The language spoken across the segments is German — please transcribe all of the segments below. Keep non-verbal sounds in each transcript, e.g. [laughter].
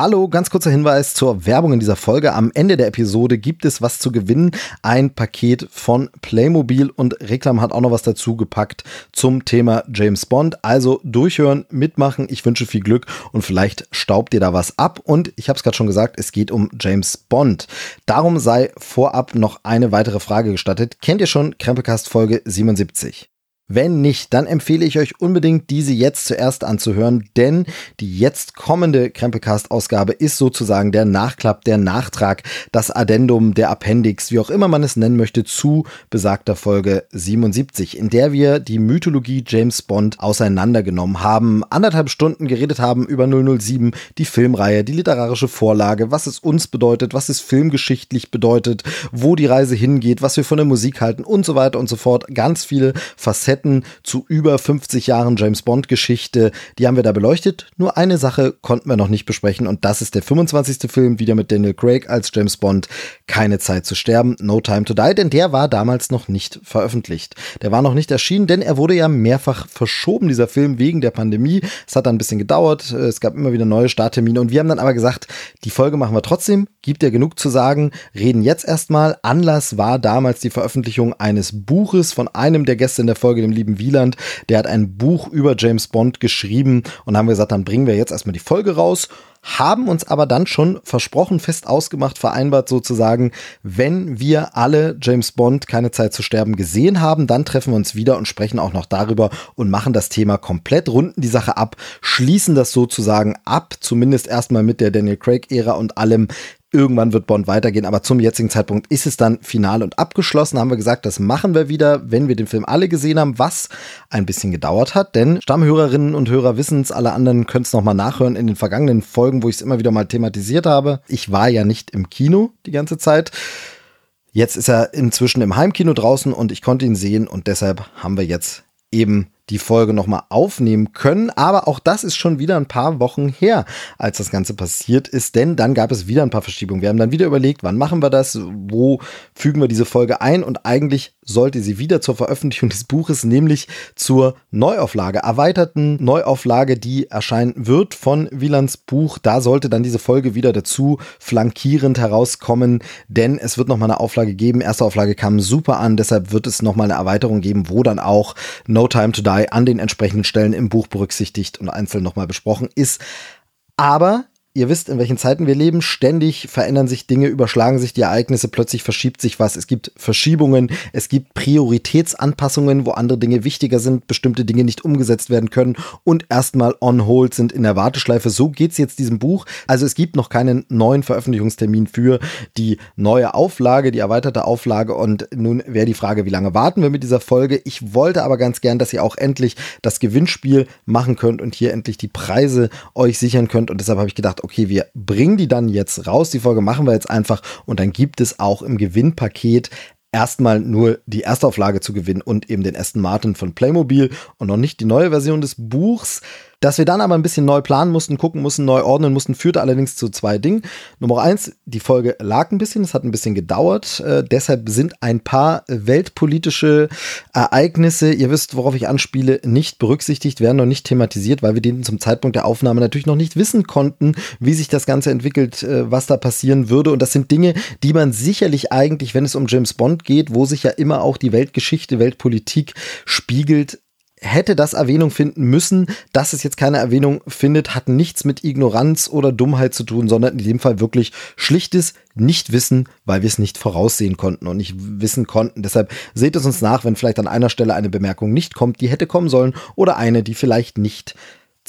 Hallo, ganz kurzer Hinweis zur Werbung in dieser Folge. Am Ende der Episode gibt es was zu gewinnen. Ein Paket von Playmobil und Reklam hat auch noch was dazu gepackt zum Thema James Bond. Also durchhören, mitmachen. Ich wünsche viel Glück und vielleicht staubt ihr da was ab. Und ich habe es gerade schon gesagt, es geht um James Bond. Darum sei vorab noch eine weitere Frage gestattet. Kennt ihr schon Krempelcast Folge 77? Wenn nicht, dann empfehle ich euch unbedingt, diese jetzt zuerst anzuhören, denn die jetzt kommende Krempelcast-Ausgabe ist sozusagen der Nachklapp, der Nachtrag, das Addendum, der Appendix, wie auch immer man es nennen möchte, zu besagter Folge 77, in der wir die Mythologie James Bond auseinandergenommen haben, anderthalb Stunden geredet haben über 007, die Filmreihe, die literarische Vorlage, was es uns bedeutet, was es filmgeschichtlich bedeutet, wo die Reise hingeht, was wir von der Musik halten und so weiter und so fort. Ganz viele Facetten Facetten zu über 50 Jahren James Bond Geschichte. Die haben wir da beleuchtet. Nur eine Sache konnten wir noch nicht besprechen und das ist der 25. Film wieder mit Daniel Craig als James Bond. Keine Zeit zu sterben, No Time to Die, denn der war damals noch nicht veröffentlicht. Der war noch nicht erschienen, denn er wurde ja mehrfach verschoben, dieser Film, wegen der Pandemie. Es hat dann ein bisschen gedauert. Es gab immer wieder neue Starttermine und wir haben dann aber gesagt, die Folge machen wir trotzdem. Gibt ja genug zu sagen. Reden jetzt erstmal. Anlass war damals die Veröffentlichung eines Buches von einem der Gäste in der Folge, dem lieben Wieland. Der hat ein Buch über James Bond geschrieben und haben gesagt, dann bringen wir jetzt erstmal die Folge raus haben uns aber dann schon versprochen, fest ausgemacht, vereinbart sozusagen, wenn wir alle James Bond keine Zeit zu sterben gesehen haben, dann treffen wir uns wieder und sprechen auch noch darüber und machen das Thema komplett, runden die Sache ab, schließen das sozusagen ab, zumindest erstmal mit der Daniel Craig-Ära und allem, Irgendwann wird Bond weitergehen, aber zum jetzigen Zeitpunkt ist es dann final und abgeschlossen. Haben wir gesagt, das machen wir wieder, wenn wir den Film alle gesehen haben, was ein bisschen gedauert hat, denn Stammhörerinnen und Hörer wissen es, alle anderen können es nochmal nachhören in den vergangenen Folgen, wo ich es immer wieder mal thematisiert habe. Ich war ja nicht im Kino die ganze Zeit. Jetzt ist er inzwischen im Heimkino draußen und ich konnte ihn sehen und deshalb haben wir jetzt eben die Folge nochmal aufnehmen können. Aber auch das ist schon wieder ein paar Wochen her, als das Ganze passiert ist, denn dann gab es wieder ein paar Verschiebungen. Wir haben dann wieder überlegt, wann machen wir das, wo fügen wir diese Folge ein und eigentlich sollte sie wieder zur Veröffentlichung des Buches, nämlich zur Neuauflage, erweiterten Neuauflage, die erscheinen wird von Wielands Buch. Da sollte dann diese Folge wieder dazu flankierend herauskommen, denn es wird nochmal eine Auflage geben. Erste Auflage kam super an, deshalb wird es nochmal eine Erweiterung geben, wo dann auch No Time to Die an den entsprechenden Stellen im Buch berücksichtigt und einzeln nochmal besprochen ist. Aber ihr wisst, in welchen Zeiten wir leben. Ständig verändern sich Dinge, überschlagen sich die Ereignisse, plötzlich verschiebt sich was. Es gibt Verschiebungen, es gibt Prioritätsanpassungen, wo andere Dinge wichtiger sind, bestimmte Dinge nicht umgesetzt werden können und erstmal on hold sind in der Warteschleife. So geht es jetzt diesem Buch. Also es gibt noch keinen neuen Veröffentlichungstermin für die neue Auflage, die erweiterte Auflage. Und nun wäre die Frage, wie lange warten wir mit dieser Folge? Ich wollte aber ganz gern, dass ihr auch endlich das Gewinnspiel machen könnt und hier endlich die Preise euch sichern könnt. Und deshalb habe ich gedacht, okay, wir bringen die dann jetzt raus. Die Folge machen wir jetzt einfach und dann gibt es auch im Gewinnpaket erstmal nur die Erstauflage zu gewinnen und eben den Aston Martin von Playmobil und noch nicht die neue Version des Buchs. Dass wir dann aber ein bisschen neu planen mussten, gucken mussten, neu ordnen mussten, führte allerdings zu zwei Dingen. Nummer eins, die Folge lag ein bisschen, es hat ein bisschen gedauert. Äh, deshalb sind ein paar weltpolitische Ereignisse, ihr wisst, worauf ich anspiele, nicht berücksichtigt, werden noch nicht thematisiert, weil wir denen zum Zeitpunkt der Aufnahme natürlich noch nicht wissen konnten, wie sich das Ganze entwickelt, äh, was da passieren würde. Und das sind Dinge, die man sicherlich eigentlich, wenn es um James Bond geht, wo sich ja immer auch die Weltgeschichte, Weltpolitik spiegelt, hätte das Erwähnung finden müssen. Dass es jetzt keine Erwähnung findet, hat nichts mit Ignoranz oder Dummheit zu tun, sondern in dem Fall wirklich schlichtes Nichtwissen, weil wir es nicht voraussehen konnten und nicht wissen konnten. Deshalb seht es uns nach, wenn vielleicht an einer Stelle eine Bemerkung nicht kommt, die hätte kommen sollen oder eine, die vielleicht nicht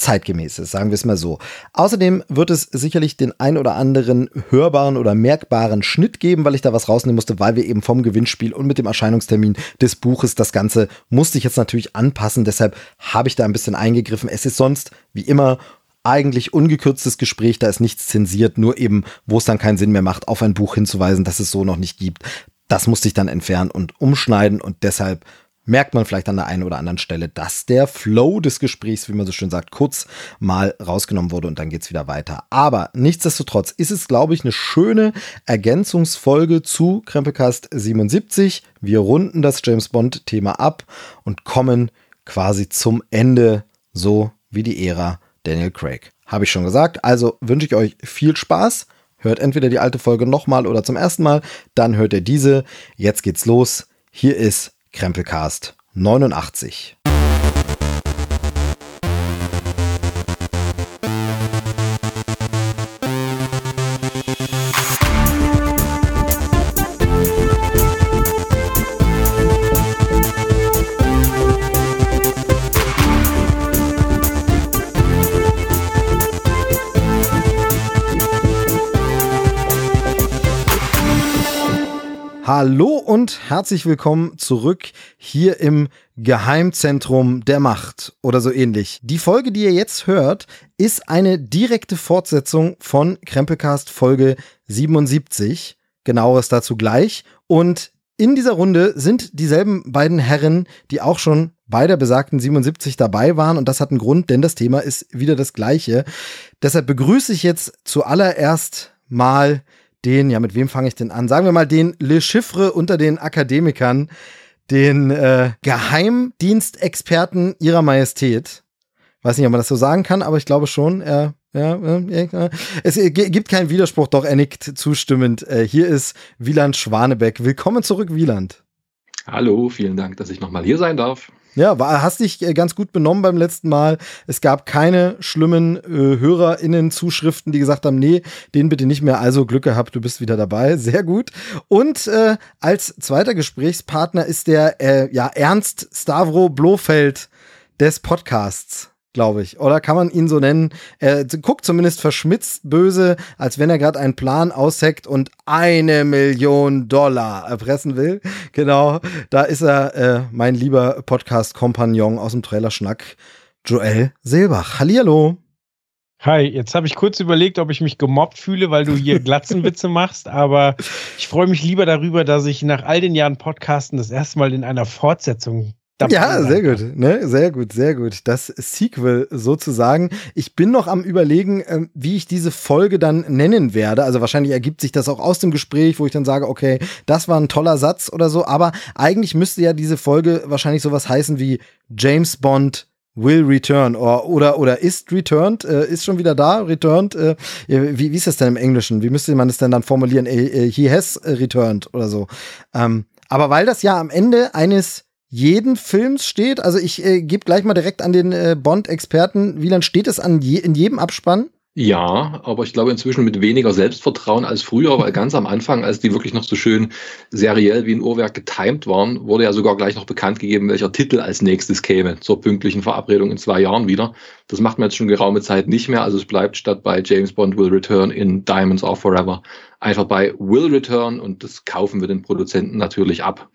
zeitgemäß ist, sagen wir es mal so. Außerdem wird es sicherlich den ein oder anderen hörbaren oder merkbaren Schnitt geben, weil ich da was rausnehmen musste, weil wir eben vom Gewinnspiel und mit dem Erscheinungstermin des Buches das Ganze musste ich jetzt natürlich anpassen. Deshalb habe ich da ein bisschen eingegriffen. Es ist sonst wie immer eigentlich ungekürztes Gespräch, da ist nichts zensiert, nur eben, wo es dann keinen Sinn mehr macht, auf ein Buch hinzuweisen, das es so noch nicht gibt. Das musste ich dann entfernen und umschneiden und deshalb merkt man vielleicht an der einen oder anderen Stelle, dass der Flow des Gesprächs, wie man so schön sagt, kurz mal rausgenommen wurde und dann geht's wieder weiter. Aber nichtsdestotrotz ist es, glaube ich, eine schöne Ergänzungsfolge zu Krempelcast 77. Wir runden das James Bond Thema ab und kommen quasi zum Ende, so wie die Ära Daniel Craig habe ich schon gesagt. Also wünsche ich euch viel Spaß. Hört entweder die alte Folge nochmal oder zum ersten Mal, dann hört ihr diese. Jetzt geht's los. Hier ist Krempelcast 89. Hallo und herzlich willkommen zurück hier im Geheimzentrum der Macht oder so ähnlich. Die Folge, die ihr jetzt hört, ist eine direkte Fortsetzung von Krempelcast Folge 77. Genaueres dazu gleich. Und in dieser Runde sind dieselben beiden Herren, die auch schon bei der besagten 77 dabei waren. Und das hat einen Grund, denn das Thema ist wieder das gleiche. Deshalb begrüße ich jetzt zuallererst mal den, ja, mit wem fange ich denn an? Sagen wir mal den Le Chiffre unter den Akademikern, den äh, Geheimdienstexperten ihrer Majestät. Weiß nicht, ob man das so sagen kann, aber ich glaube schon. Er, ja, ja, es gibt keinen Widerspruch, doch er nickt zustimmend. Äh, hier ist Wieland Schwanebeck. Willkommen zurück, Wieland. Hallo, vielen Dank, dass ich nochmal hier sein darf. Ja, war, hast dich äh, ganz gut benommen beim letzten Mal. Es gab keine schlimmen äh, HörerInnen-Zuschriften, die gesagt haben, nee, den bitte nicht mehr. Also Glück gehabt, du bist wieder dabei. [laughs] Sehr gut. Und äh, als zweiter Gesprächspartner ist der äh, ja Ernst Stavro Blofeld des Podcasts glaube ich. Oder kann man ihn so nennen? Er guckt zumindest verschmitzt böse, als wenn er gerade einen Plan ausheckt und eine Million Dollar erpressen will. [laughs] Genau, da ist er, äh, mein lieber Podcast-Kompagnon aus dem Trailerschnack, Joel Silbach. Hallihallo. Hi, jetzt habe ich kurz überlegt, ob ich mich gemobbt fühle, weil du hier [laughs] Glatzenwitze machst, aber ich freue mich lieber darüber, dass ich nach all den Jahren Podcasten das erste Mal in einer Fortsetzung ja, sehr gut, ne? Sehr gut, sehr gut. Das Sequel sozusagen. Ich bin noch am überlegen, ähm, wie ich diese Folge dann nennen werde. Also wahrscheinlich ergibt sich das auch aus dem Gespräch, wo ich dann sage, okay, das war ein toller Satz oder so. Aber eigentlich müsste ja diese Folge wahrscheinlich sowas heißen wie James Bond will return oder oder, oder ist returned, äh, ist schon wieder da, returned. Äh, wie, wie ist das denn im Englischen? Wie müsste man das denn dann formulieren? Äh, äh he has returned oder so. Ähm, aber weil das ja am Ende eines jeden Films steht? Also ich äh, gebe gleich mal direkt an den äh, Bond-Experten. Wie lange steht es an je, in jedem Abspann? Ja, aber ich glaube inzwischen mit weniger Selbstvertrauen als früher, weil ganz am Anfang, als die wirklich noch so schön seriell wie ein Uhrwerk getimed waren, wurde ja sogar gleich noch bekannt gegeben, welcher Titel als nächstes käme zur pünktlichen Verabredung in zwei Jahren wieder. Das macht man jetzt schon geraume Zeit nicht mehr. Also es bleibt statt bei James Bond Will Return in Diamonds Are Forever einfach bei Will Return und das kaufen wir den Produzenten natürlich ab.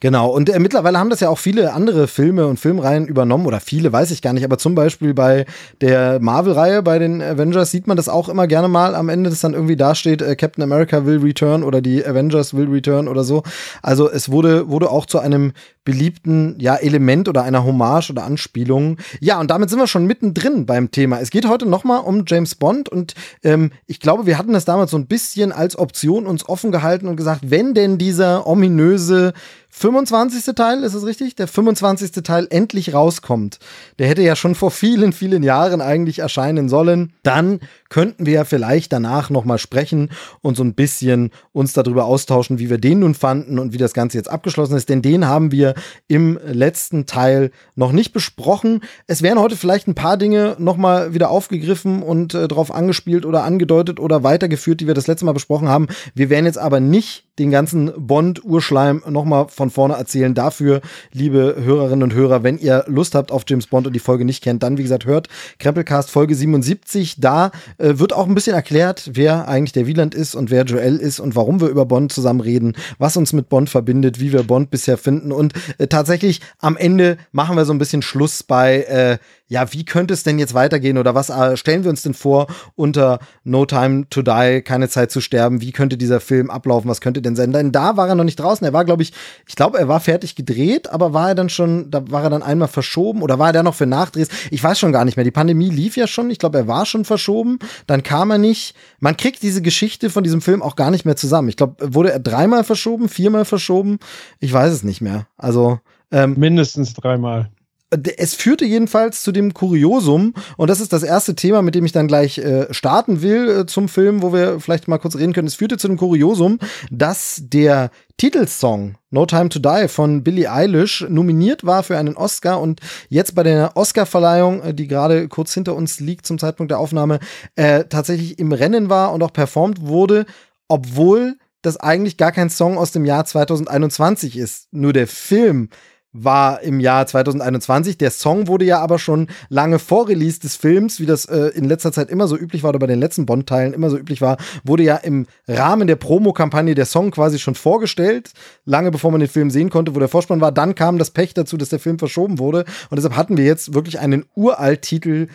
Genau, und äh, mittlerweile haben das ja auch viele andere Filme und Filmreihen übernommen, oder viele, weiß ich gar nicht, aber zum Beispiel bei der Marvel-Reihe, bei den Avengers, sieht man das auch immer gerne mal am Ende, dass dann irgendwie dasteht, äh, Captain America will return oder die Avengers will return oder so. Also es wurde, wurde auch zu einem beliebten ja, Element oder einer Hommage oder Anspielung. Ja, und damit sind wir schon mittendrin beim Thema. Es geht heute nochmal um James Bond und ähm, ich glaube, wir hatten das damals so ein bisschen als Option uns offen gehalten und gesagt, wenn denn dieser ominöse 25. Teil, ist es richtig? Der 25. Teil endlich rauskommt. Der hätte ja schon vor vielen, vielen Jahren eigentlich erscheinen sollen. Dann könnten wir ja vielleicht danach nochmal sprechen und so ein bisschen uns darüber austauschen, wie wir den nun fanden und wie das Ganze jetzt abgeschlossen ist. Denn den haben wir im letzten Teil noch nicht besprochen. Es werden heute vielleicht ein paar Dinge nochmal wieder aufgegriffen und äh, drauf angespielt oder angedeutet oder weitergeführt, die wir das letzte Mal besprochen haben. Wir werden jetzt aber nicht den ganzen Bond-Urschleim nochmal von vorne erzählen. Dafür, liebe Hörerinnen und Hörer, wenn ihr Lust habt auf James Bond und die Folge nicht kennt, dann, wie gesagt, hört Krempelcast Folge 77. Da äh, wird auch ein bisschen erklärt, wer eigentlich der Wieland ist und wer Joel ist und warum wir über Bond zusammen reden, was uns mit Bond verbindet, wie wir Bond bisher finden. Und äh, tatsächlich am Ende machen wir so ein bisschen Schluss bei äh, ja, wie könnte es denn jetzt weitergehen oder was äh, stellen wir uns denn vor unter No Time to Die, keine Zeit zu sterben? Wie könnte dieser Film ablaufen? Was könnte denn sein? Denn da war er noch nicht draußen. Er war, glaube ich, ich glaube, er war fertig gedreht, aber war er dann schon, da war er dann einmal verschoben oder war er da noch für Nachdrehs? Ich weiß schon gar nicht mehr. Die Pandemie lief ja schon. Ich glaube, er war schon verschoben. Dann kam er nicht. Man kriegt diese Geschichte von diesem Film auch gar nicht mehr zusammen. Ich glaube, wurde er dreimal verschoben, viermal verschoben? Ich weiß es nicht mehr. Also ähm, mindestens dreimal. Es führte jedenfalls zu dem Kuriosum, und das ist das erste Thema, mit dem ich dann gleich äh, starten will äh, zum Film, wo wir vielleicht mal kurz reden können. Es führte zu dem Kuriosum, dass der Titelsong No Time to Die von Billie Eilish nominiert war für einen Oscar und jetzt bei der Oscarverleihung, äh, die gerade kurz hinter uns liegt zum Zeitpunkt der Aufnahme, äh, tatsächlich im Rennen war und auch performt wurde, obwohl das eigentlich gar kein Song aus dem Jahr 2021 ist. Nur der Film war im Jahr 2021. Der Song wurde ja aber schon lange vor Release des Films, wie das äh, in letzter Zeit immer so üblich war oder bei den letzten Bond-Teilen immer so üblich war, wurde ja im Rahmen der Promokampagne der Song quasi schon vorgestellt, lange bevor man den Film sehen konnte, wo der Vorspann war. Dann kam das Pech dazu, dass der Film verschoben wurde und deshalb hatten wir jetzt wirklich einen Uralt-Titel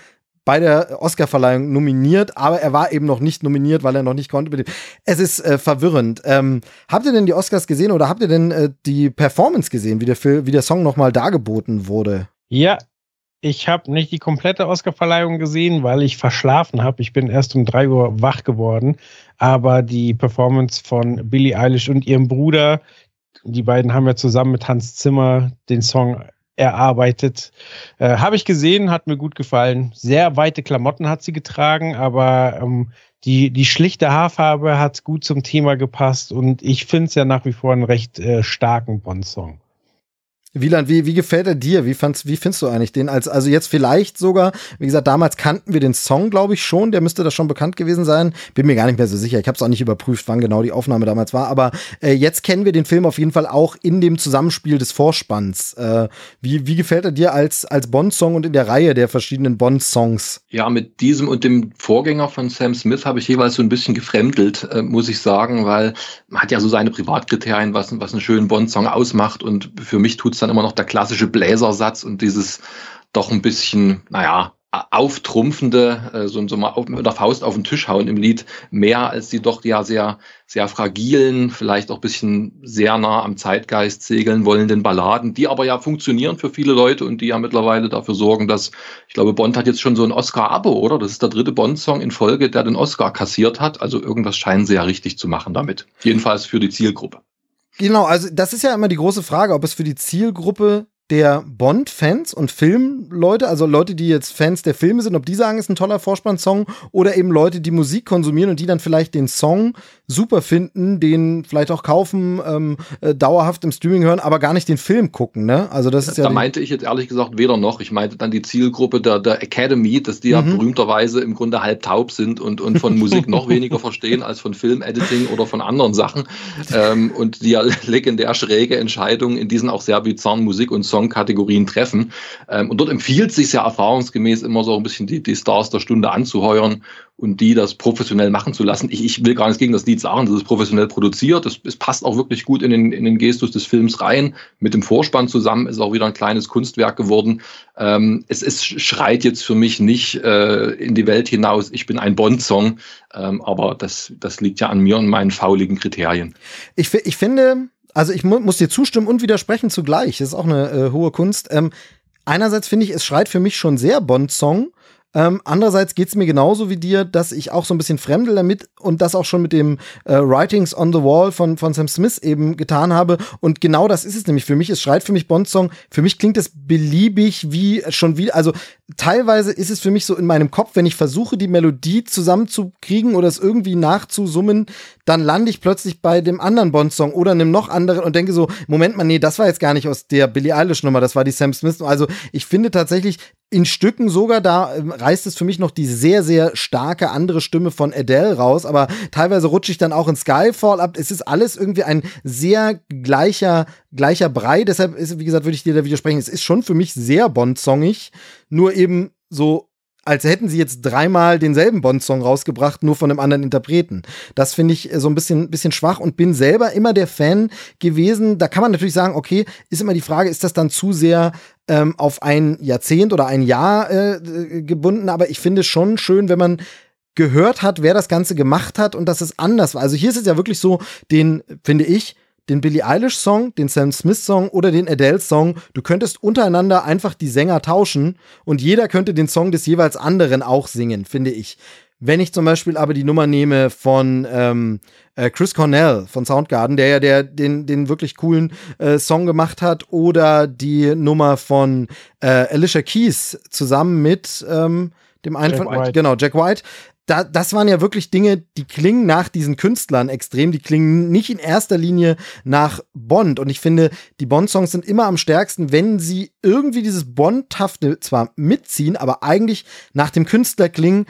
bei der Oscarverleihung nominiert, aber er war eben noch nicht nominiert, weil er noch nicht konnte. Es ist äh, verwirrend. Ähm, habt ihr denn die Oscars gesehen oder habt ihr denn äh, die Performance gesehen, wie der, wie der Song nochmal dargeboten wurde? Ja, ich habe nicht die komplette Oscarverleihung gesehen, weil ich verschlafen habe. Ich bin erst um drei Uhr wach geworden. Aber die Performance von Billie Eilish und ihrem Bruder, die beiden haben ja zusammen mit Hans Zimmer den Song erarbeitet. Äh, Habe ich gesehen, hat mir gut gefallen. Sehr weite Klamotten hat sie getragen, aber ähm, die, die schlichte Haarfarbe hat gut zum Thema gepasst und ich finde es ja nach wie vor einen recht äh, starken Bond-Song. Wieland, wie, wie gefällt er dir? Wie, fandst, wie findest du eigentlich den? Als, also jetzt vielleicht sogar, wie gesagt, damals kannten wir den Song, glaube ich, schon. Der müsste da schon bekannt gewesen sein. Bin mir gar nicht mehr so sicher. Ich habe es auch nicht überprüft, wann genau die Aufnahme damals war. Aber äh, jetzt kennen wir den Film auf jeden Fall auch in dem Zusammenspiel des Vorspanns. Äh, wie, wie gefällt er dir als, als Bond-Song und in der Reihe der verschiedenen Bond-Songs? Ja, mit diesem und dem Vorgänger von Sam Smith habe ich jeweils so ein bisschen gefremdelt, äh, muss ich sagen, weil man hat ja so seine Privatkriterien, was, was einen schönen Bond-Song ausmacht. Und für mich tut dann immer noch der klassische Bläsersatz und dieses doch ein bisschen, naja, auftrumpfende, äh, so, so mal auf, mit der Faust auf den Tisch hauen im Lied, mehr als die doch ja sehr, sehr fragilen, vielleicht auch ein bisschen sehr nah am Zeitgeist segeln wollenden Balladen, die aber ja funktionieren für viele Leute und die ja mittlerweile dafür sorgen, dass, ich glaube, Bond hat jetzt schon so ein Oscar-Abo, oder? Das ist der dritte Bond-Song in Folge, der den Oscar kassiert hat. Also irgendwas scheinen sie ja richtig zu machen damit. Jedenfalls für die Zielgruppe. Genau, also das ist ja immer die große Frage, ob es für die Zielgruppe der Bond-Fans und Filmleute, also Leute, die jetzt Fans der Filme sind, ob die sagen, ist ein toller Vorspannsong oder eben Leute, die Musik konsumieren und die dann vielleicht den Song super finden, den vielleicht auch kaufen, ähm, äh, dauerhaft im Streaming hören, aber gar nicht den Film gucken, ne? Also das ist ja. Da meinte ich jetzt ehrlich gesagt weder noch. Ich meinte dann die Zielgruppe der, der Academy, dass die mhm. ja berühmterweise im Grunde halb taub sind und, und von Musik noch [laughs] weniger verstehen als von Film-Editing oder von anderen Sachen. Ähm, und die ja legendär schräge Entscheidungen in diesen auch sehr bizarren Musik- und Song Songkategorien treffen. Ähm, und dort empfiehlt sich ja erfahrungsgemäß immer so ein bisschen die, die Stars der Stunde anzuheuern und die das professionell machen zu lassen. Ich, ich will gar nichts gegen das Lied sagen, das ist professionell produziert. Es, es passt auch wirklich gut in den, in den Gestus des Films rein. Mit dem Vorspann zusammen ist auch wieder ein kleines Kunstwerk geworden. Ähm, es, es schreit jetzt für mich nicht äh, in die Welt hinaus, ich bin ein Bond-Song, ähm, aber das, das liegt ja an mir und meinen fauligen Kriterien. Ich, ich finde, also ich mu muss dir zustimmen und widersprechen zugleich. Das ist auch eine äh, hohe Kunst. Ähm, einerseits finde ich, es schreit für mich schon sehr Bond-Song. Ähm, andererseits geht es mir genauso wie dir, dass ich auch so ein bisschen fremdel damit und das auch schon mit dem äh, Writings on the Wall von, von Sam Smith eben getan habe. Und genau das ist es nämlich für mich. Es schreit für mich Bond-Song. Für mich klingt es beliebig wie schon wieder. Also teilweise ist es für mich so in meinem Kopf, wenn ich versuche, die Melodie zusammenzukriegen oder es irgendwie nachzusummen, dann lande ich plötzlich bei dem anderen Bond-Song oder einem noch anderen und denke so, Moment mal, nee, das war jetzt gar nicht aus der Billie Eilish-Nummer, das war die Sam Smith. Also ich finde tatsächlich, in Stücken sogar, da ähm, reißt es für mich noch die sehr, sehr starke andere Stimme von Adele raus, aber teilweise rutsche ich dann auch in Skyfall ab. Es ist alles irgendwie ein sehr gleicher, gleicher Brei, deshalb ist, wie gesagt, würde ich dir da widersprechen. Es ist schon für mich sehr Bond-songig, nur eben so als hätten sie jetzt dreimal denselben Bond-Song rausgebracht, nur von einem anderen Interpreten. Das finde ich äh, so ein bisschen, bisschen schwach und bin selber immer der Fan gewesen. Da kann man natürlich sagen, okay, ist immer die Frage, ist das dann zu sehr ähm, auf ein Jahrzehnt oder ein Jahr äh, gebunden? Aber ich finde es schon schön, wenn man gehört hat, wer das Ganze gemacht hat und dass es anders war. Also hier ist es ja wirklich so, den, finde ich, den Billie Eilish-Song, den Sam Smith-Song oder den Adele-Song. Du könntest untereinander einfach die Sänger tauschen und jeder könnte den Song des jeweils anderen auch singen, finde ich. Wenn ich zum Beispiel aber die Nummer nehme von ähm, äh, Chris Cornell von Soundgarden, der ja der den den wirklich coolen äh, Song gemacht hat, oder die Nummer von äh, Alicia Keys zusammen mit ähm, dem einen Jack von White. genau Jack White. Da, das waren ja wirklich Dinge, die klingen nach diesen Künstlern extrem. Die klingen nicht in erster Linie nach Bond. Und ich finde, die Bond-Songs sind immer am stärksten, wenn sie irgendwie dieses Bond-Tafte zwar mitziehen, aber eigentlich nach dem Künstler klingen.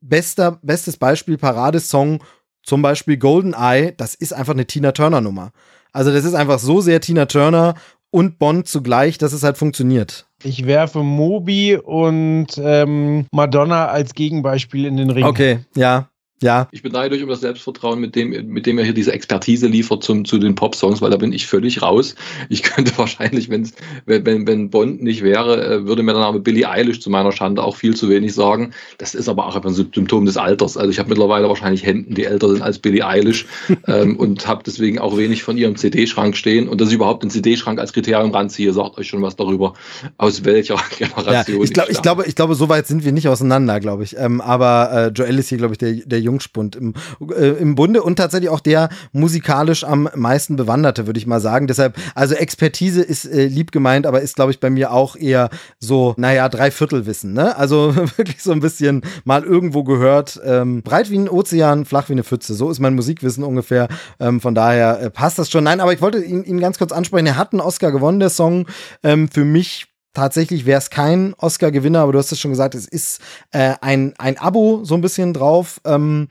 Bester, bestes Beispiel, Paradesong zum Beispiel Golden Eye, das ist einfach eine Tina Turner Nummer. Also das ist einfach so sehr Tina Turner und Bond zugleich, dass es halt funktioniert. Ich werfe Moby und ähm, Madonna als Gegenbeispiel in den Ring. Okay, ja. Ja. Ich beneide euch um das Selbstvertrauen, mit dem, mit dem er hier diese Expertise liefert zum, zu den Pop-Songs, weil da bin ich völlig raus. Ich könnte [laughs] wahrscheinlich, wenn's, wenn, wenn, wenn Bond nicht wäre, äh, würde mir dann aber Billie Eilish zu meiner Schande auch viel zu wenig sagen. Das ist aber auch ein Symptom des Alters. Also ich habe mittlerweile wahrscheinlich Händen, die älter sind als Billie Eilish [laughs] ähm, und habe deswegen auch wenig von ihrem CD-Schrank stehen. Und dass ich überhaupt den CD-Schrank als Kriterium ranziehe, sagt euch schon was darüber, aus welcher [laughs] Generation ja, ich, glaub, ich, ich glaube, ich glaube, so weit sind wir nicht auseinander, glaube ich. Ähm, aber äh, Joel ist hier, glaube ich, der, der Jungspund im, äh, im Bunde und tatsächlich auch der musikalisch am meisten Bewanderte, würde ich mal sagen. Deshalb, also Expertise ist äh, lieb gemeint, aber ist, glaube ich, bei mir auch eher so, naja, Dreiviertelwissen, ne? Also [laughs] wirklich so ein bisschen mal irgendwo gehört. Ähm, breit wie ein Ozean, flach wie eine Pfütze. So ist mein Musikwissen ungefähr. Ähm, von daher äh, passt das schon. Nein, aber ich wollte ihn, ihn ganz kurz ansprechen. Er hat einen Oscar gewonnen, der Song. Ähm, für mich tatsächlich wäre es kein Oscar-Gewinner, aber du hast es schon gesagt, es ist äh, ein, ein Abo so ein bisschen drauf. Ähm,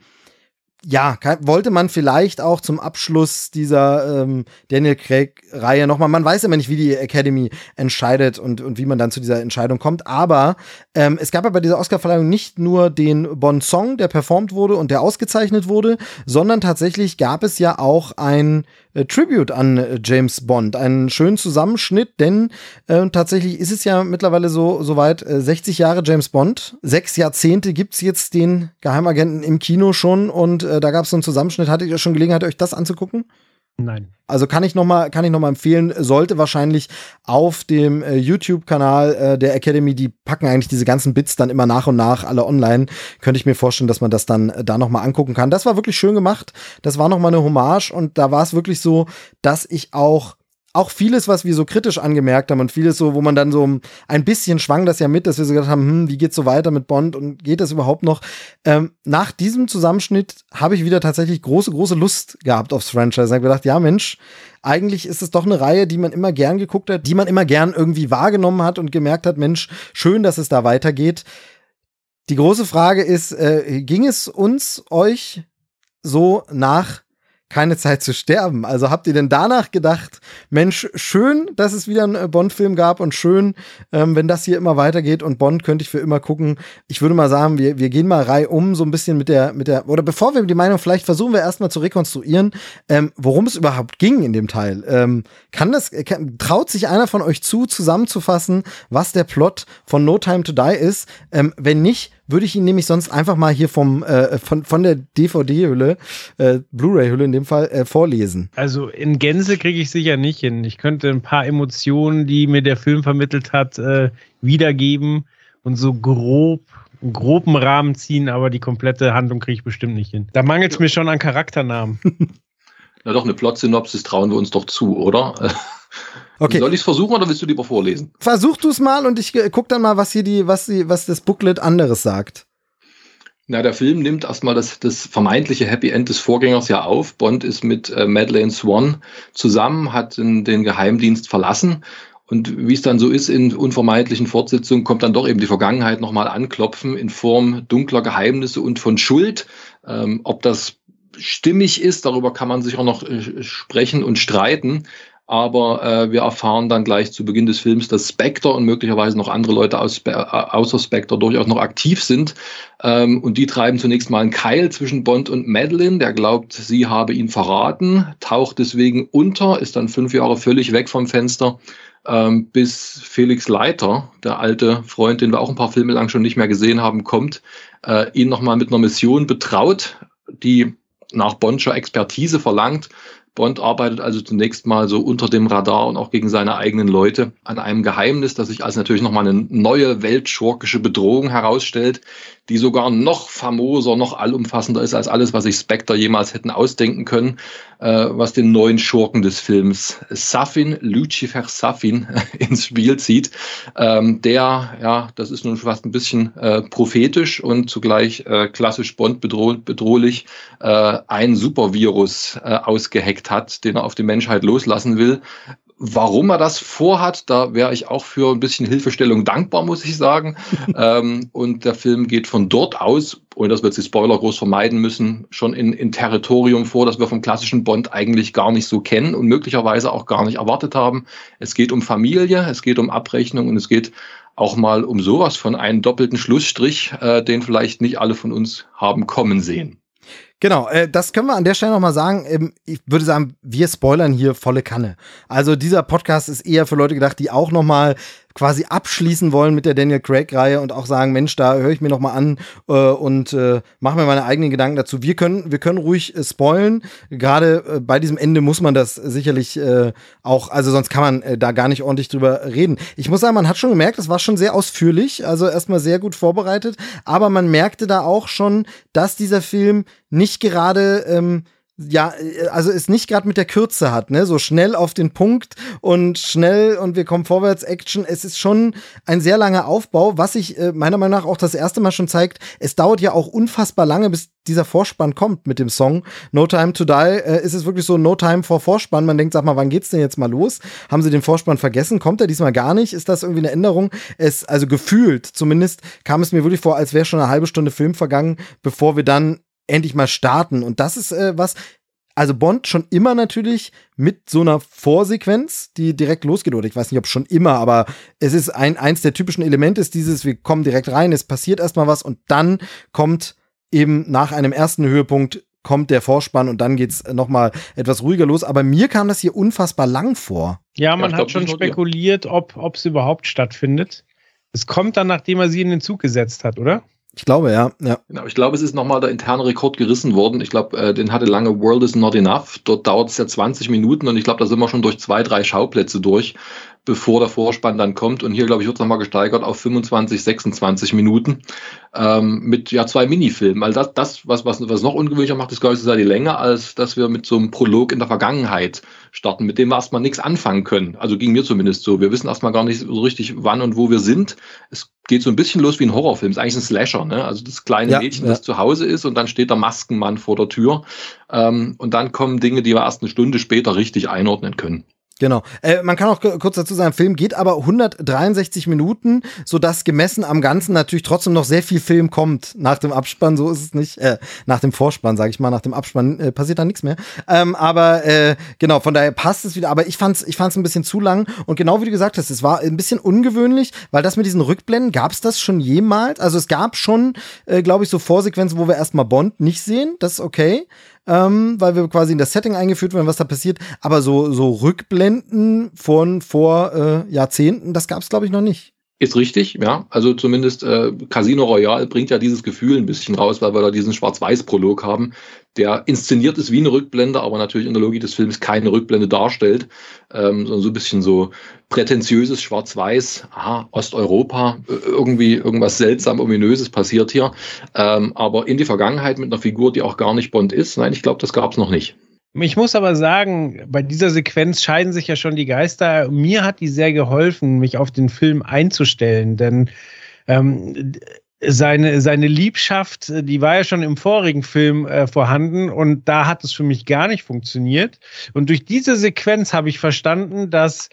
ja, wollte man vielleicht auch zum Abschluss dieser ähm, Daniel Craig-Reihe nochmal, man weiß immer nicht, wie die Academy entscheidet und, und wie man dann zu dieser Entscheidung kommt, aber ähm, es gab ja bei dieser Oscarverleihung nicht nur den Bon-Song, der performt wurde und der ausgezeichnet wurde, sondern tatsächlich gab es ja auch ein äh, Tribute an äh, James Bond. Einen schönen Zusammenschnitt, denn äh, tatsächlich ist es ja mittlerweile so soweit äh, 60 Jahre James Bond. Sechs Jahrzehnte gibt's jetzt den Geheimagenten im Kino schon und äh, da gab's so einen Zusammenschnitt. Hattet ihr schon Gelegenheit, euch das anzugucken? Nein. Also kann ich noch mal kann ich noch mal empfehlen, sollte wahrscheinlich auf dem äh, YouTube Kanal äh, der Academy, die packen eigentlich diese ganzen Bits dann immer nach und nach alle online. Könnte ich mir vorstellen, dass man das dann äh, da noch mal angucken kann. Das war wirklich schön gemacht. Das war noch mal eine Hommage und da war es wirklich so, dass ich auch auch vieles, was wir so kritisch angemerkt haben und vieles so, wo man dann so ein bisschen schwang das ja mit, dass wir so gedacht haben, hm, wie geht's so weiter mit Bond und geht das überhaupt noch? Ähm, nach diesem Zusammenschnitt habe ich wieder tatsächlich große, große Lust gehabt aufs Franchise. Ich habe gedacht, ja Mensch, eigentlich ist es doch eine Reihe, die man immer gern geguckt hat, die man immer gern irgendwie wahrgenommen hat und gemerkt hat, Mensch, schön, dass es da weitergeht. Die große Frage ist, äh, ging es uns, euch so nach keine Zeit zu sterben. Also habt ihr denn danach gedacht, Mensch, schön, dass es wieder einen äh, Bond-Film gab und schön, ähm, wenn das hier immer weitergeht und Bond könnte ich für immer gucken. Ich würde mal sagen, wir, wir gehen mal rei um, so ein bisschen mit der, mit der, oder bevor wir die Meinung, vielleicht versuchen wir erstmal zu rekonstruieren, ähm, worum es überhaupt ging in dem Teil. Ähm, kann das, kann, traut sich einer von euch zu, zusammenzufassen, was der Plot von No Time to Die ist? Ähm, wenn nicht, würde ich ihn nämlich sonst einfach mal hier vom äh, von, von der DVD-Hülle, äh, Blu-ray-Hülle in dem Fall, äh, vorlesen. Also in Gänze kriege ich sicher nicht hin. Ich könnte ein paar Emotionen, die mir der Film vermittelt hat, äh, wiedergeben und so grob einen groben Rahmen ziehen, aber die komplette Handlung kriege ich bestimmt nicht hin. Da mangelt es mir schon an Charakternamen. [laughs] Na doch, eine Plot-Synopsis trauen wir uns doch zu, oder? [laughs] Okay. Soll ich es versuchen oder willst du lieber vorlesen? Versuch du es mal und ich guck dann mal, was hier die, was die, was das Booklet anderes sagt. Na, der Film nimmt erstmal das, das vermeintliche Happy End des Vorgängers ja auf. Bond ist mit äh, Madeleine Swan zusammen, hat den, den Geheimdienst verlassen. Und wie es dann so ist in unvermeidlichen Fortsetzungen, kommt dann doch eben die Vergangenheit nochmal anklopfen in Form dunkler Geheimnisse und von Schuld. Ähm, ob das stimmig ist, darüber kann man sich auch noch äh, sprechen und streiten aber äh, wir erfahren dann gleich zu Beginn des Films, dass Spectre und möglicherweise noch andere Leute aus, äh, außer Spectre durchaus noch aktiv sind. Ähm, und die treiben zunächst mal einen Keil zwischen Bond und Madeline, der glaubt, sie habe ihn verraten, taucht deswegen unter, ist dann fünf Jahre völlig weg vom Fenster, ähm, bis Felix Leiter, der alte Freund, den wir auch ein paar Filme lang schon nicht mehr gesehen haben, kommt, äh, ihn nochmal mit einer Mission betraut, die nach Bondscher Expertise verlangt, Bond arbeitet also zunächst mal so unter dem Radar und auch gegen seine eigenen Leute an einem Geheimnis, das sich als natürlich nochmal eine neue weltschurkische Bedrohung herausstellt, die sogar noch famoser, noch allumfassender ist als alles, was sich Spectre jemals hätten ausdenken können, äh, was den neuen Schurken des Films Safin, Lucifer Safin, [laughs] ins Spiel zieht. Ähm, der, ja, das ist nun fast ein bisschen äh, prophetisch und zugleich äh, klassisch Bond bedroh bedrohlich, äh, ein Supervirus äh, ausgeheckt hat, den er auf die Menschheit loslassen will, Warum er das vorhat, da wäre ich auch für ein bisschen Hilfestellung dankbar, muss ich sagen. [laughs] ähm, und der Film geht von dort aus, ohne dass wir jetzt die Spoiler groß vermeiden müssen, schon in, in Territorium vor, das wir vom klassischen Bond eigentlich gar nicht so kennen und möglicherweise auch gar nicht erwartet haben. Es geht um Familie, es geht um Abrechnung und es geht auch mal um sowas von einem doppelten Schlussstrich, äh, den vielleicht nicht alle von uns haben kommen sehen. Genau, äh, das können wir an der Stelle nochmal sagen. Ähm, ich würde sagen, wir spoilern hier volle Kanne. Also dieser Podcast ist eher für Leute gedacht, die auch nochmal quasi abschließen wollen mit der Daniel Craig-Reihe und auch sagen, Mensch, da höre ich mir noch mal an äh, und äh, mache mir meine eigenen Gedanken dazu. Wir können, wir können ruhig äh, spoilen. Gerade äh, bei diesem Ende muss man das sicherlich äh, auch, also sonst kann man äh, da gar nicht ordentlich drüber reden. Ich muss sagen, man hat schon gemerkt, es war schon sehr ausführlich, also erstmal sehr gut vorbereitet, aber man merkte da auch schon, dass dieser Film nicht gerade ähm, ja, äh, also es nicht gerade mit der Kürze hat, ne? So schnell auf den Punkt und schnell und wir kommen vorwärts, Action. Es ist schon ein sehr langer Aufbau, was sich äh, meiner Meinung nach auch das erste Mal schon zeigt. Es dauert ja auch unfassbar lange, bis dieser Vorspann kommt mit dem Song No Time to Die. Äh, ist es wirklich so No Time vor Vorspann? Man denkt, sag mal, wann geht's denn jetzt mal los? Haben sie den Vorspann vergessen? Kommt er diesmal gar nicht? Ist das irgendwie eine Änderung? Es, also gefühlt zumindest kam es mir wirklich vor, als wäre schon eine halbe Stunde Film vergangen, bevor wir dann endlich mal starten. Und das ist äh, was, also Bond schon immer natürlich mit so einer Vorsequenz, die direkt losgeht, oder ich weiß nicht, ob schon immer, aber es ist ein, eins der typischen Elemente ist dieses, wir kommen direkt rein, es passiert erstmal was und dann kommt eben nach einem ersten Höhepunkt kommt der Vorspann und dann geht's noch mal etwas ruhiger los. Aber mir kam das hier unfassbar lang vor. Ja, man ja, hat schon spekuliert, ob es überhaupt stattfindet. Es kommt dann, nachdem er sie in den Zug gesetzt hat, oder? Ich glaube, ja. ja. Genau, ich glaube, es ist nochmal der interne Rekord gerissen worden. Ich glaube, äh, den hatte lange World is not enough. Dort dauert es ja 20 Minuten und ich glaube, da sind wir schon durch zwei, drei Schauplätze durch bevor der Vorspann dann kommt. Und hier, glaube ich, wird es nochmal gesteigert auf 25, 26 Minuten ähm, mit ja zwei Minifilmen. Also das, das was, was, was noch ungewöhnlicher macht, ist, glaube ich, so die Länge, als dass wir mit so einem Prolog in der Vergangenheit starten, mit dem wir erstmal nichts anfangen können. Also ging mir zumindest so. Wir wissen erstmal gar nicht so richtig, wann und wo wir sind. Es geht so ein bisschen los wie ein Horrorfilm. Es ist eigentlich ein Slasher, ne? Also das kleine ja, Mädchen, ja. das zu Hause ist und dann steht der Maskenmann vor der Tür. Ähm, und dann kommen Dinge, die wir erst eine Stunde später richtig einordnen können. Genau. Äh, man kann auch kurz dazu sagen, Film geht aber 163 Minuten, sodass gemessen am Ganzen natürlich trotzdem noch sehr viel Film kommt nach dem Abspann. So ist es nicht. Äh, nach dem Vorspann, sage ich mal. Nach dem Abspann äh, passiert da nichts mehr. Ähm, aber äh, genau, von daher passt es wieder. Aber ich fand's, ich fand's ein bisschen zu lang. Und genau wie du gesagt hast, es war ein bisschen ungewöhnlich, weil das mit diesen Rückblenden, gab es das schon jemals? Also es gab schon, äh, glaube ich, so Vorsequenzen, wo wir erstmal Bond nicht sehen. Das ist okay ähm, weil wir quasi in das Setting eingeführt werden, was da passiert. Aber so, so Rückblenden von vor äh, Jahrzehnten, das gab es, glaube ich, noch nicht. Ist richtig, ja. Also zumindest äh, Casino Royale bringt ja dieses Gefühl ein bisschen raus, weil wir da diesen Schwarz-Weiß-Prolog haben, der inszeniert ist wie eine Rückblende, aber natürlich in der Logik des Films keine Rückblende darstellt, ähm, sondern so ein bisschen so prätentiöses Schwarz-Weiß, aha, Osteuropa, irgendwie irgendwas seltsam ominöses passiert hier. Ähm, aber in die Vergangenheit mit einer Figur, die auch gar nicht Bond ist, nein, ich glaube, das gab es noch nicht. Ich muss aber sagen, bei dieser Sequenz scheiden sich ja schon die Geister. Mir hat die sehr geholfen, mich auf den Film einzustellen, denn ähm, seine, seine Liebschaft, die war ja schon im vorigen Film äh, vorhanden und da hat es für mich gar nicht funktioniert. Und durch diese Sequenz habe ich verstanden, dass,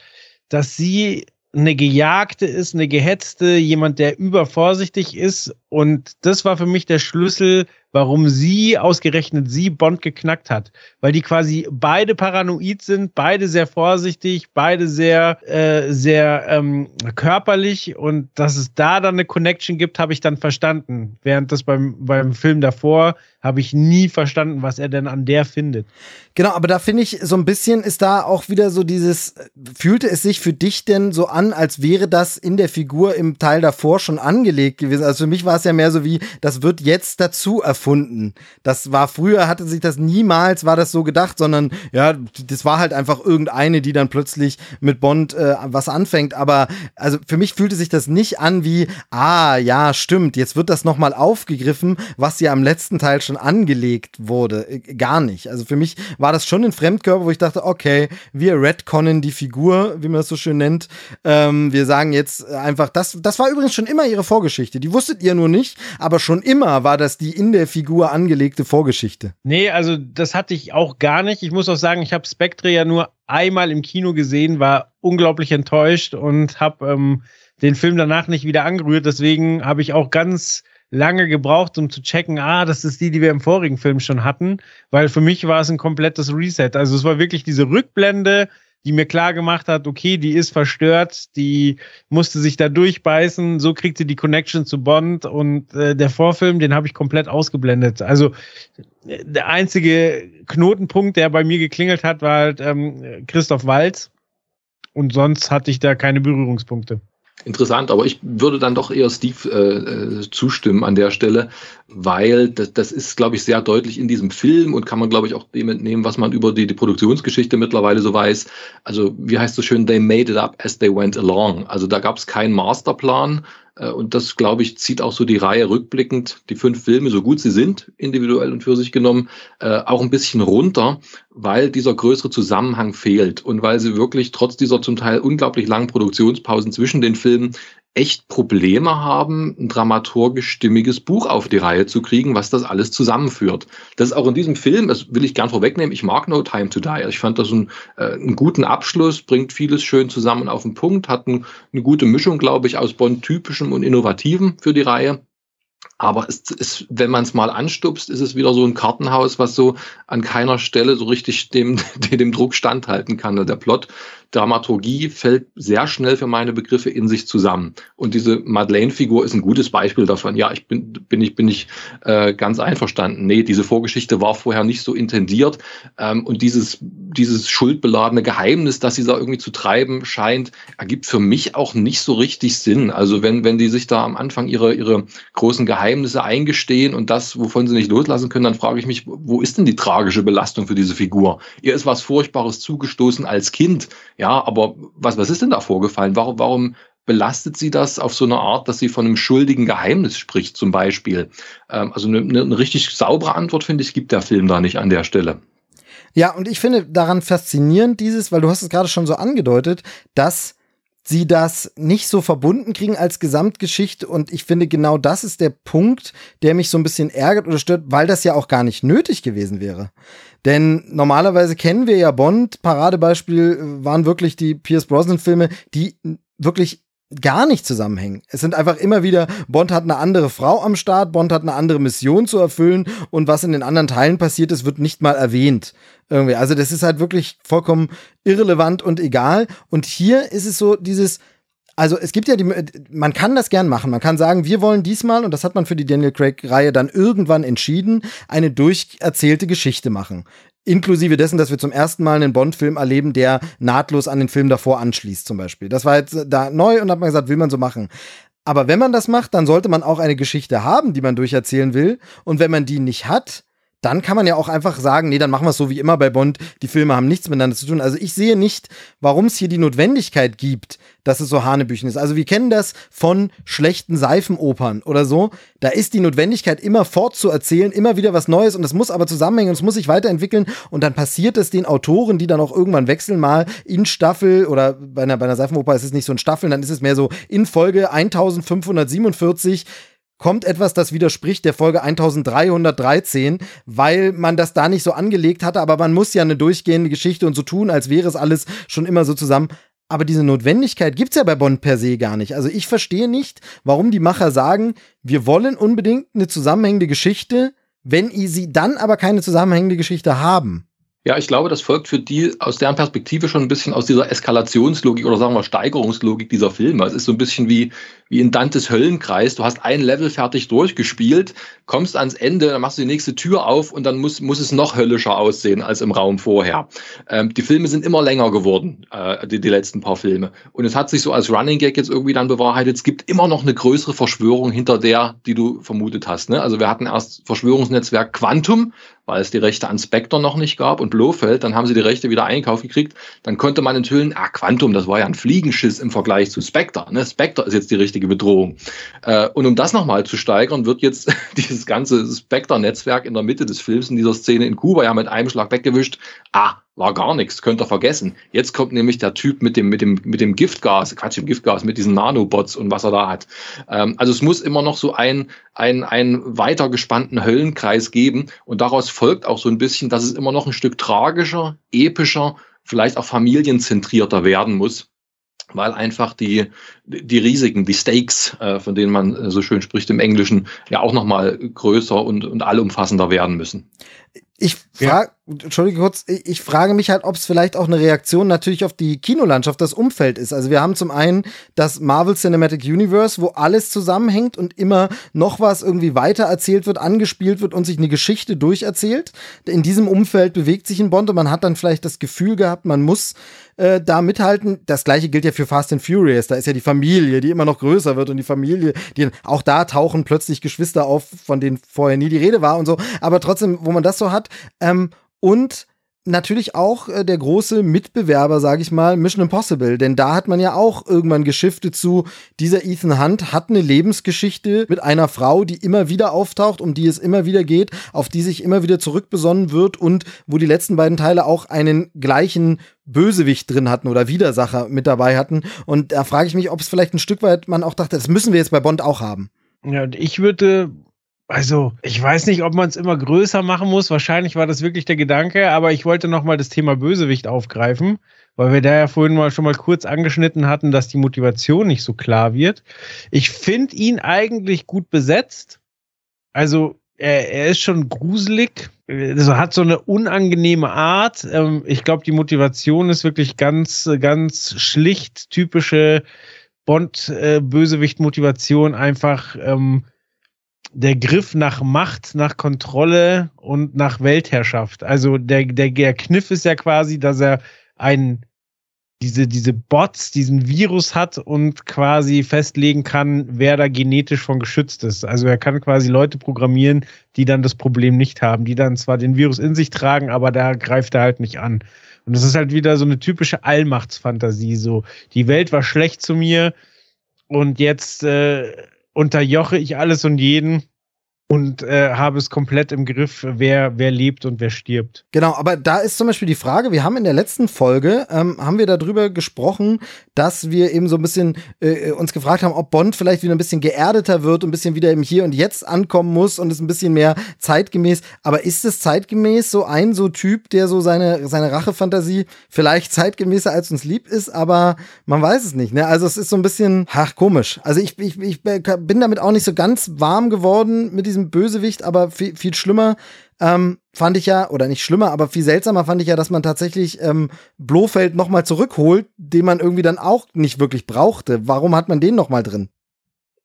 dass sie eine Gejagte ist, eine Gehetzte, jemand, der übervorsichtig ist. Und das war für mich der Schlüssel warum sie ausgerechnet sie Bond geknackt hat. Weil die quasi beide paranoid sind, beide sehr vorsichtig, beide sehr, äh, sehr ähm, körperlich und dass es da dann eine Connection gibt, habe ich dann verstanden. Während das beim, beim Film davor habe ich nie verstanden, was er denn an der findet. Genau, aber da finde ich, so ein bisschen ist da auch wieder so dieses, fühlte es sich für dich denn so an, als wäre das in der Figur im Teil davor schon angelegt gewesen? Also für mich war es ja mehr so wie, das wird jetzt dazu erfolgt erfunden. Das war früher, hatte sich das niemals, war das so gedacht, sondern ja, das war halt einfach irgendeine, die dann plötzlich mit Bond äh, was anfängt. Aber also für mich fühlte sich das nicht an wie, ah, ja, stimmt, jetzt wird das nochmal aufgegriffen, was ja am letzten Teil schon angelegt wurde. Äh, gar nicht. Also für mich war das schon ein Fremdkörper, wo ich dachte, okay, wir retconnen die Figur, wie man das so schön nennt. Ähm, wir sagen jetzt einfach, das, das war übrigens schon immer ihre Vorgeschichte. Die wusstet ihr nur nicht, aber schon immer war das die in der Figur angelegte Vorgeschichte. Nee, also das hatte ich auch gar nicht. Ich muss auch sagen, ich habe Spectre ja nur einmal im Kino gesehen, war unglaublich enttäuscht und habe ähm, den Film danach nicht wieder angerührt. Deswegen habe ich auch ganz lange gebraucht, um zu checken, ah, das ist die, die wir im vorigen Film schon hatten, weil für mich war es ein komplettes Reset. Also es war wirklich diese Rückblende, die mir klar gemacht hat, okay, die ist verstört, die musste sich da durchbeißen, so kriegt sie die Connection zu Bond und äh, der Vorfilm, den habe ich komplett ausgeblendet. Also äh, der einzige Knotenpunkt, der bei mir geklingelt hat, war halt ähm, Christoph Walz und sonst hatte ich da keine Berührungspunkte. Interessant, aber ich würde dann doch eher Steve äh, äh, zustimmen an der Stelle, weil das, das ist, glaube ich, sehr deutlich in diesem Film und kann man, glaube ich, auch dem entnehmen, was man über die, die Produktionsgeschichte mittlerweile so weiß. Also, wie heißt es so schön, they made it up as they went along. Also da gab es keinen Masterplan, und das, glaube ich, zieht auch so die Reihe rückblickend, die fünf Filme, so gut sie sind, individuell und für sich genommen, äh, auch ein bisschen runter, weil dieser größere Zusammenhang fehlt und weil sie wirklich trotz dieser zum Teil unglaublich langen Produktionspausen zwischen den Filmen echt Probleme haben, ein dramaturgisch stimmiges Buch auf die Reihe zu kriegen, was das alles zusammenführt. Das ist auch in diesem Film, das will ich gern vorwegnehmen, ich mag No Time to Die. Ich fand das einen, äh, einen guten Abschluss, bringt vieles schön zusammen auf den Punkt, hat ein, eine gute Mischung, glaube ich, aus Bond-typischem und Innovativem für die Reihe. Aber es ist, wenn man es mal anstupst, ist es wieder so ein Kartenhaus, was so an keiner Stelle so richtig dem, [laughs] dem Druck standhalten kann. Der Plot Dramaturgie fällt sehr schnell für meine Begriffe in sich zusammen. Und diese Madeleine-Figur ist ein gutes Beispiel davon. Ja, ich bin, bin ich, bin ich äh, ganz einverstanden. Nee, diese Vorgeschichte war vorher nicht so intendiert. Ähm, und dieses, dieses schuldbeladene Geheimnis, das sie da irgendwie zu treiben scheint, ergibt für mich auch nicht so richtig Sinn. Also wenn, wenn die sich da am Anfang ihre, ihre großen Geheimnisse eingestehen und das, wovon sie nicht loslassen können, dann frage ich mich, wo ist denn die tragische Belastung für diese Figur? Ihr ist was Furchtbares zugestoßen als Kind ja, aber was, was ist denn da vorgefallen? Warum, warum belastet sie das auf so eine Art, dass sie von einem schuldigen Geheimnis spricht, zum Beispiel? Ähm, also eine, eine richtig saubere Antwort, finde ich, gibt der Film da nicht an der Stelle. Ja, und ich finde daran faszinierend dieses, weil du hast es gerade schon so angedeutet, dass sie das nicht so verbunden kriegen als Gesamtgeschichte und ich finde genau das ist der Punkt, der mich so ein bisschen ärgert oder stört, weil das ja auch gar nicht nötig gewesen wäre. Denn normalerweise kennen wir ja Bond. Paradebeispiel äh, waren wirklich die Pierce Brosnan-Filme, die wirklich gar nicht zusammenhängen. Es sind einfach immer wieder, Bond hat eine andere Frau am Start, Bond hat eine andere Mission zu erfüllen und was in den anderen Teilen passiert ist, wird nicht mal erwähnt. Irgendwie. Also das ist halt wirklich vollkommen irrelevant und egal. Und hier ist es so dieses, also es gibt ja die, man kann das gern machen. Man kann sagen, wir wollen diesmal, und das hat man für die Daniel Craig-Reihe dann irgendwann entschieden, eine durcherzählte Geschichte machen. Inklusive dessen, dass wir zum ersten Mal einen Bond-Film erleben, der nahtlos an den Film davor anschließt, zum Beispiel. Das war jetzt da neu und hat man gesagt, will man so machen. Aber wenn man das macht, dann sollte man auch eine Geschichte haben, die man durcherzählen will. Und wenn man die nicht hat, dann kann man ja auch einfach sagen, nee, dann machen wir es so wie immer bei Bond. Die Filme haben nichts miteinander zu tun. Also ich sehe nicht, warum es hier die Notwendigkeit gibt, dass es so Hanebüchen ist. Also wir kennen das von schlechten Seifenopern oder so. Da ist die Notwendigkeit immer fortzuerzählen, immer wieder was Neues und es muss aber zusammenhängen und es muss sich weiterentwickeln und dann passiert es den Autoren, die dann auch irgendwann wechseln, mal in Staffel oder bei einer, bei einer Seifenoper ist es nicht so ein Staffeln, dann ist es mehr so in Folge 1547 kommt etwas, das widerspricht der Folge 1313, weil man das da nicht so angelegt hatte, aber man muss ja eine durchgehende Geschichte und so tun, als wäre es alles schon immer so zusammen. Aber diese Notwendigkeit gibt's ja bei Bond per se gar nicht. Also ich verstehe nicht, warum die Macher sagen, wir wollen unbedingt eine zusammenhängende Geschichte, wenn sie dann aber keine zusammenhängende Geschichte haben. Ja, ich glaube, das folgt für die aus deren Perspektive schon ein bisschen aus dieser Eskalationslogik oder sagen wir Steigerungslogik dieser Filme. Es ist so ein bisschen wie, wie in Dantes Höllenkreis. Du hast ein Level fertig durchgespielt, kommst ans Ende, dann machst du die nächste Tür auf und dann muss, muss es noch höllischer aussehen als im Raum vorher. Ähm, die Filme sind immer länger geworden, äh, die, die letzten paar Filme. Und es hat sich so als Running Gag jetzt irgendwie dann bewahrheitet, es gibt immer noch eine größere Verschwörung hinter der, die du vermutet hast. Ne? Also wir hatten erst Verschwörungsnetzwerk Quantum, weil es die Rechte an Spectre noch nicht gab und Blofeld, dann haben sie die Rechte wieder einkauft gekriegt, dann konnte man enthüllen, ah, Quantum, das war ja ein Fliegenschiss im Vergleich zu Spectre. Ne? Spectre ist jetzt die richtige Bedrohung. Äh, und um das nochmal zu steigern, wird jetzt [laughs] dieses ganze Spectre-Netzwerk in der Mitte des Films in dieser Szene in Kuba ja mit einem Schlag weggewischt. Ah, war gar nichts, könnt ihr vergessen. Jetzt kommt nämlich der Typ mit dem, mit dem, mit dem Giftgas, Quatsch, im Giftgas, mit diesen Nanobots und was er da hat. Ähm, also es muss immer noch so ein, ein, ein weiter gespannten Höllenkreis geben und daraus folgt auch so ein bisschen, dass es immer noch ein Stück tragischer, epischer, vielleicht auch familienzentrierter werden muss weil einfach die, die Risiken, die Stakes, äh, von denen man so schön spricht im Englischen, ja auch nochmal größer und, und allumfassender werden müssen. Ich frage, ja. Entschuldige kurz, ich frage mich halt, ob es vielleicht auch eine Reaktion natürlich auf die Kinolandschaft, das Umfeld ist. Also wir haben zum einen das Marvel Cinematic Universe, wo alles zusammenhängt und immer noch was irgendwie weiter erzählt wird, angespielt wird und sich eine Geschichte durcherzählt. In diesem Umfeld bewegt sich ein Bond und man hat dann vielleicht das Gefühl gehabt, man muss äh, da mithalten. Das gleiche gilt ja für Fast and Furious. Da ist ja die Familie, die immer noch größer wird und die Familie, die auch da tauchen plötzlich Geschwister auf, von denen vorher nie die Rede war und so. Aber trotzdem, wo man das so hat. Ähm, und natürlich auch äh, der große Mitbewerber, sage ich mal, Mission Impossible, denn da hat man ja auch irgendwann geschiftet zu, dieser Ethan Hunt hat eine Lebensgeschichte mit einer Frau, die immer wieder auftaucht, um die es immer wieder geht, auf die sich immer wieder zurückbesonnen wird und wo die letzten beiden Teile auch einen gleichen Bösewicht drin hatten oder Widersacher mit dabei hatten und da frage ich mich, ob es vielleicht ein Stück weit man auch dachte, das müssen wir jetzt bei Bond auch haben. Ja, ich würde also, ich weiß nicht, ob man es immer größer machen muss. Wahrscheinlich war das wirklich der Gedanke, aber ich wollte nochmal das Thema Bösewicht aufgreifen, weil wir da ja vorhin mal schon mal kurz angeschnitten hatten, dass die Motivation nicht so klar wird. Ich finde ihn eigentlich gut besetzt. Also, er, er ist schon gruselig. Also hat so eine unangenehme Art. Ähm, ich glaube, die Motivation ist wirklich ganz, ganz schlicht, typische Bond-Bösewicht-Motivation, einfach. Ähm, der Griff nach Macht, nach Kontrolle und nach Weltherrschaft. Also der, der, der Kniff ist ja quasi, dass er ein, diese, diese Bots, diesen Virus hat und quasi festlegen kann, wer da genetisch von geschützt ist. Also er kann quasi Leute programmieren, die dann das Problem nicht haben, die dann zwar den Virus in sich tragen, aber da greift er halt nicht an. Und das ist halt wieder so eine typische Allmachtsfantasie. So, die Welt war schlecht zu mir und jetzt äh, unterjoche ich alles und jeden und äh, habe es komplett im Griff, wer, wer lebt und wer stirbt. Genau, aber da ist zum Beispiel die Frage, wir haben in der letzten Folge, ähm, haben wir darüber gesprochen, dass wir eben so ein bisschen äh, uns gefragt haben, ob Bond vielleicht wieder ein bisschen geerdeter wird, ein bisschen wieder im Hier und Jetzt ankommen muss und es ein bisschen mehr zeitgemäß. Aber ist es zeitgemäß so ein so Typ, der so seine, seine Rachefantasie vielleicht zeitgemäßer als uns lieb ist, aber man weiß es nicht. Ne? Also es ist so ein bisschen, ach, komisch. Also ich, ich, ich bin damit auch nicht so ganz warm geworden mit diesem diesem Bösewicht, aber viel, viel schlimmer ähm, fand ich ja, oder nicht schlimmer, aber viel seltsamer fand ich ja, dass man tatsächlich ähm, Blofeld nochmal zurückholt, den man irgendwie dann auch nicht wirklich brauchte. Warum hat man den nochmal drin?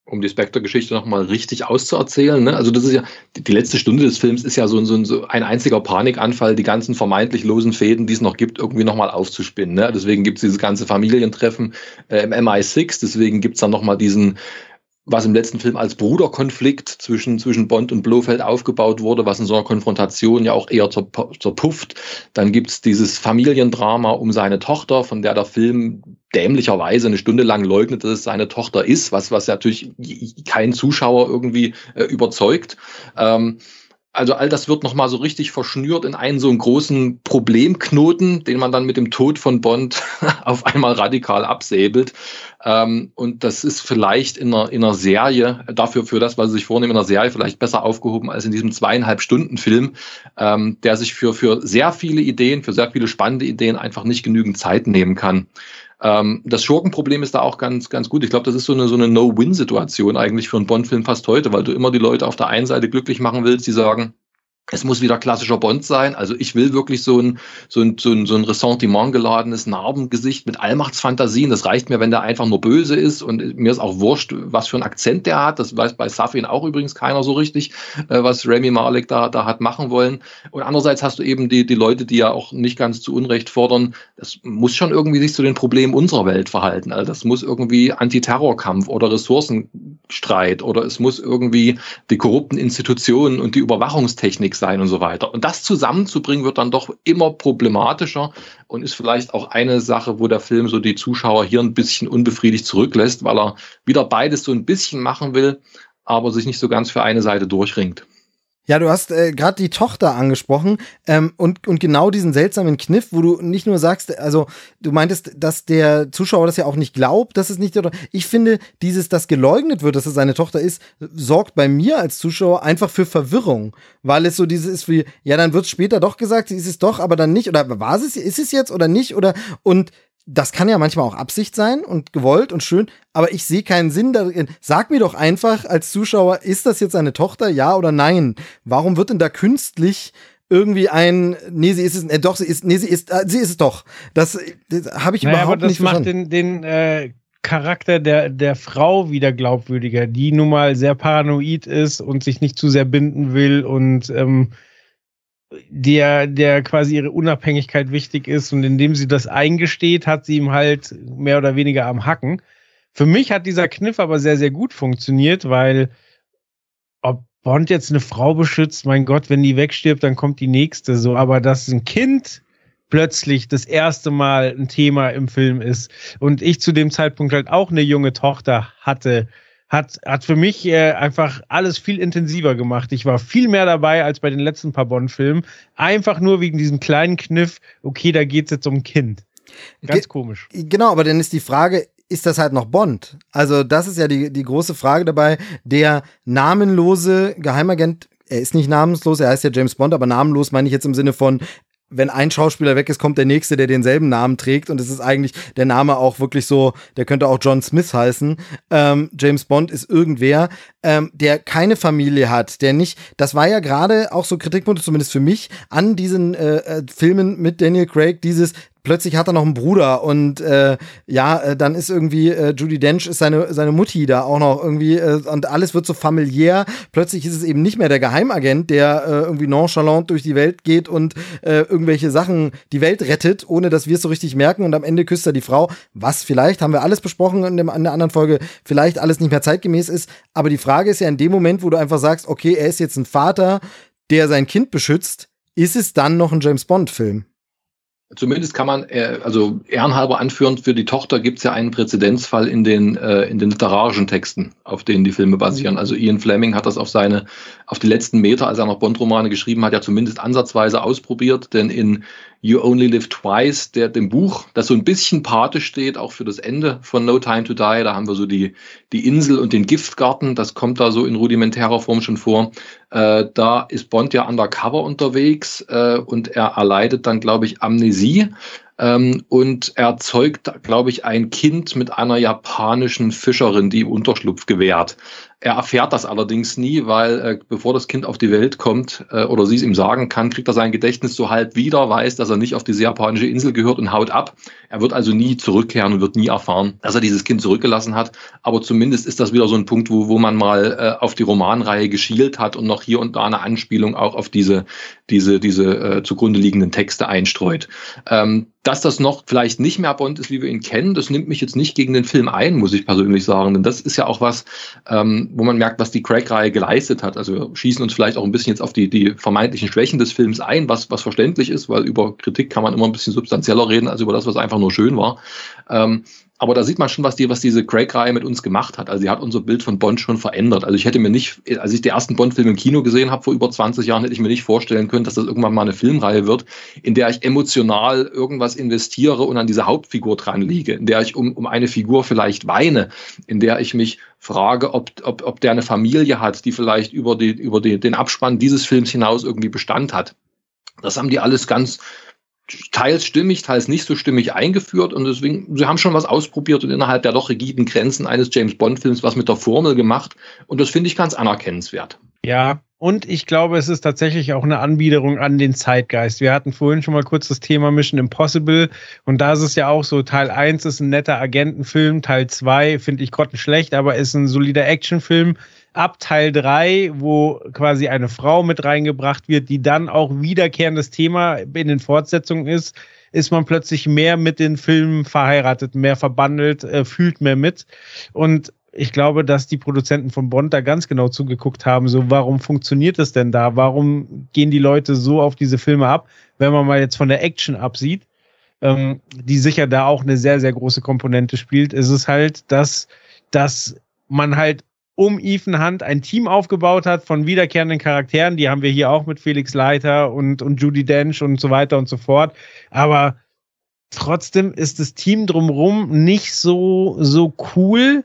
um die Spectre-Geschichte nochmal richtig auszuerzählen. Ne? Also das ist ja, die, letzte Stunde des Films ist ja so, so, so, ein einziger Panikanfall, die ganzen vermeintlich losen Fäden, die es noch gibt, irgendwie nochmal aufzuspinnen. Ne? Deswegen gibt es dieses ganze Familientreffen äh, im MI6, deswegen gibt es dann nochmal diesen was im letzten Film als Bruderkonflikt zwischen, zwischen Bond und Blofeld aufgebaut wurde, was in so einer Konfrontation ja auch eher zerpufft. Dann gibt's dieses Familiendrama um seine Tochter, von der der Film dämlicherweise eine Stunde lang leugnet, dass es seine Tochter ist, was, was natürlich kein Zuschauer irgendwie äh, überzeugt. Ähm, also all das wird nochmal so richtig verschnürt in einen so einen großen Problemknoten, den man dann mit dem Tod von Bond [laughs] auf einmal radikal absäbelt. Ähm, und das ist vielleicht in einer, in einer Serie, dafür für das, was sie sich vornehmen, in einer Serie vielleicht besser aufgehoben als in diesem zweieinhalb Stunden Film, ähm, der sich für, für sehr viele Ideen, für sehr viele spannende Ideen einfach nicht genügend Zeit nehmen kann. Ähm, das Schurkenproblem ist da auch ganz, ganz gut. Ich glaube, das ist so eine, so eine No-Win-Situation eigentlich für einen Bond-Film fast heute, weil du immer die Leute auf der einen Seite glücklich machen willst, die sagen, es muss wieder klassischer Bond sein. Also ich will wirklich so ein, so ein, so ein, so ein Ressentiment geladenes Narbengesicht mit Allmachtsfantasien. Das reicht mir, wenn der einfach nur böse ist. Und mir ist auch wurscht, was für einen Akzent der hat. Das weiß bei Safin auch übrigens keiner so richtig, äh, was Remy Malek da, da hat machen wollen. Und andererseits hast du eben die, die Leute, die ja auch nicht ganz zu Unrecht fordern, das muss schon irgendwie sich zu den Problemen unserer Welt verhalten. Also das muss irgendwie Antiterrorkampf oder Ressourcenstreit oder es muss irgendwie die korrupten Institutionen und die Überwachungstechnik sein und so weiter. Und das zusammenzubringen wird dann doch immer problematischer und ist vielleicht auch eine Sache, wo der Film so die Zuschauer hier ein bisschen unbefriedigt zurücklässt, weil er wieder beides so ein bisschen machen will, aber sich nicht so ganz für eine Seite durchringt. Ja, du hast äh, gerade die Tochter angesprochen ähm, und, und genau diesen seltsamen Kniff, wo du nicht nur sagst, also du meintest, dass der Zuschauer das ja auch nicht glaubt, dass es nicht, oder ich finde, dieses, dass geleugnet wird, dass es seine Tochter ist, sorgt bei mir als Zuschauer einfach für Verwirrung, weil es so dieses ist wie, ja, dann wird später doch gesagt, sie ist es doch, aber dann nicht, oder war es, ist es jetzt oder nicht, oder, und das kann ja manchmal auch Absicht sein und gewollt und schön, aber ich sehe keinen Sinn darin. Sag mir doch einfach als Zuschauer, ist das jetzt eine Tochter, ja oder nein? Warum wird denn da künstlich irgendwie ein, nee, sie ist es, äh, doch, sie ist, nee, sie ist, äh, sie ist es doch. Das, das habe ich naja, überhaupt aber das macht den, den äh, Charakter der, der Frau wieder glaubwürdiger, die nun mal sehr paranoid ist und sich nicht zu sehr binden will und ähm, der, der quasi ihre Unabhängigkeit wichtig ist und indem sie das eingesteht, hat sie ihm halt mehr oder weniger am Hacken. Für mich hat dieser Kniff aber sehr, sehr gut funktioniert, weil ob Bond jetzt eine Frau beschützt, mein Gott, wenn die wegstirbt, dann kommt die nächste so, aber dass ein Kind plötzlich das erste Mal ein Thema im Film ist und ich zu dem Zeitpunkt halt auch eine junge Tochter hatte, hat, hat für mich äh, einfach alles viel intensiver gemacht. Ich war viel mehr dabei als bei den letzten paar Bond-Filmen. Einfach nur wegen diesem kleinen Kniff, okay, da geht's jetzt um ein Kind. Ganz Ge komisch. Genau, aber dann ist die Frage, ist das halt noch Bond? Also, das ist ja die, die große Frage dabei. Der namenlose Geheimagent er ist nicht namenslos, er heißt ja James Bond, aber namenlos meine ich jetzt im Sinne von, wenn ein Schauspieler weg ist, kommt der nächste, der denselben Namen trägt. Und es ist eigentlich der Name auch wirklich so, der könnte auch John Smith heißen. Ähm, James Bond ist irgendwer, ähm, der keine Familie hat, der nicht, das war ja gerade auch so Kritikpunkte, zumindest für mich, an diesen äh, äh, Filmen mit Daniel Craig, dieses, plötzlich hat er noch einen Bruder und äh, ja, äh, dann ist irgendwie äh, Judy Dench ist seine seine Mutti da auch noch irgendwie äh, und alles wird so familiär. Plötzlich ist es eben nicht mehr der Geheimagent, der äh, irgendwie nonchalant durch die Welt geht und äh, irgendwelche Sachen die Welt rettet, ohne dass wir es so richtig merken und am Ende küsst er die Frau, was vielleicht haben wir alles besprochen in, dem, in der anderen Folge, vielleicht alles nicht mehr zeitgemäß ist, aber die Frage ist ja in dem Moment, wo du einfach sagst, okay, er ist jetzt ein Vater, der sein Kind beschützt, ist es dann noch ein James Bond Film? Zumindest kann man, äh, also ehrenhalber anführen, für die Tochter gibt es ja einen Präzedenzfall in den, äh, in den literarischen Texten, auf denen die Filme basieren. Mhm. Also Ian Fleming hat das auf seine, auf die letzten Meter, als er noch Bond-Romane geschrieben hat, ja zumindest ansatzweise ausprobiert, denn in You Only Live Twice, der dem Buch, das so ein bisschen Pate steht, auch für das Ende von No Time to Die. Da haben wir so die, die Insel und den Giftgarten. Das kommt da so in rudimentärer Form schon vor. Äh, da ist Bond ja undercover unterwegs äh, und er erleidet dann, glaube ich, Amnesie. Ähm, und er zeugt, glaube ich, ein Kind mit einer japanischen Fischerin, die ihm Unterschlupf gewährt. Er erfährt das allerdings nie, weil äh, bevor das Kind auf die Welt kommt äh, oder sie es ihm sagen kann, kriegt er sein Gedächtnis so halb wieder, weiß, dass er nicht auf diese japanische Insel gehört und haut ab. Er wird also nie zurückkehren und wird nie erfahren, dass er dieses Kind zurückgelassen hat. Aber zumindest ist das wieder so ein Punkt, wo, wo man mal äh, auf die Romanreihe geschielt hat und noch hier und da eine Anspielung auch auf diese, diese, diese äh, zugrunde liegenden Texte einstreut. Ähm, dass das noch vielleicht nicht mehr Bond ist, wie wir ihn kennen, das nimmt mich jetzt nicht gegen den Film ein, muss ich persönlich sagen. Denn das ist ja auch was, ähm, wo man merkt, was die Craig-Reihe geleistet hat. Also wir schießen uns vielleicht auch ein bisschen jetzt auf die, die vermeintlichen Schwächen des Films ein, was, was verständlich ist, weil über Kritik kann man immer ein bisschen substanzieller reden, als über das, was einfach nur schön war. Ähm, aber da sieht man schon, was, die, was diese Craig-Reihe mit uns gemacht hat. Also sie hat unser Bild von Bond schon verändert. Also ich hätte mir nicht, als ich den ersten Bond-Film im Kino gesehen habe vor über 20 Jahren, hätte ich mir nicht vorstellen können, dass das irgendwann mal eine Filmreihe wird, in der ich emotional irgendwas investiere und an dieser Hauptfigur dran liege, in der ich um, um eine Figur vielleicht weine, in der ich mich frage, ob, ob, ob der eine Familie hat, die vielleicht über, die, über die, den Abspann dieses Films hinaus irgendwie Bestand hat. Das haben die alles ganz teils stimmig, teils nicht so stimmig eingeführt und deswegen, sie haben schon was ausprobiert und innerhalb der doch rigiden Grenzen eines James Bond Films was mit der Formel gemacht und das finde ich ganz anerkennenswert. Ja, und ich glaube, es ist tatsächlich auch eine Anbiederung an den Zeitgeist. Wir hatten vorhin schon mal kurz das Thema Mission Impossible. Und da ist es ja auch so, Teil 1 ist ein netter Agentenfilm, Teil 2 finde ich grottenschlecht, aber ist ein solider Actionfilm. Ab Teil 3, wo quasi eine Frau mit reingebracht wird, die dann auch wiederkehrendes Thema in den Fortsetzungen ist, ist man plötzlich mehr mit den Filmen verheiratet, mehr verbandelt, äh, fühlt mehr mit. Und ich glaube, dass die Produzenten von Bond da ganz genau zugeguckt haben, so warum funktioniert das denn da? Warum gehen die Leute so auf diese Filme ab, wenn man mal jetzt von der Action absieht, ähm, die sicher da auch eine sehr, sehr große Komponente spielt, ist es halt, dass, dass man halt um Ethan Hunt ein Team aufgebaut hat von wiederkehrenden Charakteren. Die haben wir hier auch mit Felix Leiter und, und Judy Dench und so weiter und so fort. Aber trotzdem ist das Team drumherum nicht so, so cool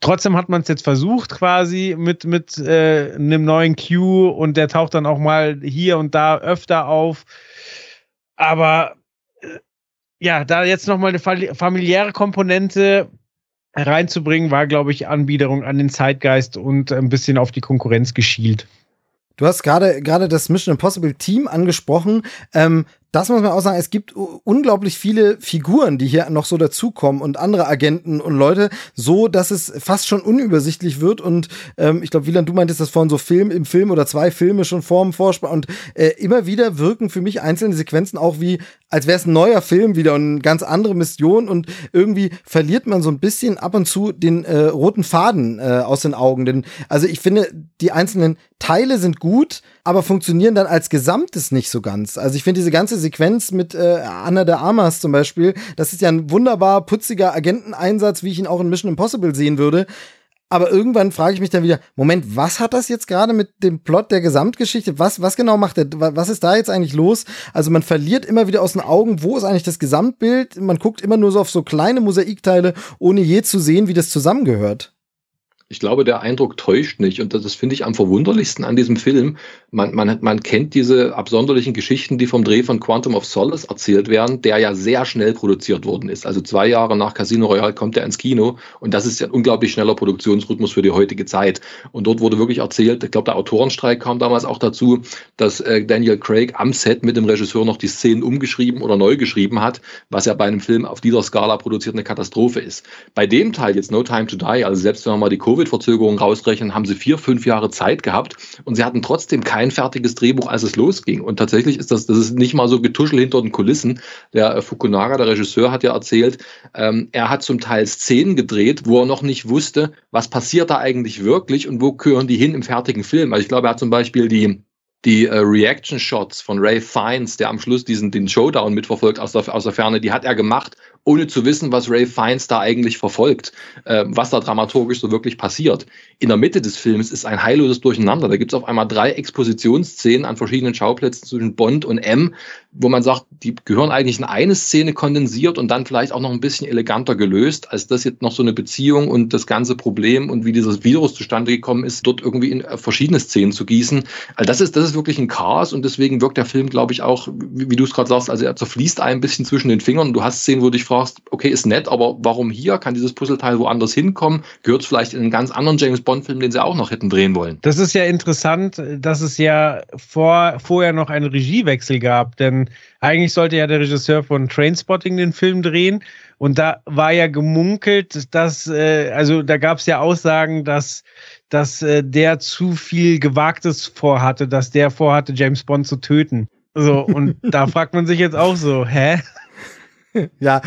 Trotzdem hat man es jetzt versucht quasi mit, mit äh, einem neuen Q und der taucht dann auch mal hier und da öfter auf. Aber äh, ja, da jetzt nochmal eine familiäre Komponente reinzubringen, war, glaube ich, Anbiederung an den Zeitgeist und ein bisschen auf die Konkurrenz geschielt. Du hast gerade gerade das Mission Impossible Team angesprochen. Ähm, das muss man auch sagen, es gibt unglaublich viele Figuren, die hier noch so dazukommen und andere Agenten und Leute, so dass es fast schon unübersichtlich wird. Und ähm, ich glaube, Wieland, du meintest das vorhin so Film im Film oder zwei Filme schon vor dem Vorspann. Und äh, immer wieder wirken für mich einzelne Sequenzen auch wie, als wäre es ein neuer Film wieder und eine ganz andere Mission. Und irgendwie verliert man so ein bisschen ab und zu den äh, roten Faden äh, aus den Augen. Denn also ich finde, die einzelnen Teile sind gut, aber funktionieren dann als Gesamtes nicht so ganz. Also ich finde diese ganze Sequenz mit äh, Anna de Armas zum Beispiel, das ist ja ein wunderbar putziger Agenteneinsatz, wie ich ihn auch in Mission Impossible sehen würde. Aber irgendwann frage ich mich dann wieder, Moment, was hat das jetzt gerade mit dem Plot der Gesamtgeschichte? Was, was genau macht er? Was ist da jetzt eigentlich los? Also man verliert immer wieder aus den Augen, wo ist eigentlich das Gesamtbild? Man guckt immer nur so auf so kleine Mosaikteile, ohne je zu sehen, wie das zusammengehört. Ich glaube, der Eindruck täuscht nicht. Und das, das finde ich am verwunderlichsten an diesem Film. Man, man, man kennt diese absonderlichen Geschichten, die vom Dreh von Quantum of Solace erzählt werden, der ja sehr schnell produziert worden ist. Also zwei Jahre nach Casino Royale kommt er ins Kino. Und das ist ja ein unglaublich schneller Produktionsrhythmus für die heutige Zeit. Und dort wurde wirklich erzählt, ich glaube, der Autorenstreik kam damals auch dazu, dass äh, Daniel Craig am Set mit dem Regisseur noch die Szenen umgeschrieben oder neu geschrieben hat, was ja bei einem Film auf dieser Skala produziert eine Katastrophe ist. Bei dem Teil jetzt No Time to Die, also selbst wenn man mal die Covid-Verzögerung rausrechnen, haben sie vier, fünf Jahre Zeit gehabt und sie hatten trotzdem kein fertiges Drehbuch, als es losging. Und tatsächlich ist das, das ist nicht mal so getuschel hinter den Kulissen. Der äh, Fukunaga, der Regisseur, hat ja erzählt, ähm, er hat zum Teil Szenen gedreht, wo er noch nicht wusste, was passiert da eigentlich wirklich und wo gehören die hin im fertigen Film. Also ich glaube, er hat zum Beispiel die die äh, Reaction Shots von Ray Fiennes, der am Schluss diesen den Showdown mitverfolgt aus der, aus der Ferne, die hat er gemacht, ohne zu wissen, was Ray Fiennes da eigentlich verfolgt, äh, was da dramaturgisch so wirklich passiert. In der Mitte des Films ist ein heilloses Durcheinander. Da gibt es auf einmal drei Expositionsszenen an verschiedenen Schauplätzen zwischen Bond und M, wo man sagt, die gehören eigentlich in eine Szene kondensiert und dann vielleicht auch noch ein bisschen eleganter gelöst, als das jetzt noch so eine Beziehung und das ganze Problem und wie dieses Virus zustande gekommen ist, dort irgendwie in äh, verschiedene Szenen zu gießen. Also das ist, das ist wirklich ein Chaos und deswegen wirkt der Film, glaube ich, auch, wie, wie du es gerade sagst, also er zerfließt ein bisschen zwischen den Fingern. Du hast Szenen, wo dich fragst, okay, ist nett, aber warum hier? Kann dieses Puzzleteil woanders hinkommen? Gehört es vielleicht in einen ganz anderen James Bond-Film, den sie auch noch hätten drehen wollen? Das ist ja interessant, dass es ja vor, vorher noch einen Regiewechsel gab, denn eigentlich sollte ja der Regisseur von Trainspotting den Film drehen und da war ja gemunkelt, dass, äh, also da gab es ja Aussagen, dass dass äh, der zu viel Gewagtes vorhatte, dass der vorhatte, James Bond zu töten. So, und [laughs] da fragt man sich jetzt auch so, hä? Ja,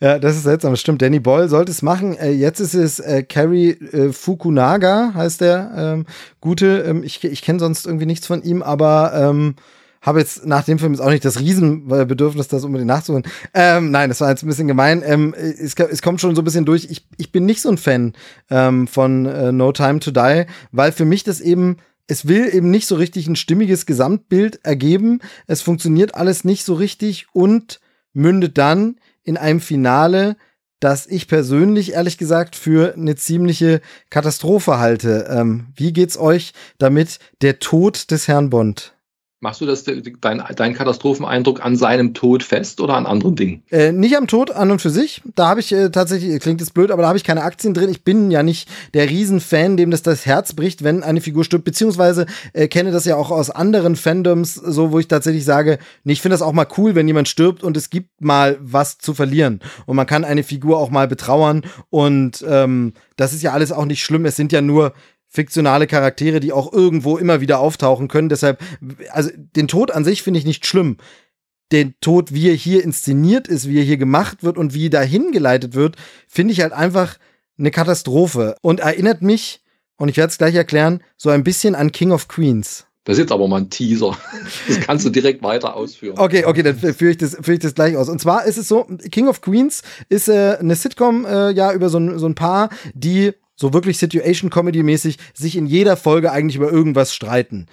ja, das ist seltsam. Stimmt, Danny Boyle sollte es machen. Äh, jetzt ist es äh, Carrie äh, Fukunaga, heißt der ähm, Gute. Ähm, ich ich kenne sonst irgendwie nichts von ihm, aber ähm, habe jetzt nach dem Film jetzt auch nicht das Riesenbedürfnis, das unbedingt nachzuholen. Ähm, nein, das war jetzt ein bisschen gemein. Ähm, es, es, kommt schon so ein bisschen durch. Ich, ich bin nicht so ein Fan ähm, von äh, No Time to Die, weil für mich das eben es will eben nicht so richtig ein stimmiges Gesamtbild ergeben. Es funktioniert alles nicht so richtig und mündet dann in einem Finale, das ich persönlich ehrlich gesagt für eine ziemliche Katastrophe halte. Ähm, wie geht's euch damit? Der Tod des Herrn Bond. Machst du das, dein, dein Katastropheneindruck an seinem Tod fest oder an anderen Dingen? Äh, nicht am Tod an und für sich. Da habe ich äh, tatsächlich, klingt jetzt blöd, aber da habe ich keine Aktien drin. Ich bin ja nicht der Riesenfan, dem das das Herz bricht, wenn eine Figur stirbt. Beziehungsweise äh, kenne das ja auch aus anderen Fandoms, so wo ich tatsächlich sage, nee, ich finde das auch mal cool, wenn jemand stirbt und es gibt mal was zu verlieren. Und man kann eine Figur auch mal betrauern. Und ähm, das ist ja alles auch nicht schlimm. Es sind ja nur fiktionale Charaktere, die auch irgendwo immer wieder auftauchen können. Deshalb, also den Tod an sich finde ich nicht schlimm. Den Tod, wie er hier inszeniert ist, wie er hier gemacht wird und wie dahin geleitet wird, finde ich halt einfach eine Katastrophe und erinnert mich, und ich werde es gleich erklären, so ein bisschen an King of Queens. Das ist jetzt aber mal ein Teaser. [laughs] Das kannst du direkt weiter ausführen. Okay, okay, dann führe ich, das, ich das gleich aus. Und zwar ist es so, King of Queens ist äh, eine Sitcom äh, ja über so ein, so ein Paar, die so wirklich Situation-Comedy-mäßig sich in jeder Folge eigentlich über irgendwas streiten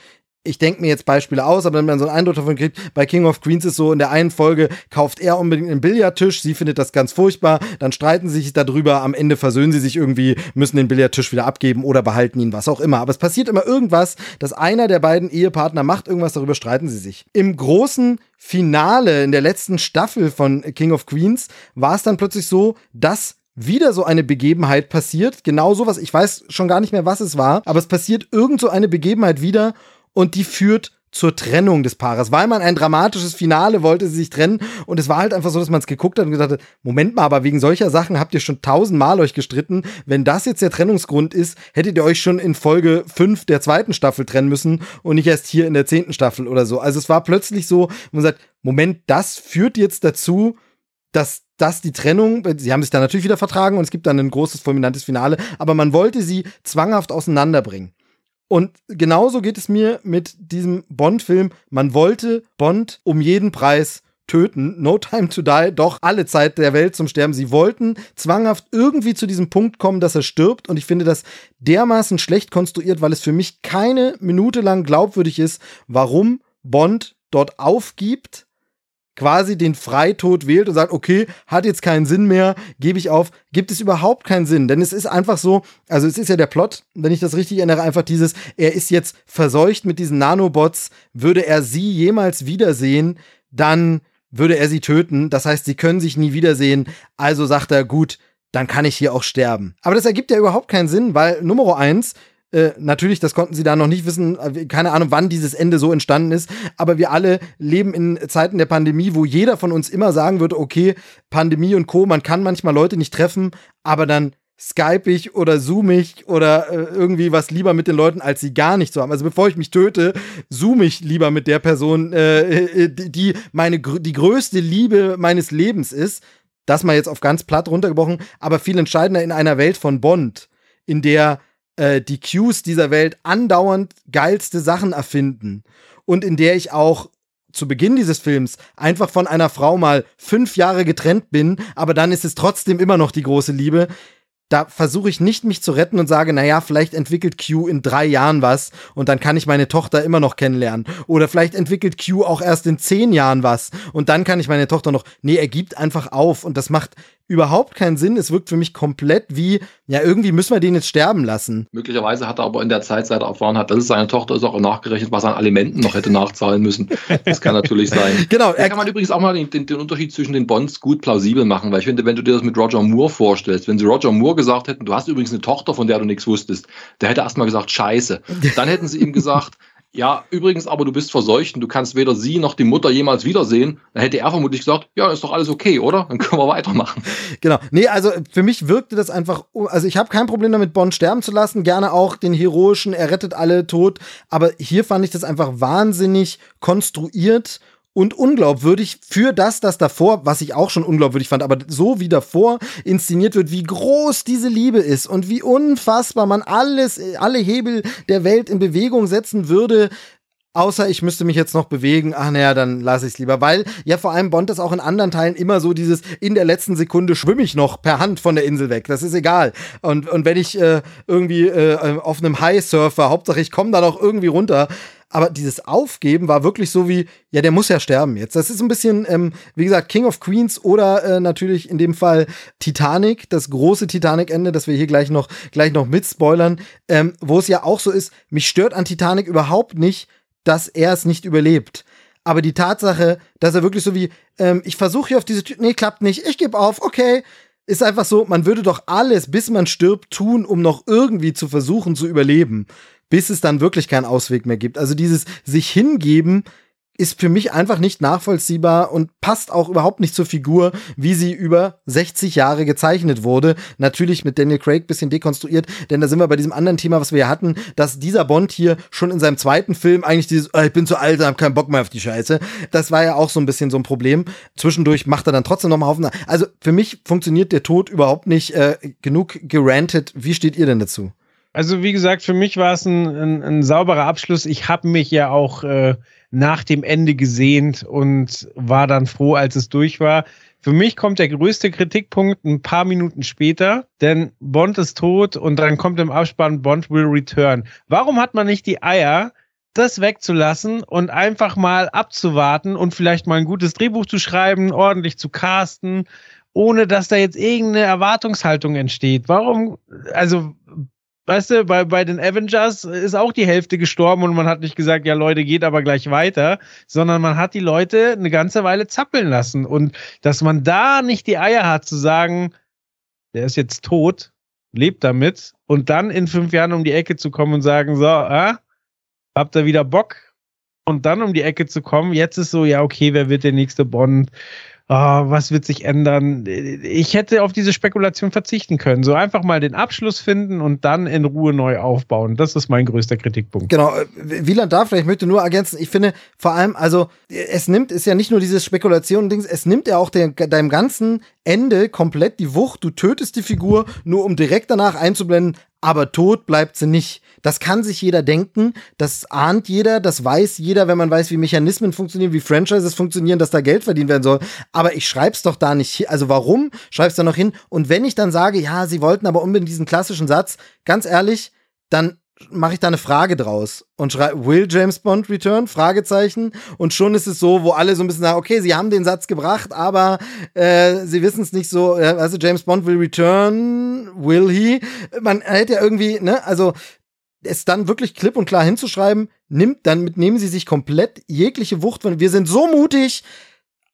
ich denke mir jetzt Beispiele aus, aber wenn man so einen Eindruck davon kriegt, bei King of Queens ist so, in der einen Folge kauft er unbedingt einen Billardtisch, sie findet das ganz furchtbar, dann streiten sie sich darüber, am Ende versöhnen sie sich irgendwie, müssen den Billardtisch wieder abgeben oder behalten ihn, was auch immer. Aber es passiert immer irgendwas, dass einer der beiden Ehepartner macht irgendwas, darüber streiten sie sich. Im großen Finale in der letzten Staffel von King of Queens war es dann plötzlich so, dass wieder so eine Begebenheit passiert. Genau sowas. Ich weiß schon gar nicht mehr, was es war, aber es passiert irgend so eine Begebenheit wieder und die führt zur Trennung des Paares, weil man ein dramatisches Finale wollte, sie sich trennen und es war halt einfach so, dass man es geguckt hat und gesagt hat, Moment mal, aber wegen solcher Sachen habt ihr schon tausendmal euch gestritten. Wenn das jetzt der Trennungsgrund ist, hättet ihr euch schon in Folge 5 der zweiten Staffel trennen müssen und nicht erst hier in der zehnten Staffel oder so. Also es war plötzlich so, man sagt, Moment, das führt jetzt dazu, dass dass die Trennung, sie haben sich dann natürlich wieder vertragen und es gibt dann ein großes, fulminantes Finale, aber man wollte sie zwanghaft auseinanderbringen. Und genauso geht es mir mit diesem Bond-Film. Man wollte Bond um jeden Preis töten. No Time to Die, doch alle Zeit der Welt zum Sterben. Sie wollten zwanghaft irgendwie zu diesem Punkt kommen, dass er stirbt. Und ich finde das dermaßen schlecht konstruiert, weil es für mich keine Minute lang glaubwürdig ist, warum Bond dort aufgibt quasi den Freitod wählt und sagt, okay, hat jetzt keinen Sinn mehr, gebe ich auf, gibt es überhaupt keinen Sinn. Denn es ist einfach so, also es ist ja der Plot, wenn ich das richtig erinnere, einfach dieses, er ist jetzt verseucht mit diesen Nanobots, würde er sie jemals wiedersehen, dann würde er sie töten. Das heißt, sie können sich nie wiedersehen. Also sagt er, gut, dann kann ich hier auch sterben. Aber das ergibt ja überhaupt keinen Sinn, weil Nummer eins, äh, natürlich, das konnten sie da noch nicht wissen, äh, keine Ahnung, wann dieses Ende so entstanden ist, aber wir alle leben in Zeiten der Pandemie, wo jeder von uns immer sagen würde, okay, Pandemie und Co., man kann manchmal Leute nicht treffen, aber dann Skype ich oder Zoom ich oder äh, irgendwie was lieber mit den Leuten, als sie gar nicht zu haben. Also bevor ich mich töte, zoom ich lieber mit der Person, äh, die meine die größte Liebe meines Lebens ist. Das mal jetzt auf ganz platt runtergebrochen, aber viel entscheidender in einer Welt von Bond, in der äh, die Qs dieser Welt andauernd geilste Sachen erfinden und in der ich auch zu Beginn dieses Films einfach von einer Frau mal fünf Jahre getrennt bin, aber dann ist es trotzdem immer noch die große Liebe da versuche ich nicht, mich zu retten und sage, naja, vielleicht entwickelt Q in drei Jahren was und dann kann ich meine Tochter immer noch kennenlernen. Oder vielleicht entwickelt Q auch erst in zehn Jahren was und dann kann ich meine Tochter noch. Nee, er gibt einfach auf und das macht überhaupt keinen Sinn. Es wirkt für mich komplett wie, ja, irgendwie müssen wir den jetzt sterben lassen. Möglicherweise hat er aber in der Zeit, seit er erfahren hat, dass es seine Tochter ist, auch nachgerechnet, was er an Alimenten noch hätte nachzahlen müssen. Das kann natürlich sein. [laughs] genau. Da kann man übrigens auch mal den, den, den, Unterschied zwischen den Bonds gut plausibel machen, weil ich finde, wenn du dir das mit Roger Moore vorstellst, wenn sie Roger Moore gesagt hätten, du hast übrigens eine Tochter, von der du nichts wusstest, der hätte erstmal gesagt, scheiße. Dann hätten sie ihm gesagt, ja, übrigens, aber du bist verseucht und du kannst weder sie noch die Mutter jemals wiedersehen, dann hätte er vermutlich gesagt, ja, ist doch alles okay, oder? Dann können wir weitermachen. [laughs] Genau. Nee, also für mich wirkte das einfach, also ich habe kein Problem damit, Bond sterben zu lassen, gerne auch den heroischen, er rettet alle tot, aber hier fand ich das einfach wahnsinnig konstruiert und unglaubwürdig für das, das davor, was ich auch schon unglaubwürdig fand, aber so wie davor inszeniert wird, wie groß diese Liebe ist und wie unfassbar man alles, alle Hebel der Welt in Bewegung setzen würde, Außer ich müsste mich jetzt noch bewegen, ach naja, dann lasse ich es lieber. Weil ja vor allem Bond ist auch in anderen Teilen immer so dieses, in der letzten Sekunde schwimme ich noch per Hand von der Insel weg. Das ist egal. Und, und wenn ich äh, irgendwie äh, auf einem High surfer, Hauptsache ich komme da noch irgendwie runter aber dieses Aufgeben war wirklich so wie, ja, der muss ja sterben jetzt. Das ist ein bisschen, ähm, wie gesagt, King of Queens oder äh, natürlich in dem Fall Titanic, das große Titanic-Ende, das wir hier gleich noch, gleich noch mitspoilern, ähm, wo es ja auch so ist, mich stört an Titanic überhaupt nicht, dass er es nicht überlebt. Aber die Tatsache, dass er wirklich so wie, ähm, ich versuche hier auf diese Tür, nee, klappt nicht, ich gebe auf, okay, ist einfach so, man würde doch alles, bis man stirbt, tun, um noch irgendwie zu versuchen zu überleben, bis es dann wirklich keinen Ausweg mehr gibt. Also dieses sich hingeben, ist für mich einfach nicht nachvollziehbar und passt auch überhaupt nicht zur Figur, wie sie über 60 Jahre gezeichnet wurde. Natürlich mit Daniel Craig bisschen dekonstruiert, denn da sind wir bei diesem anderen Thema, was wir ja hatten, dass dieser Bond hier schon in seinem zweiten Film eigentlich dieses, oh, ich bin zu alt, hab keinen Bock mehr auf die Scheiße. Das war ja auch so ein bisschen so ein Problem. Zwischendurch macht er dann trotzdem noch Haufen. Also für mich funktioniert der Tod überhaupt nicht äh, genug gerantet. Wie steht ihr denn dazu? Also wie gesagt, für mich war es ein, ein, ein sauberer Abschluss. Ich habe mich ja auch äh, nach dem Ende gesehnt und war dann froh, als es durch war. Für mich kommt der größte Kritikpunkt ein paar Minuten später, denn Bond ist tot und dann kommt im Abspann Bond will return. Warum hat man nicht die Eier, das wegzulassen und einfach mal abzuwarten und vielleicht mal ein gutes Drehbuch zu schreiben, ordentlich zu casten, ohne dass da jetzt irgendeine Erwartungshaltung entsteht? Warum, also weißt du, bei, bei den Avengers ist auch die Hälfte gestorben und man hat nicht gesagt, ja Leute, geht aber gleich weiter, sondern man hat die Leute eine ganze Weile zappeln lassen. Und dass man da nicht die Eier hat zu sagen, der ist jetzt tot, lebt damit und dann in fünf Jahren um die Ecke zu kommen und sagen, so, äh, habt ihr wieder Bock? Und dann um die Ecke zu kommen, jetzt ist so, ja, okay, wer wird der nächste Bond? Oh, was wird sich ändern? Ich hätte auf diese Spekulation verzichten können. So einfach mal den Abschluss finden und dann in Ruhe neu aufbauen. Das ist mein größter Kritikpunkt. Genau. Wieland darf, vielleicht möchte nur ergänzen. Ich finde vor allem, also es nimmt, ist ja nicht nur dieses Spekulation-Dings, es nimmt ja auch den, deinem ganzen Ende komplett die Wucht. Du tötest die Figur, nur um direkt danach einzublenden, aber tot bleibt sie nicht. Das kann sich jeder denken, das ahnt jeder, das weiß jeder, wenn man weiß, wie Mechanismen funktionieren, wie Franchises funktionieren, dass da Geld verdient werden soll. Aber ich schreib's doch da nicht hin. Also warum schreib's da noch hin? Und wenn ich dann sage, ja, sie wollten aber unbedingt diesen klassischen Satz, ganz ehrlich, dann mache ich da eine Frage draus und schreibe, will James Bond return? Fragezeichen. Und schon ist es so, wo alle so ein bisschen sagen, okay, sie haben den Satz gebracht, aber äh, sie wissen es nicht so, äh, also James Bond will return, will he? Man hätte ja irgendwie, ne, also es dann wirklich klipp und klar hinzuschreiben, nimmt, dann nehmen sie sich komplett jegliche Wucht wir sind so mutig,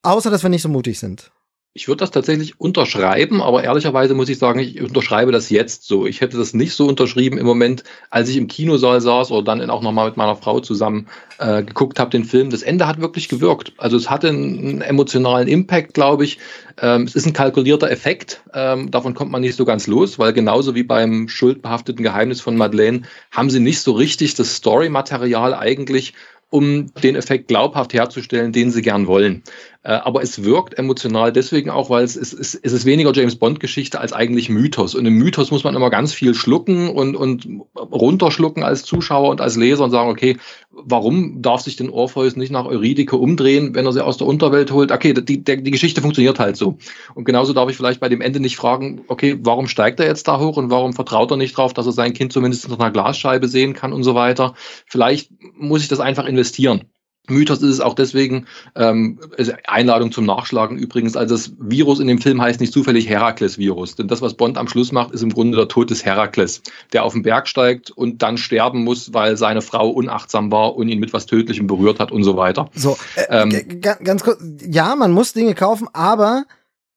außer dass wir nicht so mutig sind. Ich würde das tatsächlich unterschreiben, aber ehrlicherweise muss ich sagen, ich unterschreibe das jetzt so. Ich hätte das nicht so unterschrieben im Moment, als ich im Kinosaal saß oder dann auch nochmal mit meiner Frau zusammen äh, geguckt habe, den Film. Das Ende hat wirklich gewirkt. Also es hatte einen emotionalen Impact, glaube ich. Ähm, es ist ein kalkulierter Effekt. Ähm, davon kommt man nicht so ganz los, weil genauso wie beim schuldbehafteten Geheimnis von Madeleine haben sie nicht so richtig das Story-Material eigentlich um den Effekt glaubhaft herzustellen, den sie gern wollen. Äh, aber es wirkt emotional deswegen auch, weil es ist, es ist weniger James Bond-Geschichte als eigentlich Mythos. Und im Mythos muss man immer ganz viel schlucken und, und runterschlucken als Zuschauer und als Leser und sagen, okay, warum darf sich den Orpheus nicht nach Eurydike umdrehen, wenn er sie aus der Unterwelt holt? Okay, die, die, die Geschichte funktioniert halt so. Und genauso darf ich vielleicht bei dem Ende nicht fragen, okay, warum steigt er jetzt da hoch und warum vertraut er nicht drauf, dass er sein Kind zumindest nach einer Glasscheibe sehen kann und so weiter. Vielleicht muss ich das einfach investieren. Mythos ist es auch deswegen, ähm, Einladung zum Nachschlagen übrigens, also das Virus in dem Film heißt nicht zufällig Herakles-Virus, denn das, was Bond am Schluss macht, ist im Grunde der Tod des Herakles, der auf den Berg steigt und dann sterben muss, weil seine Frau unachtsam war und ihn mit was Tödlichem berührt hat und so weiter. So, äh, ähm, ganz kurz, ja, man muss Dinge kaufen, aber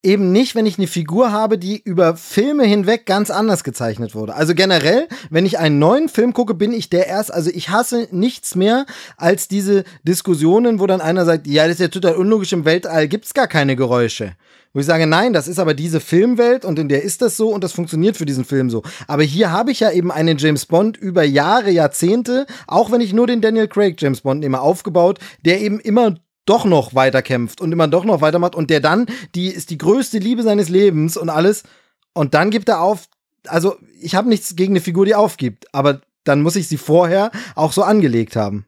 eben nicht, wenn ich eine Figur habe, die über Filme hinweg ganz anders gezeichnet wurde. Also generell, wenn ich einen neuen Film gucke, bin ich der erst, also ich hasse nichts mehr als diese Diskussionen, wo dann einer sagt, ja, das ist ja total unlogisch, im Weltall gibt's gar keine Geräusche. Wo ich sage, nein, das ist aber diese Filmwelt und in der ist das so und das funktioniert für diesen Film so. Aber hier habe ich ja eben einen James Bond über Jahre, Jahrzehnte, auch wenn ich nur den Daniel Craig James Bond nehme, aufgebaut, der eben immer doch noch weiterkämpft und immer doch noch weitermacht und der dann, die ist die größte Liebe seines Lebens und alles und dann gibt er auf, also ich habe nichts gegen eine Figur, die aufgibt, aber dann muss ich sie vorher auch so angelegt haben.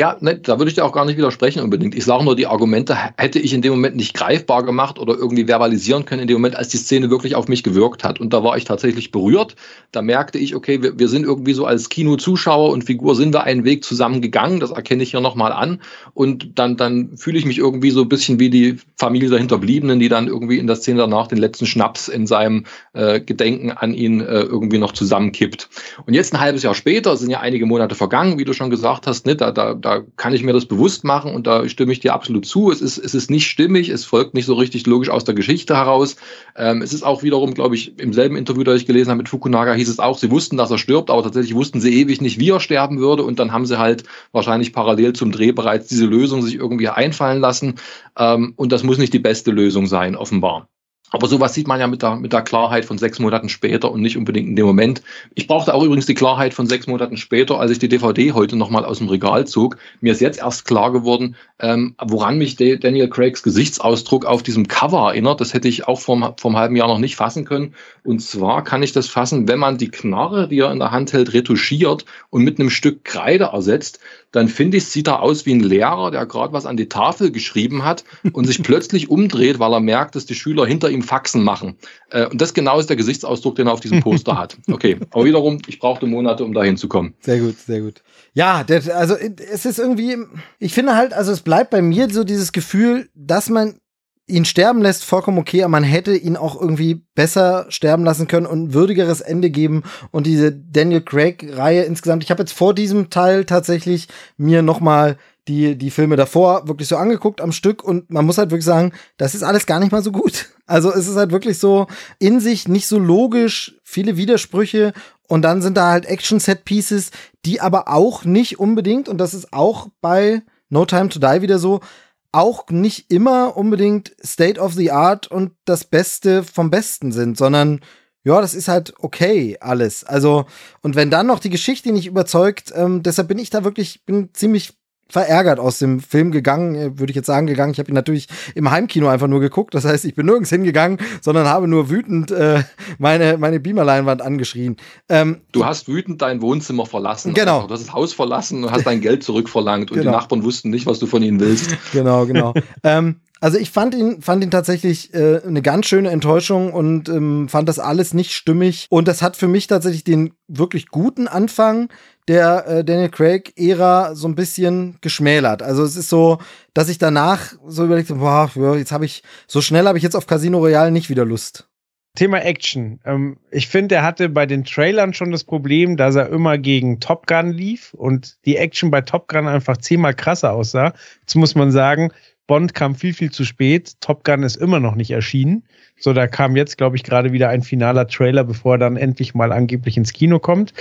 Ja, ne, da würde ich dir auch gar nicht widersprechen unbedingt. Ich sage nur, die Argumente hätte ich in dem Moment nicht greifbar gemacht oder irgendwie verbalisieren können in dem Moment, als die Szene wirklich auf mich gewirkt hat. Und da war ich tatsächlich berührt. Da merkte ich, okay, wir, wir sind irgendwie so als Kino-Zuschauer und Figur sind wir einen Weg zusammen gegangen. Das erkenne ich hier nochmal an. Und dann, dann fühle ich mich irgendwie so ein bisschen wie die Familie der Hinterbliebenen, die dann irgendwie in der Szene danach den letzten Schnaps in seinem äh, Gedenken an ihn äh, irgendwie noch zusammenkippt. Und jetzt ein halbes Jahr später sind ja einige Monate vergangen, wie du schon gesagt hast, ne, da, da da kann ich mir das bewusst machen und da stimme ich dir absolut zu. Es ist, es ist nicht stimmig, es folgt nicht so richtig logisch aus der Geschichte heraus. Ähm, es ist auch wiederum, glaube ich, im selben Interview, das ich gelesen habe mit Fukunaga, hieß es auch, sie wussten, dass er stirbt, aber tatsächlich wussten sie ewig nicht, wie er sterben würde und dann haben sie halt wahrscheinlich parallel zum Dreh bereits diese Lösung sich irgendwie einfallen lassen. Ähm, und das muss nicht die beste Lösung sein, offenbar. Aber sowas sieht man ja mit der, mit der Klarheit von sechs Monaten später und nicht unbedingt in dem Moment. Ich brauchte auch übrigens die Klarheit von sechs Monaten später, als ich die DVD heute nochmal aus dem Regal zog. Mir ist jetzt erst klar geworden, ähm, woran mich Daniel Craigs Gesichtsausdruck auf diesem Cover erinnert. Das hätte ich auch vor vom halben Jahr noch nicht fassen können. Und zwar kann ich das fassen, wenn man die Knarre, die er in der Hand hält, retuschiert und mit einem Stück Kreide ersetzt, dann finde ich, sieht er aus wie ein Lehrer, der gerade was an die Tafel geschrieben hat [laughs] und sich plötzlich umdreht, weil er merkt, dass die Schüler hinter ihm Faxen machen. Äh, und das genau ist der Gesichtsausdruck, den er auf diesem Poster hat. [laughs] Okay, aber wiederum, ich brauchte Monate, um da hinzukommen. Sehr gut, sehr gut. Ja, der, also es ist irgendwie, ich finde halt, also es bleibt bei mir so dieses Gefühl, dass man ihn sterben lässt, vollkommen okay, aber man hätte ihn auch irgendwie besser sterben lassen können und ein würdigeres Ende geben und diese Daniel Craig-Reihe insgesamt. Ich habe jetzt vor diesem Teil tatsächlich mir noch mal die, die Filme davor wirklich so angeguckt am Stück und man muss halt wirklich sagen, das ist alles gar nicht mal so gut. [laughs] Also es ist halt wirklich so in sich nicht so logisch, viele Widersprüche und dann sind da halt Action-Set-Pieces, die aber auch nicht unbedingt, und das ist auch bei No Time to Die wieder so, auch nicht immer unbedingt State of the Art und das Beste vom Besten sind, sondern ja, das ist halt okay alles. Also, und wenn dann noch die Geschichte nicht überzeugt, ähm, deshalb bin ich da wirklich, bin ziemlich verärgert aus dem Film gegangen, äh, würde ich jetzt sagen, gegangen. Ich habe ihn natürlich im Heimkino einfach nur geguckt. Das heißt, ich bin nirgends hingegangen, sondern habe nur wütend äh, meine, meine Beamerleinwand angeschrien. Ähm, du hast wütend dein Wohnzimmer verlassen. Genau. Also, du hast das Haus verlassen und hast dein Geld zurückverlangt und genau. die Nachbarn wussten nicht, was du von ihnen willst. [laughs] Genau, genau. ähm, also ich fand ihn, fand ihn tatsächlich äh, eine ganz schöne Enttäuschung und ähm, fand das alles nicht stimmig. Und das hat für mich tatsächlich den wirklich guten Anfang der äh, Daniel Craig-Ära so ein bisschen geschmälert. Also es ist so, dass ich danach so überlegt habe, boah, jetzt habe ich, so schnell habe ich jetzt auf Casino Royale nicht wieder Lust. Thema Action. Ähm, ich finde, er hatte bei den Trailern schon das Problem, dass er immer gegen Top Gun lief und die Action bei Top Gun einfach zehnmal krasser aussah. Jetzt muss man sagen, Bond kam viel, viel zu spät. Top Gun ist immer noch nicht erschienen. So, da kam jetzt, glaube ich, gerade wieder ein finaler Trailer, bevor er dann endlich mal angeblich ins Kino kommt.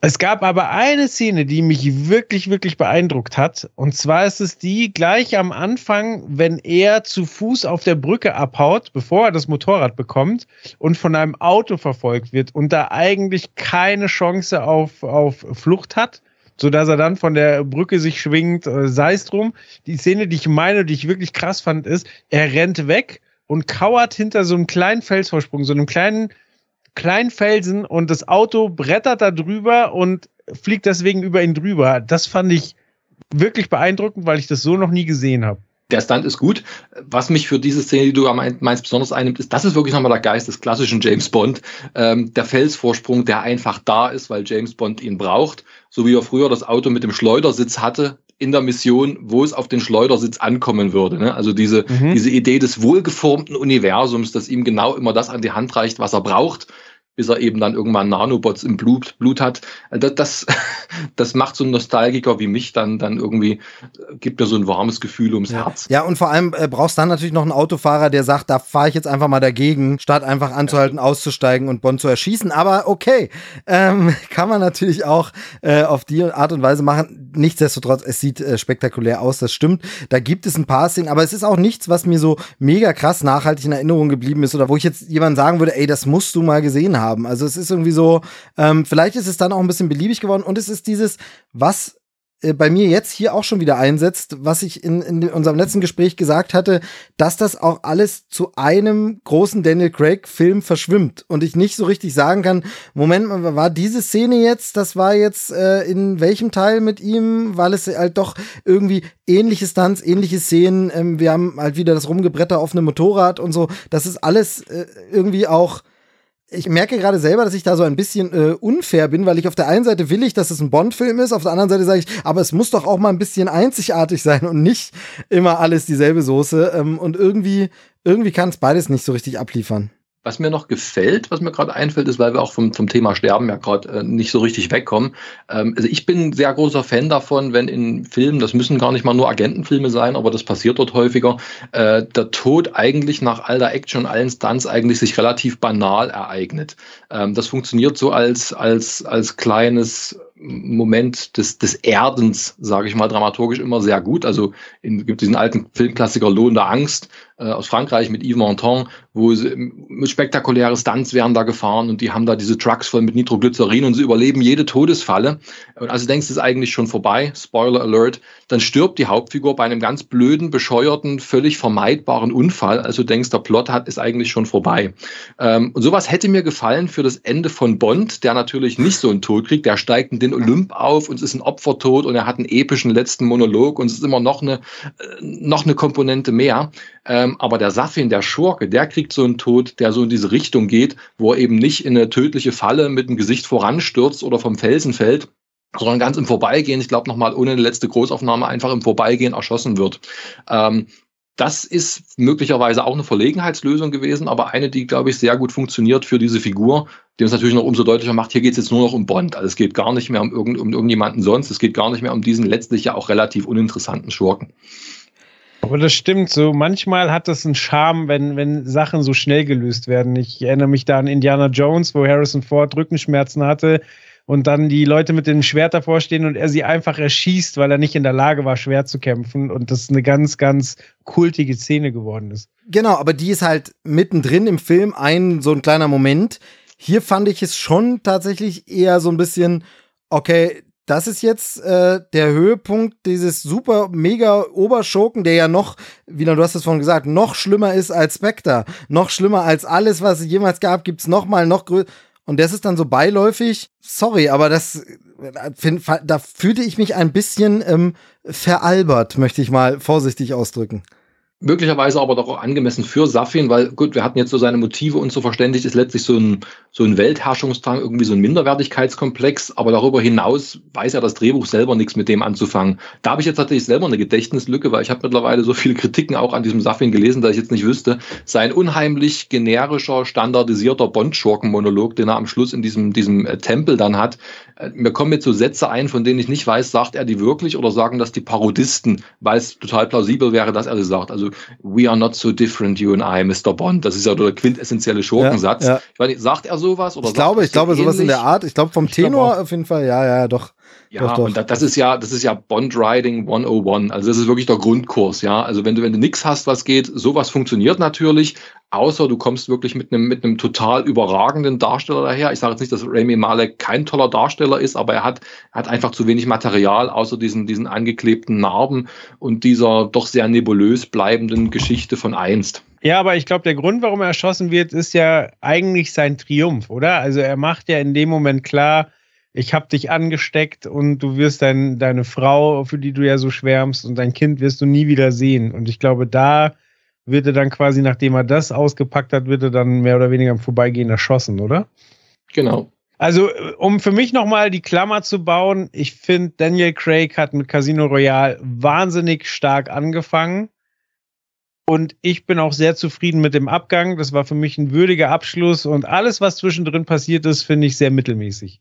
Es gab aber eine Szene, die mich wirklich, wirklich beeindruckt hat. Und zwar ist es die gleich am Anfang, wenn er zu Fuß auf der Brücke abhaut, bevor er das Motorrad bekommt und von einem Auto verfolgt wird und da eigentlich keine Chance auf, auf Flucht hat, so dass er dann von der Brücke sich schwingt, äh, sei es drum. Die Szene, die ich meine, die ich wirklich krass fand, ist, er rennt weg und kauert hinter so einem kleinen Felsvorsprung, so einem kleinen kleinen Felsen und das Auto brettert da drüber und fliegt deswegen über ihn drüber. Das fand ich wirklich beeindruckend, weil ich das so noch nie gesehen habe. Der Stunt ist gut. Was mich für diese Szene, die du meinst, besonders einnimmt, ist, das ist wirklich nochmal der Geist des klassischen James Bond. Ähm, der Felsvorsprung, der einfach da ist, weil James Bond ihn braucht. So wie er früher das Auto mit dem Schleudersitz hatte in der Mission, wo es auf den Schleudersitz ankommen würde. Ne? Also diese, mhm. diese Idee des wohlgeformten Universums, das ihm genau immer das an die Hand reicht, was er braucht bis er eben dann irgendwann Nanobots im Blut, Blut hat. Das, das, [laughs] das macht so ein Nostalgiker wie mich dann, dann irgendwie, äh, gibt er so ein warmes Gefühl ums ja. Herz. Ja, und vor allem äh, brauchst dann natürlich noch einen Autofahrer, der sagt, da fahre ich jetzt einfach mal dagegen, statt einfach anzuhalten, ja. auszusteigen und Bonn zu erschießen. Aber okay, ähm, [laughs] kann man natürlich auch äh, auf die Art und Weise machen. Nichtsdestotrotz, es sieht äh, spektakulär aus, das stimmt. Da gibt es ein paar Szenen, aber es ist auch nichts, was mir so mega krass nachhaltig in Erinnerung geblieben ist oder wo ich jetzt jemand sagen würde, ey, das musst du mal gesehen haben haben. Also es ist irgendwie so, ähm, vielleicht ist es dann auch ein bisschen beliebig geworden und es ist dieses, was äh, bei mir jetzt hier auch schon wieder einsetzt, was ich in, in unserem letzten Gespräch gesagt hatte, dass das auch alles zu einem großen Daniel Craig-Film verschwimmt und ich nicht so richtig sagen kann, Moment war diese Szene jetzt, das war jetzt äh, in welchem Teil mit ihm, weil es halt doch irgendwie ähnliche Stunts, ähnliche Szenen, ähm, wir haben halt wieder das Rumgebretter auf einem Motorrad und so, das ist alles äh, irgendwie auch ich merke gerade selber, dass ich da so ein bisschen äh, unfair bin, weil ich auf der einen Seite will ich, dass es ein Bond-Film ist, auf der anderen Seite sage ich, aber es muss doch auch mal ein bisschen einzigartig sein und nicht immer alles dieselbe Soße. Ähm, und irgendwie, irgendwie kann es beides nicht so richtig abliefern Was mir noch gefällt, was mir gerade einfällt, ist, weil wir auch vom, vom Thema Sterben ja gerade äh, nicht so richtig wegkommen. Ähm, also ich bin sehr großer Fan davon, wenn in Filmen, das müssen gar nicht mal nur Agentenfilme sein, aber das passiert dort häufiger, äh, der Tod eigentlich nach all der Action und allen Stunts eigentlich sich relativ banal ereignet. Ähm, das funktioniert so als, als, als kleines Moment des, des Erdens, sage ich mal, dramaturgisch immer sehr gut. Also in, gibt diesen alten Filmklassiker Lohn der Angst äh, aus Frankreich mit Yves Montand, wo sie, mit spektakuläre Stunts werden da gefahren und die haben da diese Trucks voll mit Nitroglycerin und sie überleben jede Todesfalle. Und also denkst, es ist eigentlich schon vorbei, Spoiler Alert, dann stirbt die Hauptfigur bei einem ganz blöden, bescheuerten, völlig vermeidbaren Unfall. Also denkst, der Plot hat ist eigentlich schon vorbei. Ähm, und sowas hätte mir gefallen für das Ende von Bond, der natürlich nicht so einen Tod kriegt, der steigt in den Olymp auf und es ist ein Opfertod und er hat einen epischen letzten Monolog und es ist immer noch eine, äh, noch eine Komponente mehr. Ähm, aber der Safin, der Schurke, der kriegt so einen Tod, der so in diese Richtung geht, wo er eben nicht in eine tödliche Falle mit dem Gesicht voranstürzt oder vom Felsen fällt, sondern ganz im Vorbeigehen, ich glaube nochmal ohne eine letzte Großaufnahme, einfach im Vorbeigehen erschossen wird. Ähm, das ist möglicherweise auch eine Verlegenheitslösung gewesen, aber eine, die, glaube ich, sehr gut funktioniert für diese Figur, die uns natürlich noch umso deutlicher macht, hier geht es jetzt nur noch um Bond. Also es geht gar nicht mehr um, irgend, um irgendjemanden sonst, es geht gar nicht mehr um diesen letztlich ja auch relativ uninteressanten Schurken. Aber das stimmt so. Manchmal hat das einen Charme, wenn, wenn Sachen so schnell gelöst werden. Ich erinnere mich da an Indiana Jones, wo Harrison Ford Rückenschmerzen hatte und dann die Leute mit dem Schwert davor stehen und er sie einfach erschießt, weil er nicht in der Lage war, schwer zu kämpfen und das eine ganz, ganz kultige Szene geworden ist. Genau, aber die ist halt mittendrin im Film ein so ein kleiner Moment. Hier fand ich es schon tatsächlich eher so ein bisschen, okay, das ist jetzt äh, der Höhepunkt dieses super mega Oberschurken, der ja noch, wie du hast es vorhin gesagt, noch schlimmer ist als Spectre, noch schlimmer als alles, was es jemals gab, gibt's noch mal noch größer und das ist dann so beiläufig. Sorry, aber das find, da fühlte ich mich ein bisschen ähm, veralbert, möchte ich mal vorsichtig ausdrücken möglicherweise aber doch auch angemessen für Safin, weil gut, wir hatten jetzt so seine Motive und so verständigt ist letztlich so ein, so ein Weltherrschungsdrang, irgendwie so ein Minderwertigkeitskomplex, aber darüber hinaus weiß ja das Drehbuch selber nichts mit dem anzufangen. Da habe ich jetzt tatsächlich selber eine Gedächtnislücke, weil ich habe mittlerweile so viele Kritiken auch an diesem Safin gelesen, dass ich jetzt nicht wüsste, sein unheimlich generischer, standardisierter Bond-Schurken-Monolog, den er am Schluss in diesem, diesem äh, Tempel dann hat, mir kommen jetzt so Sätze ein, von denen ich nicht weiß, sagt er die wirklich oder sagen das die Parodisten, weil es total plausibel wäre, dass er sie sagt. Also, we are not so different, you and I, Mr. Bond. Das ist ja der quintessentielle Schurkensatz. Ja, ja. Ich weiß nicht, sagt er sowas? Oder ich glaube, ich glaube, sowas in der Art. Ich glaube, vom ich Tenor glaub auf jeden Fall, ja, ja, doch. Ja, doch, doch. und das ist ja, das ist ja Bond Riding 101. Also das ist wirklich der Grundkurs, ja. Also wenn du, wenn du nichts hast, was geht, sowas funktioniert natürlich, außer du kommst wirklich mit einem, mit einem total überragenden Darsteller daher. Ich sage jetzt nicht, dass Rami Malek kein toller Darsteller ist, aber er hat, hat einfach zu wenig Material, außer diesen, diesen angeklebten Narben und dieser doch sehr nebulös bleibenden Geschichte von einst. Ja, aber ich glaube, der Grund, warum er erschossen wird, ist ja eigentlich sein Triumph, oder? Also er macht ja in dem Moment klar, ich habe dich angesteckt und du wirst dein, deine Frau, für die du ja so schwärmst, und dein Kind wirst du nie wieder sehen. Und ich glaube, da wird er dann quasi, nachdem er das ausgepackt hat, wird er dann mehr oder weniger im Vorbeigehen erschossen, oder? Genau. Also, um für mich nochmal die Klammer zu bauen, ich finde, Daniel Craig hat mit Casino Royale wahnsinnig stark angefangen. Und ich bin auch sehr zufrieden mit dem Abgang. Das war für mich ein würdiger Abschluss. Und alles, was zwischendrin passiert ist, finde ich sehr mittelmäßig.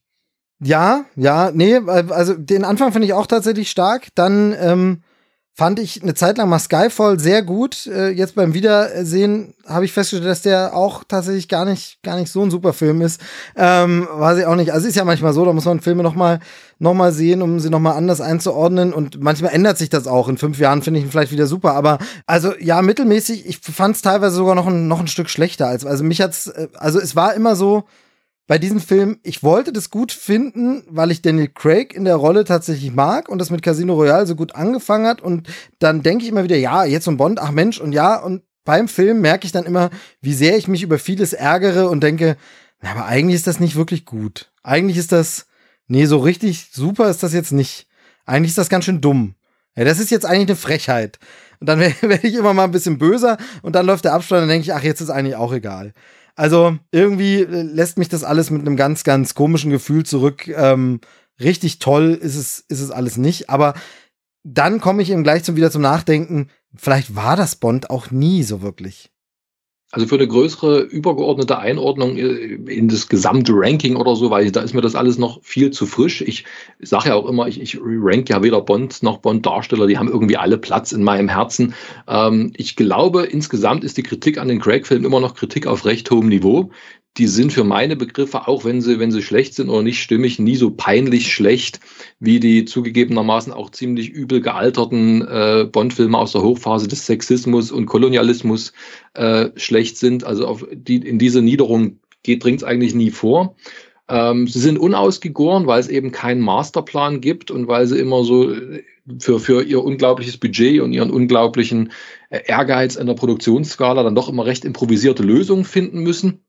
Ja, ja, nee, also den Anfang finde ich auch tatsächlich stark. Dann ähm, fand ich eine Zeit lang mal Skyfall sehr gut. Äh, jetzt beim Wiedersehen habe ich festgestellt, dass der auch tatsächlich gar nicht, gar nicht so ein super Film ist. Ähm, weiß ich auch nicht. Also ist ja manchmal so, da muss man Filme noch mal, noch mal sehen, um sie noch mal anders einzuordnen. Und manchmal ändert sich das auch. In fünf Jahren finde ich ihn vielleicht wieder super. Aber also ja, mittelmäßig. Ich fand es teilweise sogar noch ein, noch ein Stück schlechter als. Also mich hat's, äh, also es war immer so bei diesem Film, ich wollte das gut finden, weil ich Daniel Craig in der Rolle tatsächlich mag und das mit Casino Royale so gut angefangen hat. Und dann denke ich immer wieder, ja, jetzt ein Bond, ach Mensch, und ja, und beim Film merke ich dann immer, wie sehr ich mich über vieles ärgere und denke, na, aber eigentlich ist das nicht wirklich gut. Eigentlich ist das, nee, so richtig super ist das jetzt nicht. Eigentlich ist das ganz schön dumm. Ja, das ist jetzt eigentlich eine Frechheit. Und dann [laughs] werde ich immer mal ein bisschen böser und dann läuft der Abstand und denke ich, ach, jetzt ist eigentlich auch egal. Also irgendwie äh, lässt mich das alles mit einem ganz, ganz komischen Gefühl zurück. Ähm, richtig toll ist es, ist es alles nicht. Aber dann komme ich eben gleich zum wieder zum Nachdenken. Vielleicht war das Bond auch nie so wirklich. Also für eine größere übergeordnete Einordnung äh, in das gesamte Ranking oder so, weil da ist mir das alles noch viel zu frisch. Ich sage ja auch immer, ich, ich rank ja weder Bond noch Bond-Darsteller, die haben irgendwie alle Platz in meinem Herzen. Ähm, ich glaube, insgesamt ist die Kritik an den Craig-Filmen immer noch Kritik auf recht hohem Niveau die sind für meine Begriffe, auch wenn sie, wenn sie schlecht sind oder nicht stimmig, nie so peinlich schlecht, wie die zugegebenermaßen auch ziemlich übel gealterten äh, Bond-Filme aus der Hochphase des Sexismus und Kolonialismus äh, schlecht sind. Also auf die, in diese Niederung geht, es eigentlich nie vor. Ähm, sie sind unausgegoren, weil es eben keinen Masterplan gibt und weil sie immer so äh, für, für ihr unglaubliches Budget und ihren unglaublichen äh, Ehrgeiz in der Produktionsskala dann doch immer recht improvisierte Lösungen finden müssen.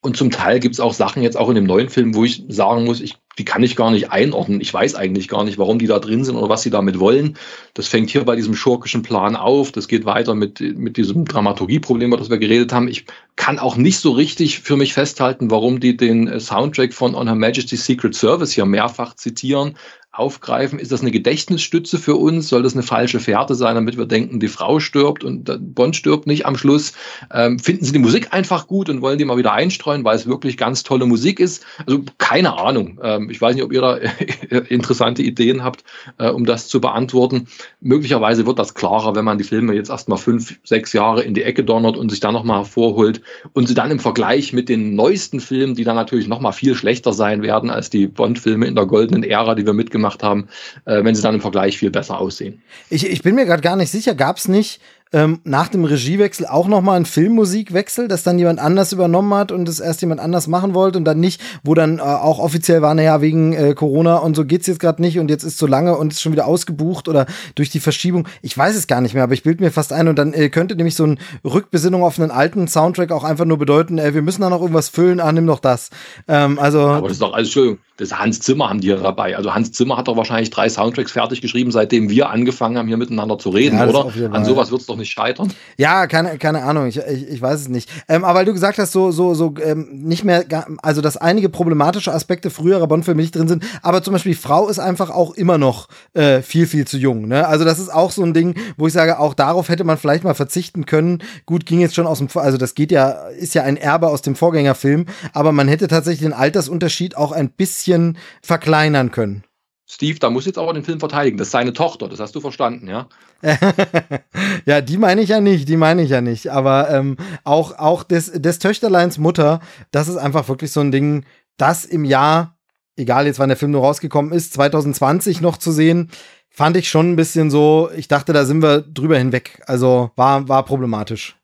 Und zum Teil gibt es auch Sachen jetzt auch in dem neuen Film, wo ich sagen muss, ich, die kann ich gar nicht einordnen. Ich weiß eigentlich gar nicht, warum die da drin sind oder was sie damit wollen. Das fängt hier bei diesem schurkischen Plan auf. Das geht weiter mit, mit diesem Dramaturgieproblem, über das wir geredet haben. Ich kann auch nicht so richtig für mich festhalten, warum die den Soundtrack von On Her Majesty's Secret Service hier mehrfach zitieren aufgreifen? Ist das eine Gedächtnisstütze für uns? Soll das eine falsche Fährte sein, damit wir denken, die Frau stirbt und Bond stirbt nicht am Schluss? Ähm, finden Sie die Musik einfach gut und wollen die mal wieder einstreuen, weil es wirklich ganz tolle Musik ist? Also keine Ahnung. Ähm, ich weiß nicht, ob ihr da [laughs] interessante Ideen habt, äh, um das zu beantworten. Möglicherweise wird das klarer, wenn man die Filme jetzt erstmal fünf, sechs Jahre in die Ecke donnert und sich dann nochmal hervorholt und sie dann im Vergleich mit den neuesten Filmen, die dann natürlich nochmal viel schlechter sein werden als die Bond-Filme in der goldenen Ära, die wir mitgemacht gemacht haben, äh, wenn sie dann im Vergleich viel besser aussehen. Ich, ich bin mir gerade gar nicht sicher, gab es nicht ähm, nach dem Regiewechsel auch nochmal einen Filmmusikwechsel, dass dann jemand anders übernommen hat und es erst jemand anders machen wollte und dann nicht, wo dann äh, auch offiziell war, naja, wegen äh, Corona und so geht's jetzt gerade nicht und jetzt ist zu lange und ist schon wieder ausgebucht oder durch die Verschiebung. Ich weiß es gar nicht mehr, aber ich bild mir fast ein und dann äh, könnte nämlich so ein Rückbesinnung auf einen alten Soundtrack auch einfach nur bedeuten, wir müssen da noch irgendwas füllen, ah, nimm doch das. Ähm, also. Aber das ist doch, also Entschuldigung, das Hans Zimmer haben die ja dabei. Also Hans Zimmer hat doch wahrscheinlich drei Soundtracks fertig geschrieben, seitdem wir angefangen haben, hier miteinander zu reden, ja, oder? An sowas wird's doch nicht scheitern. Ja, keine, keine Ahnung, ich, ich, ich weiß es nicht. Ähm, aber weil du gesagt hast, so, so, so ähm, nicht mehr, also dass einige problematische Aspekte früherer Bond-Filme nicht drin sind, aber zum Beispiel Frau ist einfach auch immer noch äh, viel, viel zu jung. Ne? Also das ist auch so ein Ding, wo ich sage, auch darauf hätte man vielleicht mal verzichten können. Gut, ging jetzt schon aus dem, also das geht ja, ist ja ein Erbe aus dem Vorgängerfilm, aber man hätte tatsächlich den Altersunterschied auch ein bisschen verkleinern können. Steve, da muss jetzt aber den Film verteidigen. Das ist seine Tochter, das hast du verstanden, ja? [laughs] ja, die meine ich ja nicht, die meine ich ja nicht. Aber ähm, auch, auch des, des Töchterleins Mutter, das ist einfach wirklich so ein Ding, das im Jahr, egal jetzt wann der Film nur rausgekommen ist, 2020 noch zu sehen, fand ich schon ein bisschen so, ich dachte, da sind wir drüber hinweg. Also war, war problematisch.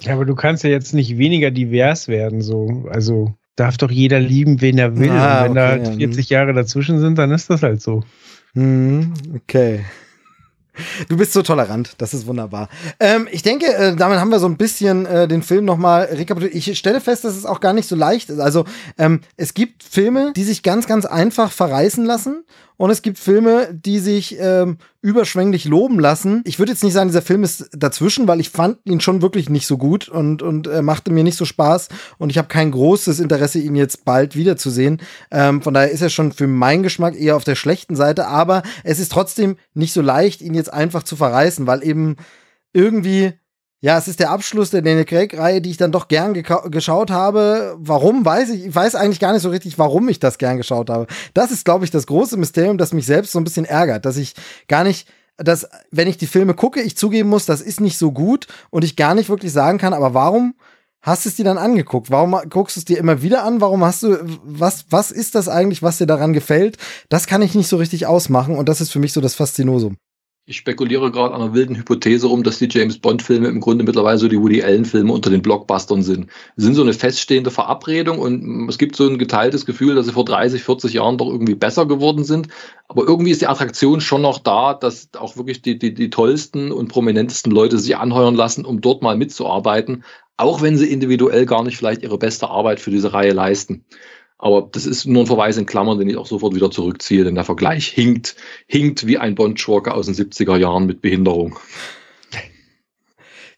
Ja, aber du kannst ja jetzt nicht weniger divers werden, so. Also darf doch jeder lieben, wen er will. Ah, Und wenn okay, da halt 40 ja. Jahre dazwischen sind, dann ist das halt so. Hm, okay. Du bist so tolerant, das ist wunderbar. Ähm, ich denke, äh, damit haben wir so ein bisschen äh, den Film nochmal rekapituliert. Ich stelle fest, dass es auch gar nicht so leicht ist. Also ähm, es gibt Filme, die sich ganz, ganz einfach verreißen lassen und es gibt Filme, die sich ähm, überschwänglich loben lassen. Ich würde jetzt nicht sagen, dieser Film ist dazwischen, weil ich fand ihn schon wirklich nicht so gut und, und äh, machte mir nicht so Spaß und ich habe kein großes Interesse, ihn jetzt bald wiederzusehen. Ähm, von daher ist er schon für meinen Geschmack eher auf der schlechten Seite, aber es ist trotzdem nicht so leicht, ihn jetzt einfach zu verreißen, weil eben irgendwie ja, es ist der Abschluss der Daniel Craig-Reihe, die ich dann doch gern geschaut habe. Warum, weiß ich. Ich weiß eigentlich gar nicht so richtig, warum ich das gern geschaut habe. Das ist, glaube ich, das große Mysterium, das mich selbst so ein bisschen ärgert, dass ich gar nicht dass, wenn ich die Filme gucke, ich zugeben muss, das ist nicht so gut und ich gar nicht wirklich sagen kann, aber warum hast du es dir dann angeguckt? Warum guckst du es dir immer wieder an? Warum hast du, was, was ist das eigentlich, was dir daran gefällt? Das kann ich nicht so richtig ausmachen und das ist für mich so das Faszinosum. Ich spekuliere gerade an einer wilden Hypothese rum, dass die James Bond-Filme im Grunde mittlerweile so die Woody Allen-Filme unter den Blockbustern sind. Sie sind so eine feststehende Verabredung und es gibt so ein geteiltes Gefühl, dass sie vor 30, 40 Jahren doch irgendwie besser geworden sind. Aber irgendwie ist die Attraktion schon noch da, dass auch wirklich die, die, die tollsten und prominentesten Leute sich anheuern lassen, um dort mal mitzuarbeiten, auch wenn sie individuell gar nicht vielleicht ihre beste Arbeit für diese Reihe leisten. Aber das ist nur ein Verweis in Klammern, den ich auch sofort wieder zurückziehe, denn der Vergleich hinkt, hinkt wie ein Bond-Schurke aus den 70er Jahren mit Behinderung.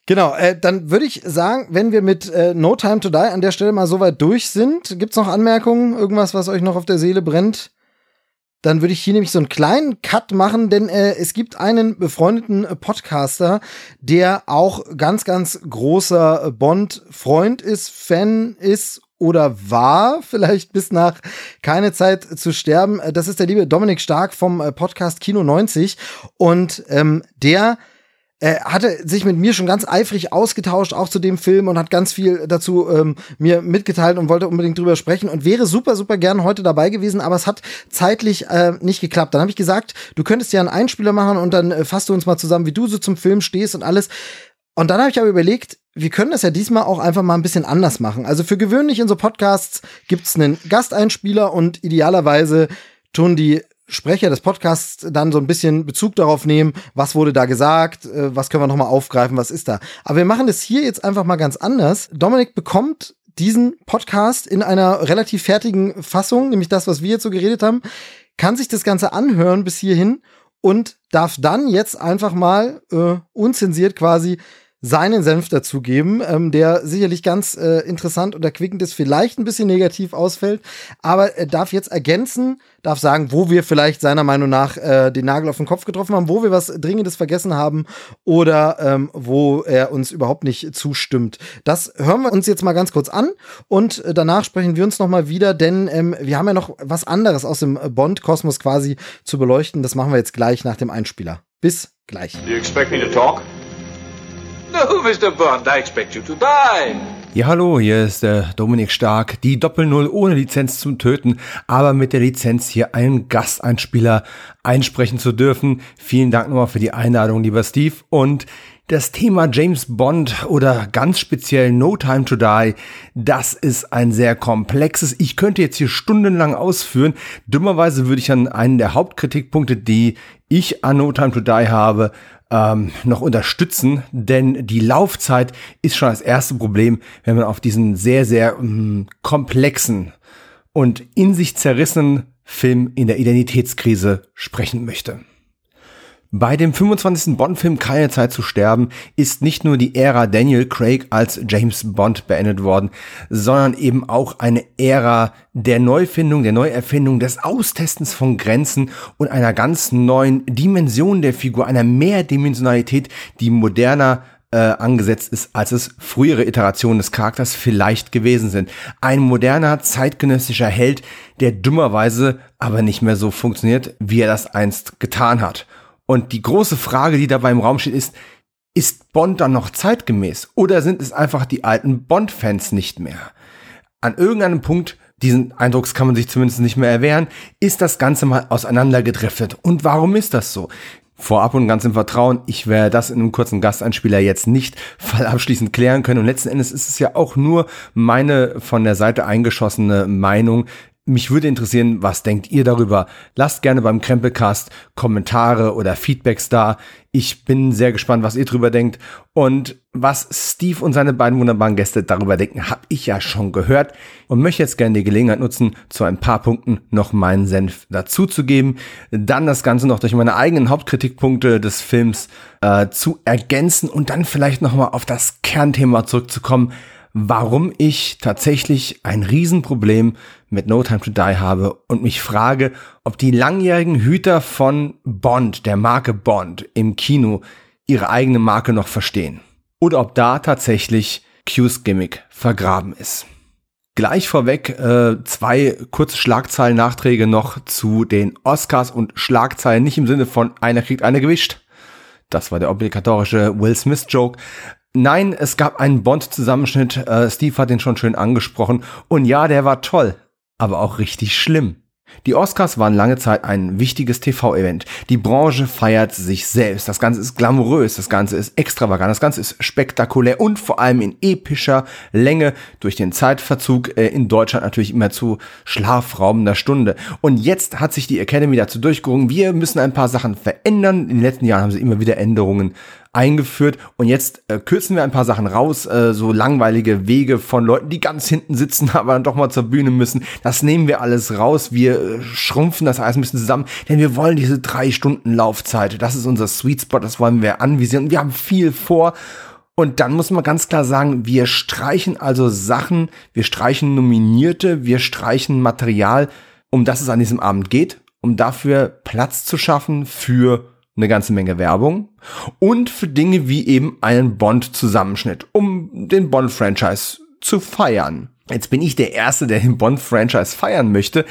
Genau, äh, dann würde ich sagen, wenn wir mit äh, No Time to Die an der Stelle mal soweit durch sind, gibt's noch Anmerkungen, irgendwas, was euch noch auf der Seele brennt? dann würde ich hier nämlich so einen kleinen Cut machen, denn äh, es gibt einen befreundeten Podcaster, der auch ganz, ganz großer Bond-Freund ist, Fan ist oder war, vielleicht bis nach keine Zeit zu sterben. Das ist der liebe Dominik Stark vom äh, Podcast Kino 90 und ähm, der er hatte sich mit mir schon ganz eifrig ausgetauscht, auch zu dem Film und hat ganz viel dazu ähm, mir mitgeteilt und wollte unbedingt drüber sprechen und wäre super, super gern heute dabei gewesen, aber es hat zeitlich äh, nicht geklappt. Dann habe ich gesagt, du könntest ja einen Einspieler machen und dann äh, fasst du uns mal zusammen, wie du so zum Film stehst und alles. Und dann habe ich aber überlegt, wir können das ja diesmal auch einfach mal ein bisschen anders machen. Also für gewöhnlich in so Podcasts gibt's einen Gasteinspieler und idealerweise tun die Sprecher des Podcasts dann so ein bisschen Bezug darauf nehmen, was wurde da gesagt, äh, was können wir nochmal aufgreifen, was ist da. Aber wir machen das hier jetzt einfach mal ganz anders. Dominik bekommt diesen Podcast in einer relativ fertigen Fassung, nämlich das, was wir jetzt so geredet haben, kann sich das Ganze anhören bis hierhin und darf dann jetzt einfach mal äh, unzensiert quasi seinen Senf dazugeben, ähm, der sicherlich ganz äh, interessant und erquickend ist, vielleicht ein bisschen negativ ausfällt, aber er darf jetzt ergänzen, darf sagen, wo wir vielleicht seiner Meinung nach äh, den Nagel auf den Kopf getroffen haben, wo wir was Dringendes vergessen haben oder ähm, wo er uns überhaupt nicht zustimmt. Das hören wir uns jetzt mal ganz kurz an und äh, danach sprechen wir uns noch mal wieder, denn ähm, wir haben ja noch was anderes aus dem Bond-Kosmos quasi zu beleuchten. Das machen wir jetzt gleich nach dem Einspieler. Bis gleich. Do you expect me to talk? No, Mr. Bond, I expect you to die. Ja, hallo, hier ist der Dominik Stark, die Doppel-Null ohne Lizenz zum Töten, aber mit der Lizenz hier einen Gasteinspieler einsprechen zu dürfen. Vielen Dank nochmal für die Einladung, lieber Steve. Und das Thema James Bond oder ganz speziell No Time to Die, das ist ein sehr komplexes. Ich könnte jetzt hier stundenlang ausführen. Dummerweise würde ich an einen der Hauptkritikpunkte, die ich an No Time to Die habe, ähm, noch unterstützen, denn die Laufzeit ist schon das erste Problem, wenn man auf diesen sehr, sehr ähm, komplexen und in sich zerrissenen Film in der Identitätskrise sprechen möchte. Bei dem 25. Bond-Film Keine Zeit zu sterben ist nicht nur die Ära Daniel Craig als James Bond beendet worden, sondern eben auch eine Ära der Neufindung, der Neuerfindung, des Austestens von Grenzen und einer ganz neuen Dimension der Figur, einer Mehrdimensionalität, die moderner äh, angesetzt ist, als es frühere Iterationen des Charakters vielleicht gewesen sind. Ein moderner, zeitgenössischer Held, der dummerweise aber nicht mehr so funktioniert, wie er das einst getan hat. Und die große Frage, die dabei im Raum steht, ist, ist Bond dann noch zeitgemäß oder sind es einfach die alten Bond-Fans nicht mehr? An irgendeinem Punkt, diesen Eindrucks kann man sich zumindest nicht mehr erwehren, ist das Ganze mal auseinandergedriftet. Und warum ist das so? Vorab und ganz im Vertrauen, ich werde das in einem kurzen Gasteinspieler jetzt nicht [laughs] fallabschließend klären können. Und letzten Endes ist es ja auch nur meine von der Seite eingeschossene Meinung, mich würde interessieren, was denkt ihr darüber? Lasst gerne beim Krempelcast Kommentare oder Feedbacks da. Ich bin sehr gespannt, was ihr drüber denkt. Und was Steve und seine beiden wunderbaren Gäste darüber denken, habe ich ja schon gehört und möchte jetzt gerne die Gelegenheit nutzen, zu ein paar Punkten noch meinen Senf dazuzugeben. Dann das Ganze noch durch meine eigenen Hauptkritikpunkte des Films äh, zu ergänzen und dann vielleicht nochmal auf das Kernthema zurückzukommen warum ich tatsächlich ein Riesenproblem mit No Time to Die habe und mich frage, ob die langjährigen Hüter von Bond, der Marke Bond im Kino, ihre eigene Marke noch verstehen. Oder ob da tatsächlich Q's Gimmick vergraben ist. Gleich vorweg äh, zwei kurze Schlagzeilen-Nachträge noch zu den Oscars und Schlagzeilen, nicht im Sinne von einer kriegt eine gewischt. Das war der obligatorische Will Smith-Joke, Nein, es gab einen Bond-Zusammenschnitt. Äh, Steve hat den schon schön angesprochen. Und ja, der war toll, aber auch richtig schlimm. Die Oscars waren lange Zeit ein wichtiges TV-Event. Die Branche feiert sich selbst. Das Ganze ist glamourös, das Ganze ist extravagant, das Ganze ist spektakulär und vor allem in epischer Länge durch den Zeitverzug äh, in Deutschland natürlich immer zu schlafraubender Stunde. Und jetzt hat sich die Academy dazu durchgerungen, wir müssen ein paar Sachen verändern. In den letzten Jahren haben sie immer wieder Änderungen eingeführt und jetzt äh, kürzen wir ein paar Sachen raus, äh, so langweilige Wege von Leuten, die ganz hinten sitzen, [laughs] aber dann doch mal zur Bühne müssen. Das nehmen wir alles raus. Wir äh, schrumpfen das alles ein bisschen zusammen, denn wir wollen diese drei Stunden Laufzeit. Das ist unser Sweet Spot, das wollen wir anvisieren. Wir haben viel vor. Und dann muss man ganz klar sagen, wir streichen also Sachen, wir streichen Nominierte, wir streichen Material, um das es an diesem Abend geht um dafür Platz zu schaffen für eine ganze Menge Werbung und für Dinge wie eben einen Bond-Zusammenschnitt, um den Bond-Franchise zu feiern. Jetzt bin ich der Erste, der den Bond-Franchise feiern möchte,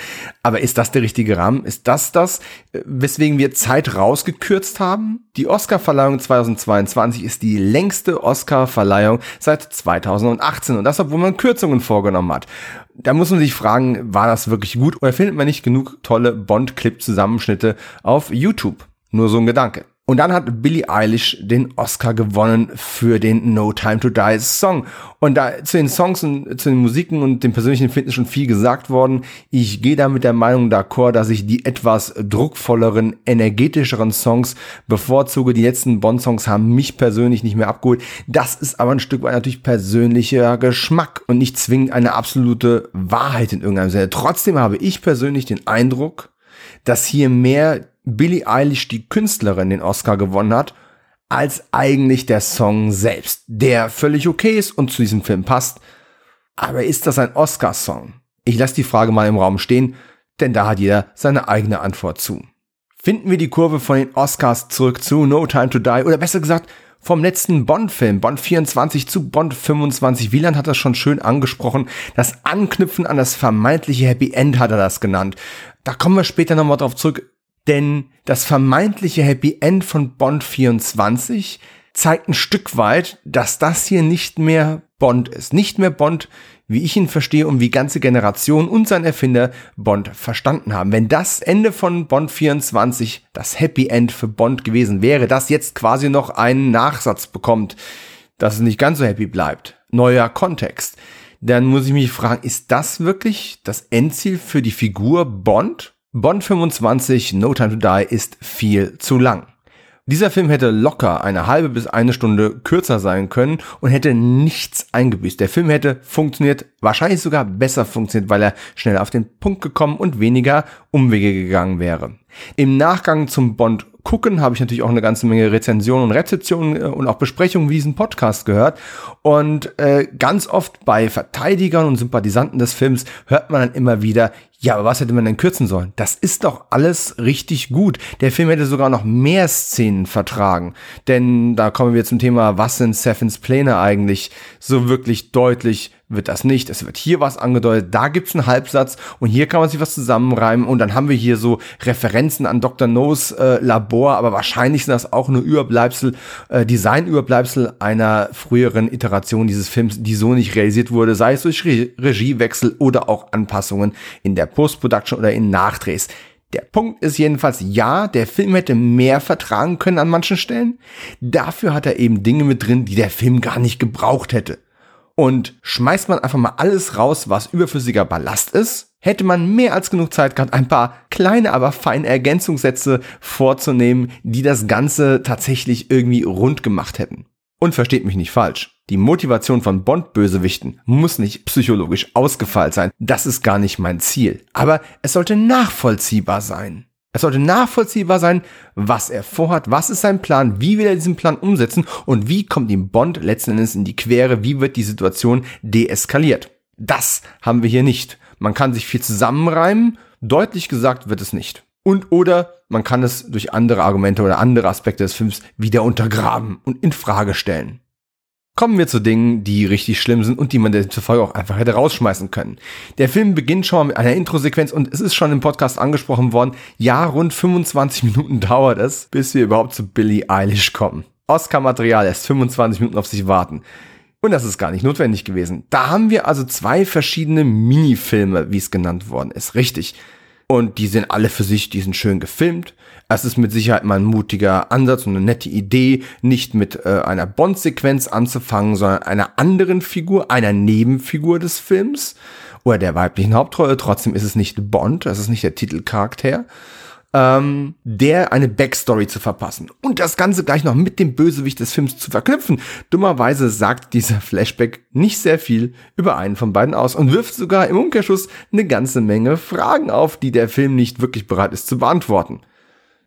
aber ist das der richtige Rahmen? Ist das das, äh, weswegen wir Zeit rausgekürzt haben? Die Oscar-Verleihung 2022 ist die längste Oscar-Verleihung seit 2018 und das, obwohl man Kürzungen vorgenommen hat. Da muss man sich fragen, war das wirklich gut oder findet man nicht genug tolle Bond-Clip-Zusammenschnitte auf YouTube? Nur so ein Gedanke. Und dann hat Billie Eilish den Oscar gewonnen für den No Time to Die Song. Und da zu den Songs und zu den Musiken und dem persönlichen Fitness schon viel gesagt worden. Ich gehe da mit der Meinung d'accord, dass ich die etwas druckvolleren, energetischeren Songs bevorzuge. Die letzten Bond-Songs haben mich persönlich nicht mehr abgeholt. Das ist aber ein Stück weit natürlich persönlicher Geschmack und nicht zwingend eine absolute Wahrheit in irgendeinem Sinne. Trotzdem habe ich persönlich den Eindruck, dass hier mehr Billie Eilish, die Künstlerin, den Oscar gewonnen hat, als eigentlich der Song selbst, der völlig okay ist und zu diesem Film passt. Aber ist das ein Oscar-Song? Ich lasse die Frage mal im Raum stehen, denn da hat jeder seine eigene Antwort zu. Finden wir die Kurve von den Oscars zurück zu No Time to Die oder besser gesagt vom letzten Bond-Film, Bond 24 zu Bond 25. Wieland hat das schon schön angesprochen. Das Anknüpfen an das vermeintliche Happy End hat er das genannt. Da kommen wir später nochmal drauf zurück. Denn das vermeintliche Happy End von Bond 24 zeigt ein Stück weit, dass das hier nicht mehr Bond ist. Nicht mehr Bond, wie ich ihn verstehe und wie ganze Generation und sein Erfinder Bond verstanden haben. Wenn das Ende von Bond 24 das Happy End für Bond gewesen wäre, das jetzt quasi noch einen Nachsatz bekommt, dass es nicht ganz so happy bleibt. Neuer Kontext. Dann muss ich mich fragen, ist das wirklich das Endziel für die Figur Bond? Bond 25 No Time to Die ist viel zu lang. Dieser Film hätte locker eine halbe bis eine Stunde kürzer sein können und hätte nichts eingebüßt. Der Film hätte funktioniert, wahrscheinlich sogar besser funktioniert, weil er schneller auf den Punkt gekommen und weniger Umwege gegangen wäre. Im Nachgang zum Bond gucken habe ich natürlich auch eine ganze Menge Rezensionen und Rezeptionen äh, und auch Besprechungen wie diesen Podcast gehört. Und äh, ganz oft bei Verteidigern und Sympathisanten des Films hört man dann immer wieder, ja, aber was hätte man denn kürzen sollen? Das ist doch alles richtig gut. Der Film hätte sogar noch mehr Szenen vertragen. Denn da kommen wir zum Thema, was sind Seffins Pläne eigentlich? So wirklich deutlich wird das nicht. Es wird hier was angedeutet, da gibt's einen Halbsatz und hier kann man sich was zusammenreimen und dann haben wir hier so Referenzen an Dr. No's äh, Labor, aber wahrscheinlich sind das auch nur Überbleibsel, äh, Designüberbleibsel einer früheren Iteration dieses Films, die so nicht realisiert wurde, sei es durch Re Regiewechsel oder auch Anpassungen in der Post-Production oder in Nachdrehs. Der Punkt ist jedenfalls, ja, der Film hätte mehr vertragen können an manchen Stellen. Dafür hat er eben Dinge mit drin, die der Film gar nicht gebraucht hätte. Und schmeißt man einfach mal alles raus, was überflüssiger Ballast ist, hätte man mehr als genug Zeit gehabt, ein paar kleine, aber feine Ergänzungssätze vorzunehmen, die das Ganze tatsächlich irgendwie rund gemacht hätten. Und versteht mich nicht falsch. Die Motivation von Bond-Bösewichten muss nicht psychologisch ausgefeilt sein. Das ist gar nicht mein Ziel. Aber es sollte nachvollziehbar sein. Es sollte nachvollziehbar sein, was er vorhat, was ist sein Plan, wie will er diesen Plan umsetzen und wie kommt ihm Bond letzten Endes in die Quere, wie wird die Situation deeskaliert. Das haben wir hier nicht. Man kann sich viel zusammenreimen, deutlich gesagt wird es nicht. Und oder man kann es durch andere Argumente oder andere Aspekte des Films wieder untergraben und in Frage stellen. Kommen wir zu Dingen, die richtig schlimm sind und die man demzufolge auch einfach hätte rausschmeißen können. Der Film beginnt schon mal mit einer Introsequenz und es ist schon im Podcast angesprochen worden. Ja, rund 25 Minuten [laughs] dauert es, bis wir überhaupt zu Billie Eilish kommen. Oscar-Material lässt 25 Minuten auf sich warten. Und das ist gar nicht notwendig gewesen. Da haben wir also zwei verschiedene Minifilme, wie es genannt worden ist. Richtig. Und die sind alle für sich, die sind schön gefilmt. Es ist mit Sicherheit mal ein mutiger Ansatz und eine nette Idee, nicht mit äh, einer Bond-Sequenz anzufangen, sondern einer anderen Figur, einer Nebenfigur des Films oder der weiblichen Hauptrolle. Trotzdem ist es nicht Bond, das ist nicht der Titelcharakter ähm, der eine Backstory zu verpassen und das Ganze gleich noch mit dem Bösewicht des Films zu verknüpfen. Dummerweise sagt dieser Flashback nicht sehr viel über einen von beiden aus und wirft sogar im Umkehrschluss eine ganze Menge Fragen auf, die der Film nicht wirklich bereit ist zu beantworten.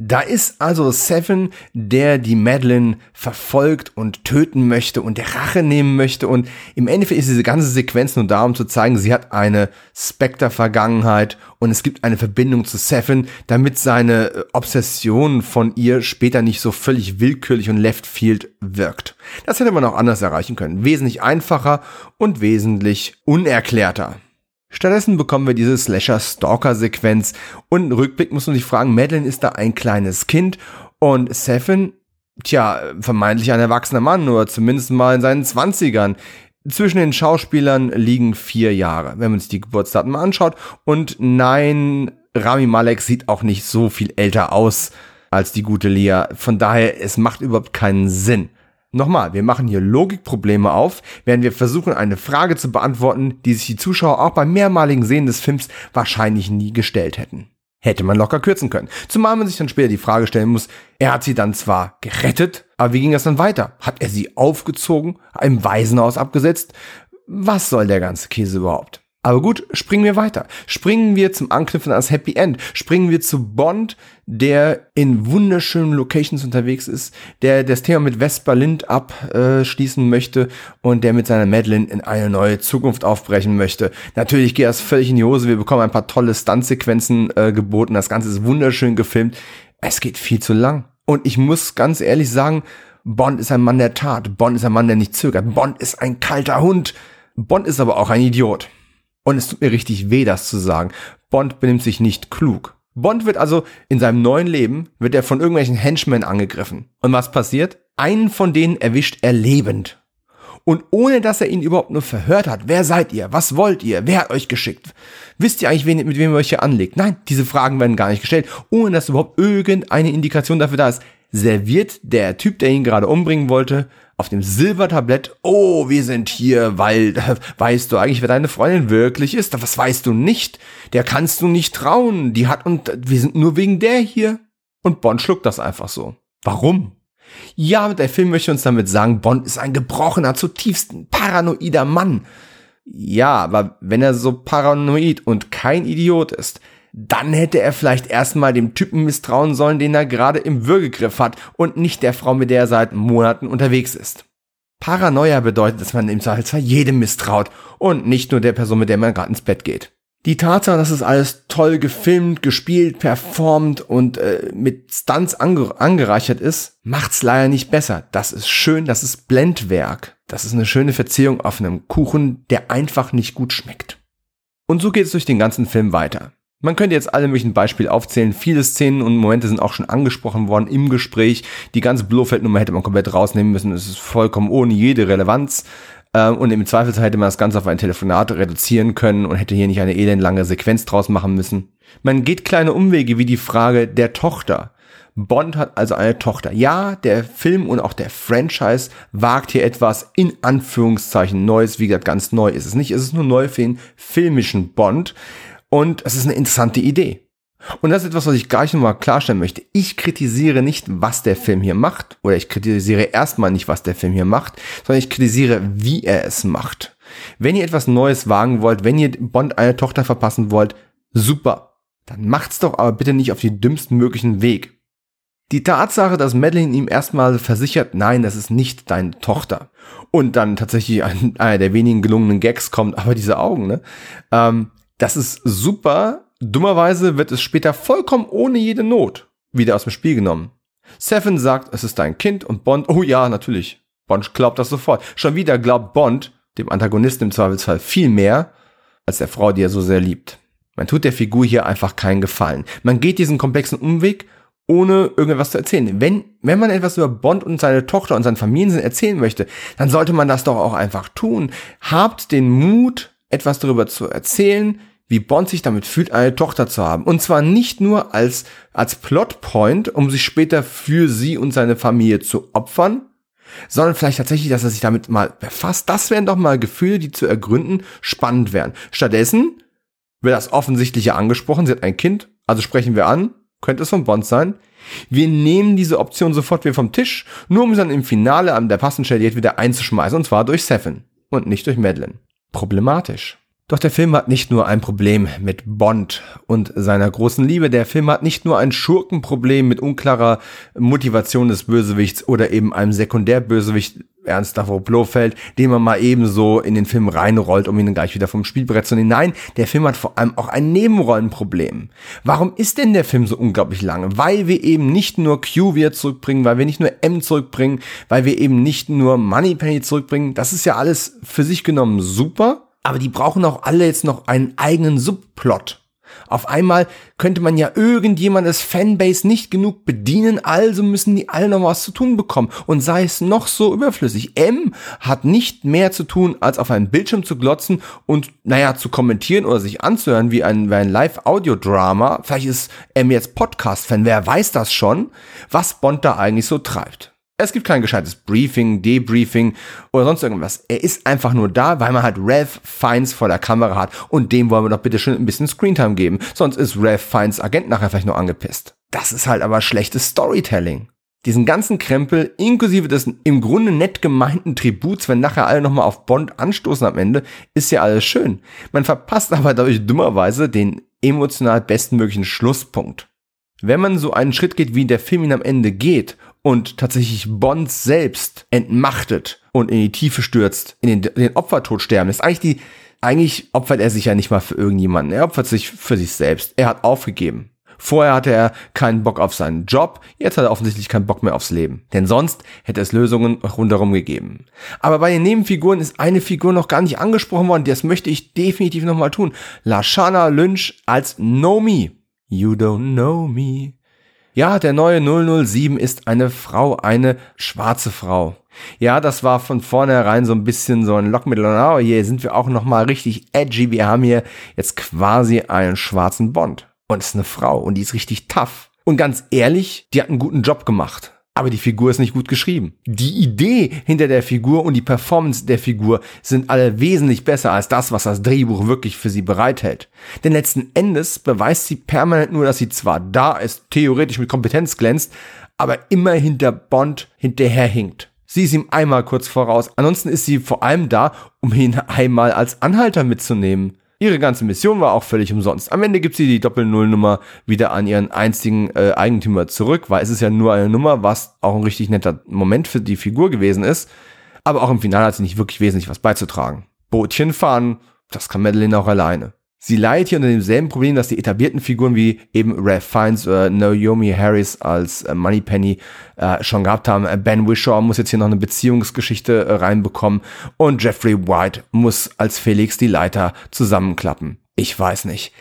Da ist also Seven, der die Madeline verfolgt und töten möchte und der Rache nehmen möchte. Und im Endeffekt ist diese ganze Sequenz nur da, um zu zeigen, sie hat eine Spectre-Vergangenheit und es gibt eine Verbindung zu Seven, damit seine äh, Obsession von ihr später nicht so völlig willkürlich und left field wirkt. Das hätte man auch anders erreichen können. Wesentlich einfacher und wesentlich unerklärter. Stattdessen bekommen wir diese Slasher-Stalker-Sequenz und im Rückblick muss man sich fragen, Madeline ist da ein kleines Kind und Seven, tja, vermeintlich ein erwachsener Mann oder zumindest mal in seinen Zwanzigern. Zwischen den Schauspielern liegen vier Jahre, wenn man sich die Geburtsdaten mal anschaut. Und nein, Rami Malek sieht auch nicht so viel älter aus als die gute Lia. Von daher, es macht überhaupt keinen Sinn. Nochmal, wir machen hier Logikprobleme auf, während wir versuchen, eine Frage zu beantworten, die sich die Zuschauer auch beim mehrmaligen Sehen des Films wahrscheinlich nie gestellt hätten. Hätte man locker kürzen können. Zumal man sich dann später die Frage stellen muss, er hat sie dann zwar gerettet, aber wie ging das dann weiter? Hat er sie aufgezogen, im Waisenhaus abgesetzt? Was soll der ganze Käse überhaupt? Aber gut, springen wir weiter. Springen wir zum Anknüpfen ans Happy End. Springen wir zu Bond, der in wunderschönen Locations unterwegs ist, der das Thema mit Vespa Lind abschließen möchte und der mit seiner Madeline in eine neue Zukunft aufbrechen möchte. Natürlich geht das völlig in die Hose. Wir bekommen ein paar tolle Stuntsequenzen äh, geboten. Das Ganze ist wunderschön gefilmt. Es geht viel zu lang. Und ich muss ganz ehrlich sagen, Bond ist ein Mann der Tat. Bond ist ein Mann, der nicht zögert. Bond ist ein kalter Hund. Bond ist aber auch ein Idiot. Und es tut mir richtig weh, das zu sagen. Bond benimmt sich nicht klug. Bond wird also in seinem neuen Leben, wird er von irgendwelchen Henchmen angegriffen. Und was passiert? Einen von denen erwischt er lebend. Und ohne dass er ihn überhaupt nur verhört hat, wer seid ihr? Was wollt ihr? Wer hat euch geschickt? Wisst ihr eigentlich, mit wem ihr euch hier anlegt? Nein, diese Fragen werden gar nicht gestellt, ohne dass überhaupt irgendeine Indikation dafür da ist. Serviert der Typ, der ihn gerade umbringen wollte, auf dem Silbertablett, oh, wir sind hier, weil, [laughs] weißt du eigentlich, wer deine Freundin wirklich ist? Was weißt du nicht? Der kannst du nicht trauen. Die hat und wir sind nur wegen der hier. Und Bond schluckt das einfach so. Warum? Ja, der Film möchte uns damit sagen, Bond ist ein gebrochener, zutiefst paranoider Mann. Ja, aber wenn er so paranoid und kein Idiot ist, dann hätte er vielleicht erstmal dem Typen misstrauen sollen, den er gerade im Würgegriff hat und nicht der Frau, mit der er seit Monaten unterwegs ist. Paranoia bedeutet, dass man im Zweifelsfall jedem misstraut und nicht nur der Person, mit der man gerade ins Bett geht. Die Tatsache, dass es alles toll gefilmt, gespielt, performt und äh, mit Stunts ange angereichert ist, macht's leider nicht besser. Das ist schön, das ist Blendwerk. Das ist eine schöne Verziehung auf einem Kuchen, der einfach nicht gut schmeckt. Und so geht es durch den ganzen Film weiter. Man könnte jetzt alle möglichen Beispiele aufzählen. Viele Szenen und Momente sind auch schon angesprochen worden im Gespräch. Die ganze Blofeld-Nummer hätte man komplett rausnehmen müssen. Es ist vollkommen ohne jede Relevanz. Ähm, und im Zweifelsfall hätte man das Ganze auf ein Telefonat reduzieren können und hätte hier nicht eine elendlange Sequenz draus machen müssen. Man geht kleine Umwege wie die Frage der Tochter. Bond hat also eine Tochter. Ja, der Film und auch der Franchise wagt hier etwas in Anführungszeichen Neues. Wie gesagt, ganz neu ist es nicht. Es ist nur neu für den filmischen Bond. Und es ist eine interessante Idee. Und das ist etwas, was ich gleich nochmal klarstellen möchte. Ich kritisiere nicht, was der Film hier macht, oder ich kritisiere erstmal nicht, was der Film hier macht, sondern ich kritisiere, wie er es macht. Wenn ihr etwas Neues wagen wollt, wenn ihr Bond eine Tochter verpassen wollt, super. Dann macht's doch aber bitte nicht auf die dümmsten möglichen Weg. Die Tatsache, dass Madeline ihm erstmal versichert, nein, das ist nicht deine Tochter. Und dann tatsächlich ein, einer der wenigen gelungenen Gags kommt, aber diese Augen, ne? Ähm, das ist super. Dummerweise wird es später vollkommen ohne jede Not wieder aus dem Spiel genommen. Seven sagt, es ist dein Kind und Bond, oh ja, natürlich. Bond glaubt das sofort. Schon wieder glaubt Bond, dem Antagonisten im Zweifelsfall, viel mehr als der Frau, die er so sehr liebt. Man tut der Figur hier einfach keinen Gefallen. Man geht diesen komplexen Umweg, ohne irgendwas zu erzählen. Wenn, wenn man etwas über Bond und seine Tochter und seinen Familiensinn erzählen möchte, dann sollte man das doch auch einfach tun. Habt den Mut, etwas darüber zu erzählen, wie Bond sich damit fühlt, eine Tochter zu haben. Und zwar nicht nur als, als Plotpoint, um sich später für sie und seine Familie zu opfern, sondern vielleicht tatsächlich, dass er sich damit mal befasst. Das wären doch mal Gefühle, die zu ergründen spannend wären. Stattdessen wird das Offensichtliche angesprochen. Sie hat ein Kind, also sprechen wir an. Könnte es von Bond sein? Wir nehmen diese Option sofort wieder vom Tisch, nur um sie dann im Finale an der passenden Stelle wieder einzuschmeißen, und zwar durch Seven und nicht durch Madeline. Problematisch. Doch der Film hat nicht nur ein Problem mit Bond und seiner großen Liebe, der Film hat nicht nur ein Schurkenproblem mit unklarer Motivation des Bösewichts oder eben einem Sekundärbösewicht, Ernst Davos Blofeld, den man mal ebenso in den Film reinrollt, um ihn dann gleich wieder vom Spielbrett zu nehmen. Nein, der Film hat vor allem auch ein Nebenrollenproblem. Warum ist denn der Film so unglaublich lang? Weil wir eben nicht nur Q wieder zurückbringen, weil wir nicht nur M zurückbringen, weil wir eben nicht nur Moneypenny zurückbringen. Das ist ja alles für sich genommen super aber die brauchen auch alle jetzt noch einen eigenen Subplot. Auf einmal könnte man ja irgendjemandes Fanbase nicht genug bedienen, also müssen die alle noch was zu tun bekommen. Und sei es noch so überflüssig. M hat nicht mehr zu tun, als auf einen Bildschirm zu glotzen und, naja, zu kommentieren oder sich anzuhören wie ein, wie ein Live-Audio-Drama. Vielleicht ist M jetzt Podcast-Fan, wer weiß das schon, was Bond da eigentlich so treibt. Es gibt kein gescheites Briefing, Debriefing oder sonst irgendwas. Er ist einfach nur da, weil man halt Rev Fiennes vor der Kamera hat und dem wollen wir doch bitte schön ein bisschen Screentime geben. Sonst ist Rev Fiennes Agent nachher vielleicht nur angepisst. Das ist halt aber schlechtes Storytelling. Diesen ganzen Krempel, inklusive des im Grunde nett gemeinten Tributs, wenn nachher alle nochmal auf Bond anstoßen am Ende, ist ja alles schön. Man verpasst aber dadurch dummerweise den emotional bestmöglichen Schlusspunkt. Wenn man so einen Schritt geht, wie der Film ihn am Ende geht und tatsächlich Bond selbst entmachtet und in die Tiefe stürzt, in den, den Opfertod sterben ist eigentlich die, eigentlich opfert er sich ja nicht mal für irgendjemanden. Er opfert sich für sich selbst. Er hat aufgegeben. Vorher hatte er keinen Bock auf seinen Job, jetzt hat er offensichtlich keinen Bock mehr aufs Leben. Denn sonst hätte es Lösungen rundherum gegeben. Aber bei den Nebenfiguren ist eine Figur noch gar nicht angesprochen worden, das möchte ich definitiv nochmal tun. Lashana Lynch als Nomi. You don't know me. Ja, der neue 007 ist eine Frau, eine schwarze Frau. Ja, das war von vornherein so ein bisschen so ein Lockmittel. Oh, hier sind wir auch nochmal richtig edgy. Wir haben hier jetzt quasi einen schwarzen Bond. Und es ist eine Frau und die ist richtig tough. Und ganz ehrlich, die hat einen guten Job gemacht aber die Figur ist nicht gut geschrieben. Die Idee hinter der Figur und die Performance der Figur sind alle wesentlich besser als das, was das Drehbuch wirklich für sie bereithält. Denn letzten Endes beweist sie permanent nur, dass sie zwar da ist, theoretisch mit Kompetenz glänzt, aber immer hinter Bond hinterherhinkt. Sie ist ihm einmal kurz voraus. Ansonsten ist sie vor allem da, um ihn einmal als Anhalter mitzunehmen. Ihre ganze Mission war auch völlig umsonst. Am Ende gibt sie die Doppel-Null-Nummer wieder an ihren einzigen äh, Eigentümer zurück, weil es ist ja nur eine Nummer, was auch ein richtig netter Moment für die Figur gewesen ist. Aber auch im Finale hat sie nicht wirklich wesentlich was beizutragen. Bootchen fahren, das kann Madeline auch alleine. Sie leidet hier unter demselben Problem, dass die etablierten Figuren wie eben Ralph Fiennes oder Naomi Harris als äh, Moneypenny äh, schon gehabt haben. Äh, ben Wishaw muss jetzt hier noch eine Beziehungsgeschichte äh, reinbekommen und Jeffrey White muss als Felix die Leiter zusammenklappen. Ich weiß nicht.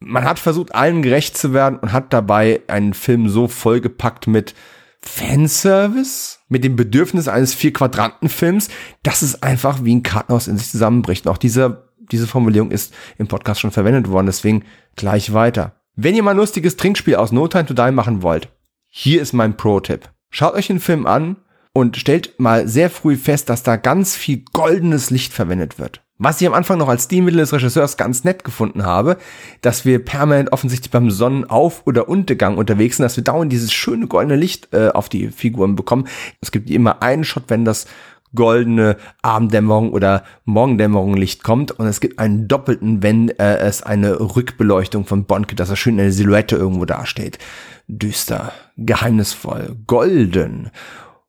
Man hat versucht, allen gerecht zu werden und hat dabei einen Film so vollgepackt mit Fanservice, mit dem Bedürfnis eines Vier-Quadranten-Films, dass es einfach wie ein Kartenhaus in sich zusammenbricht. Und auch dieser diese Formulierung ist im Podcast schon verwendet worden, deswegen gleich weiter. Wenn ihr mal ein lustiges Trinkspiel aus No Time to Die machen wollt, hier ist mein Pro-Tipp. Schaut euch den Film an und stellt mal sehr früh fest, dass da ganz viel goldenes Licht verwendet wird. Was ich am Anfang noch als Stilmittel des Regisseurs ganz nett gefunden habe, dass wir permanent offensichtlich beim Sonnenauf- oder Untergang unterwegs sind, dass wir dauernd dieses schöne goldene Licht äh, auf die Figuren bekommen. Es gibt immer einen Shot, wenn das goldene Abenddämmerung oder Morgendämmerung Licht kommt und es gibt einen doppelten, wenn äh, es eine Rückbeleuchtung von gibt, dass er schön in der Silhouette irgendwo dasteht. Düster, geheimnisvoll, golden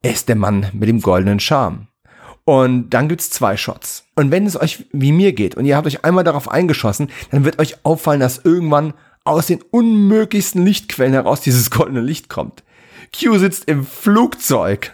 ist der Mann mit dem goldenen Charme. Und dann gibt's zwei Shots. Und wenn es euch wie mir geht und ihr habt euch einmal darauf eingeschossen, dann wird euch auffallen, dass irgendwann aus den unmöglichsten Lichtquellen heraus dieses goldene Licht kommt. Q sitzt im Flugzeug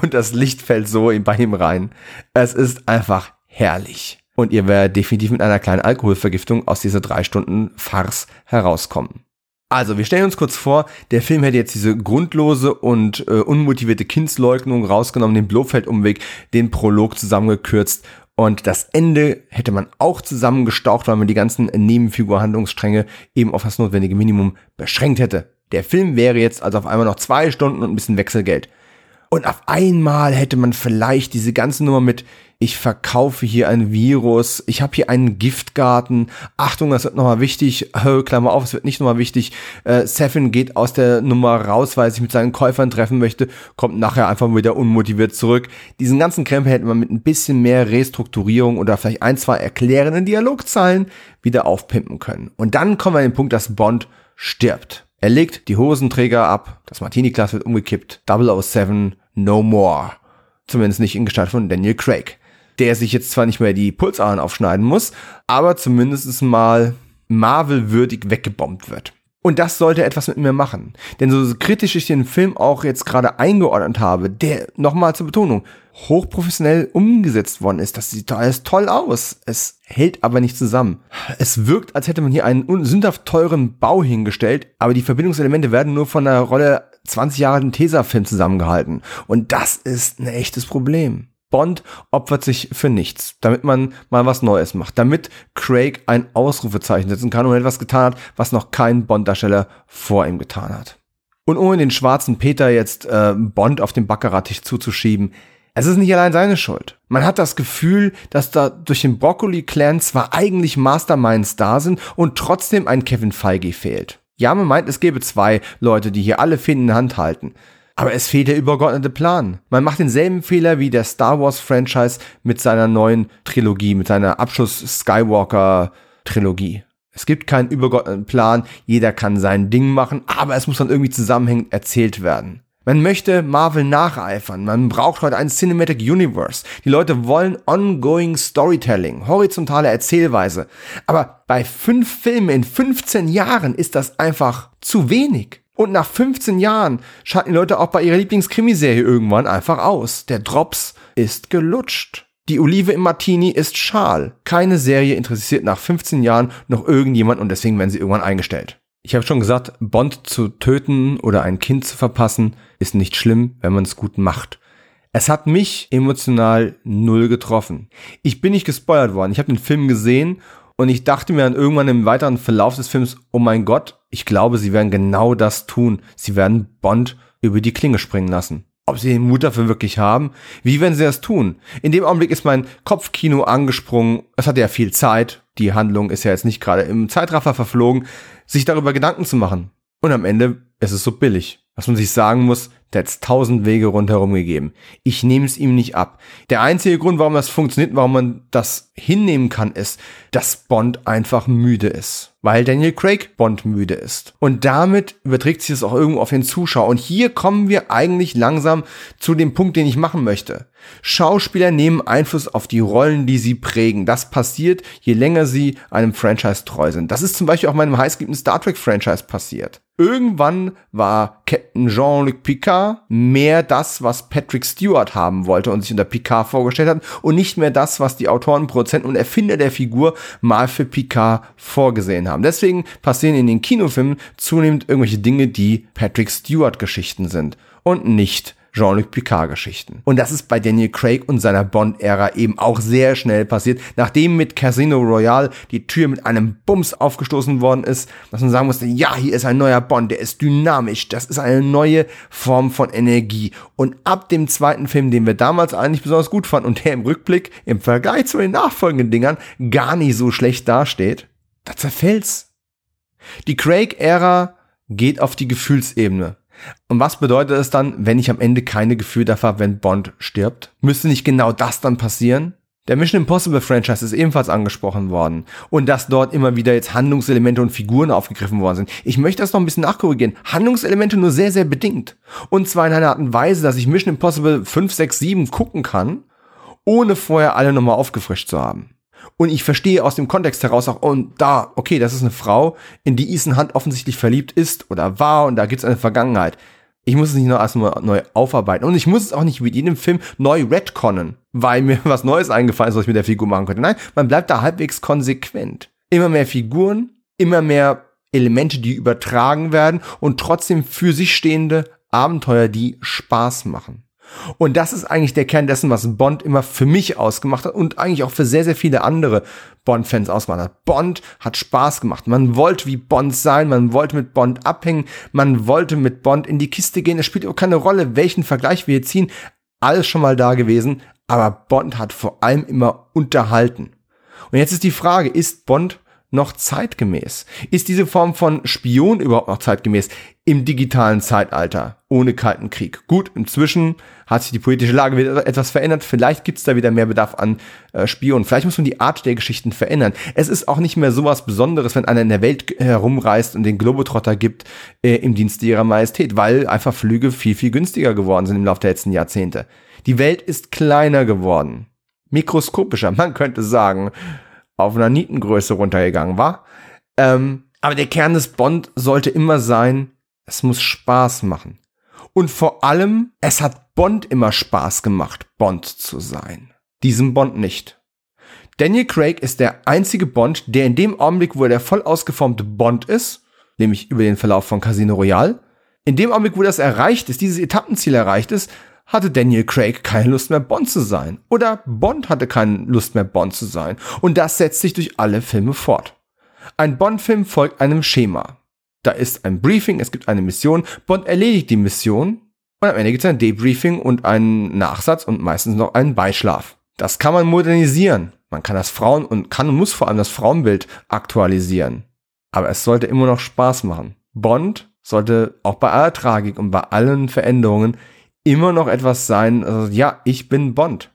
und das Licht fällt so bei ihm rein. Es ist einfach herrlich. Und ihr werdet definitiv mit einer kleinen Alkoholvergiftung aus dieser drei Stunden Farce herauskommen. Also, wir stellen uns kurz vor, der Film hätte jetzt diese grundlose und äh, unmotivierte Kindsleugnung rausgenommen, den Blofeld-Umweg, den Prolog zusammengekürzt und das Ende hätte man auch zusammengestaucht, weil man die ganzen Nebenfigur-Handlungsstränge eben auf das notwendige Minimum beschränkt hätte. Der Film wäre jetzt also auf einmal noch zwei Stunden und ein bisschen Wechselgeld. Und auf einmal hätte man vielleicht diese ganze Nummer mit ich verkaufe hier ein Virus, ich habe hier einen Giftgarten, Achtung, das wird nochmal wichtig, Klammer auf, es wird nicht nochmal wichtig, äh, Sefin geht aus der Nummer raus, weil er sich mit seinen Käufern treffen möchte, kommt nachher einfach wieder unmotiviert zurück. Diesen ganzen Krempel hätte man mit ein bisschen mehr Restrukturierung oder vielleicht ein, zwei erklärenden Dialogzeilen wieder aufpimpen können. Und dann kommen wir an den Punkt, dass Bond stirbt. Er legt die Hosenträger ab, das Martini-Glas wird umgekippt, 007, no more. Zumindest nicht in Gestalt von Daniel Craig der sich jetzt zwar nicht mehr die Pulsadern aufschneiden muss, aber zumindest mal Marvel-würdig weggebombt wird. Und das sollte etwas mit mir machen. Denn so kritisch ich den Film auch jetzt gerade eingeordnet habe, der, nochmal zur Betonung, hochprofessionell umgesetzt worden ist, das sieht alles toll aus. Es hält aber nicht zusammen. Es wirkt, als hätte man hier einen sündhaft teuren Bau hingestellt, aber die Verbindungselemente werden nur von einer Rolle 20 Jahre alten Tesafilm zusammengehalten. Und das ist ein echtes Problem. Bond opfert sich für nichts, damit man mal was Neues macht, damit Craig ein Ausrufezeichen setzen kann und etwas getan hat, was noch kein Bond-Darsteller vor ihm getan hat. Und ohne den schwarzen Peter jetzt äh, Bond auf den Baccarat-Tisch zuzuschieben, es ist nicht allein seine Schuld. Man hat das Gefühl, dass da durch den Broccoli-Clan zwar eigentlich Masterminds da sind und trotzdem ein Kevin Feige fehlt. Ja, man meint, es gäbe zwei Leute, die hier alle Fäden in Hand halten. Aber es fehlt der übergeordnete Plan. Man macht denselben Fehler wie der Star Wars Franchise mit seiner neuen Trilogie, mit seiner Abschluss Skywalker Trilogie. Es gibt keinen übergeordneten Plan, jeder kann sein Ding machen, aber es muss dann irgendwie zusammenhängend erzählt werden. Man möchte Marvel nacheifern, man braucht heute ein Cinematic Universe. Die Leute wollen ongoing Storytelling, horizontale Erzählweise. Aber bei fünf Filmen in 15 Jahren ist das einfach zu wenig. Und nach 15 Jahren schalten die Leute auch bei ihrer Lieblingskrimiserie irgendwann einfach aus. Der Drops ist gelutscht. Die Olive im Martini ist schal. Keine Serie interessiert nach 15 Jahren noch irgendjemand und deswegen werden sie irgendwann eingestellt. Ich habe schon gesagt, Bond zu töten oder ein Kind zu verpassen ist nicht schlimm, wenn man es gut macht. Es hat mich emotional null getroffen. Ich bin nicht gespoilert worden. Ich habe den Film gesehen und ich dachte mir dann irgendwann im weiteren Verlauf des Films, oh mein Gott, ich glaube, sie werden genau das tun. Sie werden Bond über die Klinge springen lassen. Ob sie den Mut dafür wirklich haben? Wie werden sie das tun? In dem Augenblick ist mein Kopfkino angesprungen. Es hatte ja viel Zeit. Die Handlung ist ja jetzt nicht gerade im Zeitraffer verflogen, sich darüber Gedanken zu machen. Und am Ende ist es so billig. Was man sich sagen muss, der hat tausend Wege rundherum gegeben. Ich nehme es ihm nicht ab. Der einzige Grund, warum das funktioniert, warum man das hinnehmen kann, ist, dass Bond einfach müde ist. Weil Daniel Craig Bond müde ist. Und damit überträgt sich das auch irgendwo auf den Zuschauer. Und hier kommen wir eigentlich langsam zu dem Punkt, den ich machen möchte. Schauspieler nehmen Einfluss auf die Rollen, die sie prägen. Das passiert, je länger sie einem Franchise treu sind. Das ist zum Beispiel auch meinem heißgeliebten Star Trek Franchise passiert. Irgendwann war Captain Jean-Luc Picard mehr das, was Patrick Stewart haben wollte und sich unter Picard vorgestellt hat und nicht mehr das, was die Autoren, Produzenten und Erfinder der Figur mal für Picard vorgesehen haben. Deswegen passieren in den Kinofilmen zunehmend irgendwelche Dinge, die Patrick Stewart Geschichten sind und nicht Jean-Luc Picard-Geschichten. Und das ist bei Daniel Craig und seiner Bond-Ära eben auch sehr schnell passiert, nachdem mit Casino Royale die Tür mit einem Bums aufgestoßen worden ist, dass man sagen musste, ja, hier ist ein neuer Bond, der ist dynamisch, das ist eine neue Form von Energie. Und ab dem zweiten Film, den wir damals eigentlich besonders gut fanden und der im Rückblick im Vergleich zu den nachfolgenden Dingern gar nicht so schlecht dasteht, da zerfällt's. Die Craig-Ära geht auf die Gefühlsebene. Und was bedeutet es dann, wenn ich am Ende keine Gefühl dafür habe, wenn Bond stirbt? Müsste nicht genau das dann passieren? Der Mission Impossible Franchise ist ebenfalls angesprochen worden und dass dort immer wieder jetzt Handlungselemente und Figuren aufgegriffen worden sind. Ich möchte das noch ein bisschen nachkorrigieren. Handlungselemente nur sehr, sehr bedingt. Und zwar in einer Art und Weise, dass ich Mission Impossible 5, 6, 7 gucken kann, ohne vorher alle nochmal aufgefrischt zu haben. Und ich verstehe aus dem Kontext heraus auch, und da, okay, das ist eine Frau, in die Ethan Hunt offensichtlich verliebt ist oder war und da gibt es eine Vergangenheit. Ich muss es nicht noch erstmal neu aufarbeiten. Und ich muss es auch nicht wie jedem Film neu retconnen, weil mir [laughs] was Neues eingefallen ist, was ich mit der Figur machen könnte. Nein, man bleibt da halbwegs konsequent. Immer mehr Figuren, immer mehr Elemente, die übertragen werden und trotzdem für sich stehende Abenteuer, die Spaß machen. Und das ist eigentlich der Kern dessen, was Bond immer für mich ausgemacht hat und eigentlich auch für sehr, sehr viele andere Bond-Fans ausgemacht hat. Bond hat Spaß gemacht. Man wollte wie Bond sein, man wollte mit Bond abhängen, man wollte mit Bond in die Kiste gehen. Es spielt auch keine Rolle, welchen Vergleich wir hier ziehen. Alles schon mal da gewesen, aber Bond hat vor allem immer unterhalten. Und jetzt ist die Frage, ist Bond noch zeitgemäß? Ist diese Form von Spion überhaupt noch zeitgemäß im digitalen Zeitalter ohne Kalten Krieg? Gut, inzwischen hat sich die politische Lage wieder etwas verändert. Vielleicht gibt es da wieder mehr Bedarf an äh, Spionen. Vielleicht muss man die Art der Geschichten verändern. Es ist auch nicht mehr so was Besonderes, wenn einer in der Welt herumreist und den Globetrotter gibt äh, im Dienste ihrer Majestät, weil einfach Flüge viel, viel günstiger geworden sind im Laufe der letzten Jahrzehnte. Die Welt ist kleiner geworden. Mikroskopischer, man könnte sagen auf einer Nietengröße runtergegangen war. Ähm, aber der Kern des Bond sollte immer sein, es muss Spaß machen. Und vor allem, es hat Bond immer Spaß gemacht, Bond zu sein. Diesem Bond nicht. Daniel Craig ist der einzige Bond, der in dem Augenblick, wo er der voll ausgeformte Bond ist, nämlich über den Verlauf von Casino Royale, in dem Augenblick, wo das erreicht ist, dieses Etappenziel erreicht ist, hatte Daniel Craig keine Lust mehr Bond zu sein. Oder Bond hatte keine Lust mehr Bond zu sein. Und das setzt sich durch alle Filme fort. Ein Bond-Film folgt einem Schema. Da ist ein Briefing, es gibt eine Mission, Bond erledigt die Mission und am Ende gibt es ein Debriefing und einen Nachsatz und meistens noch einen Beischlaf. Das kann man modernisieren. Man kann das Frauen und kann und muss vor allem das Frauenbild aktualisieren. Aber es sollte immer noch Spaß machen. Bond sollte auch bei aller Tragik und bei allen Veränderungen immer noch etwas sein, also, ja, ich bin Bond.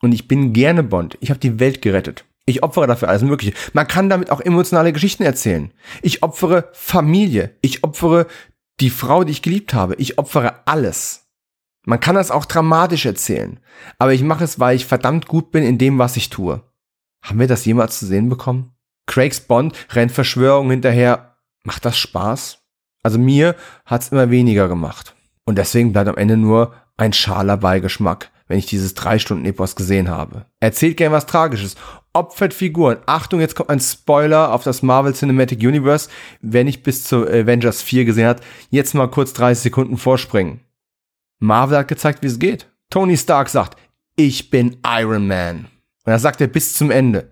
Und ich bin gerne Bond. Ich habe die Welt gerettet. Ich opfere dafür alles Mögliche. Man kann damit auch emotionale Geschichten erzählen. Ich opfere Familie. Ich opfere die Frau, die ich geliebt habe. Ich opfere alles. Man kann das auch dramatisch erzählen. Aber ich mache es, weil ich verdammt gut bin in dem, was ich tue. Haben wir das jemals zu sehen bekommen? Craigs Bond rennt Verschwörungen hinterher. Macht das Spaß? Also mir hat's immer weniger gemacht. Und deswegen bleibt am Ende nur ein schaler Beigeschmack, wenn ich dieses drei Stunden Epos gesehen habe. Erzählt gern was Tragisches, opfert Figuren. Achtung, jetzt kommt ein Spoiler auf das Marvel Cinematic Universe. Wer nicht bis zu Avengers 4 gesehen hat, jetzt mal kurz 30 Sekunden vorspringen. Marvel hat gezeigt, wie es geht. Tony Stark sagt, ich bin Iron Man. Und das sagt er bis zum Ende.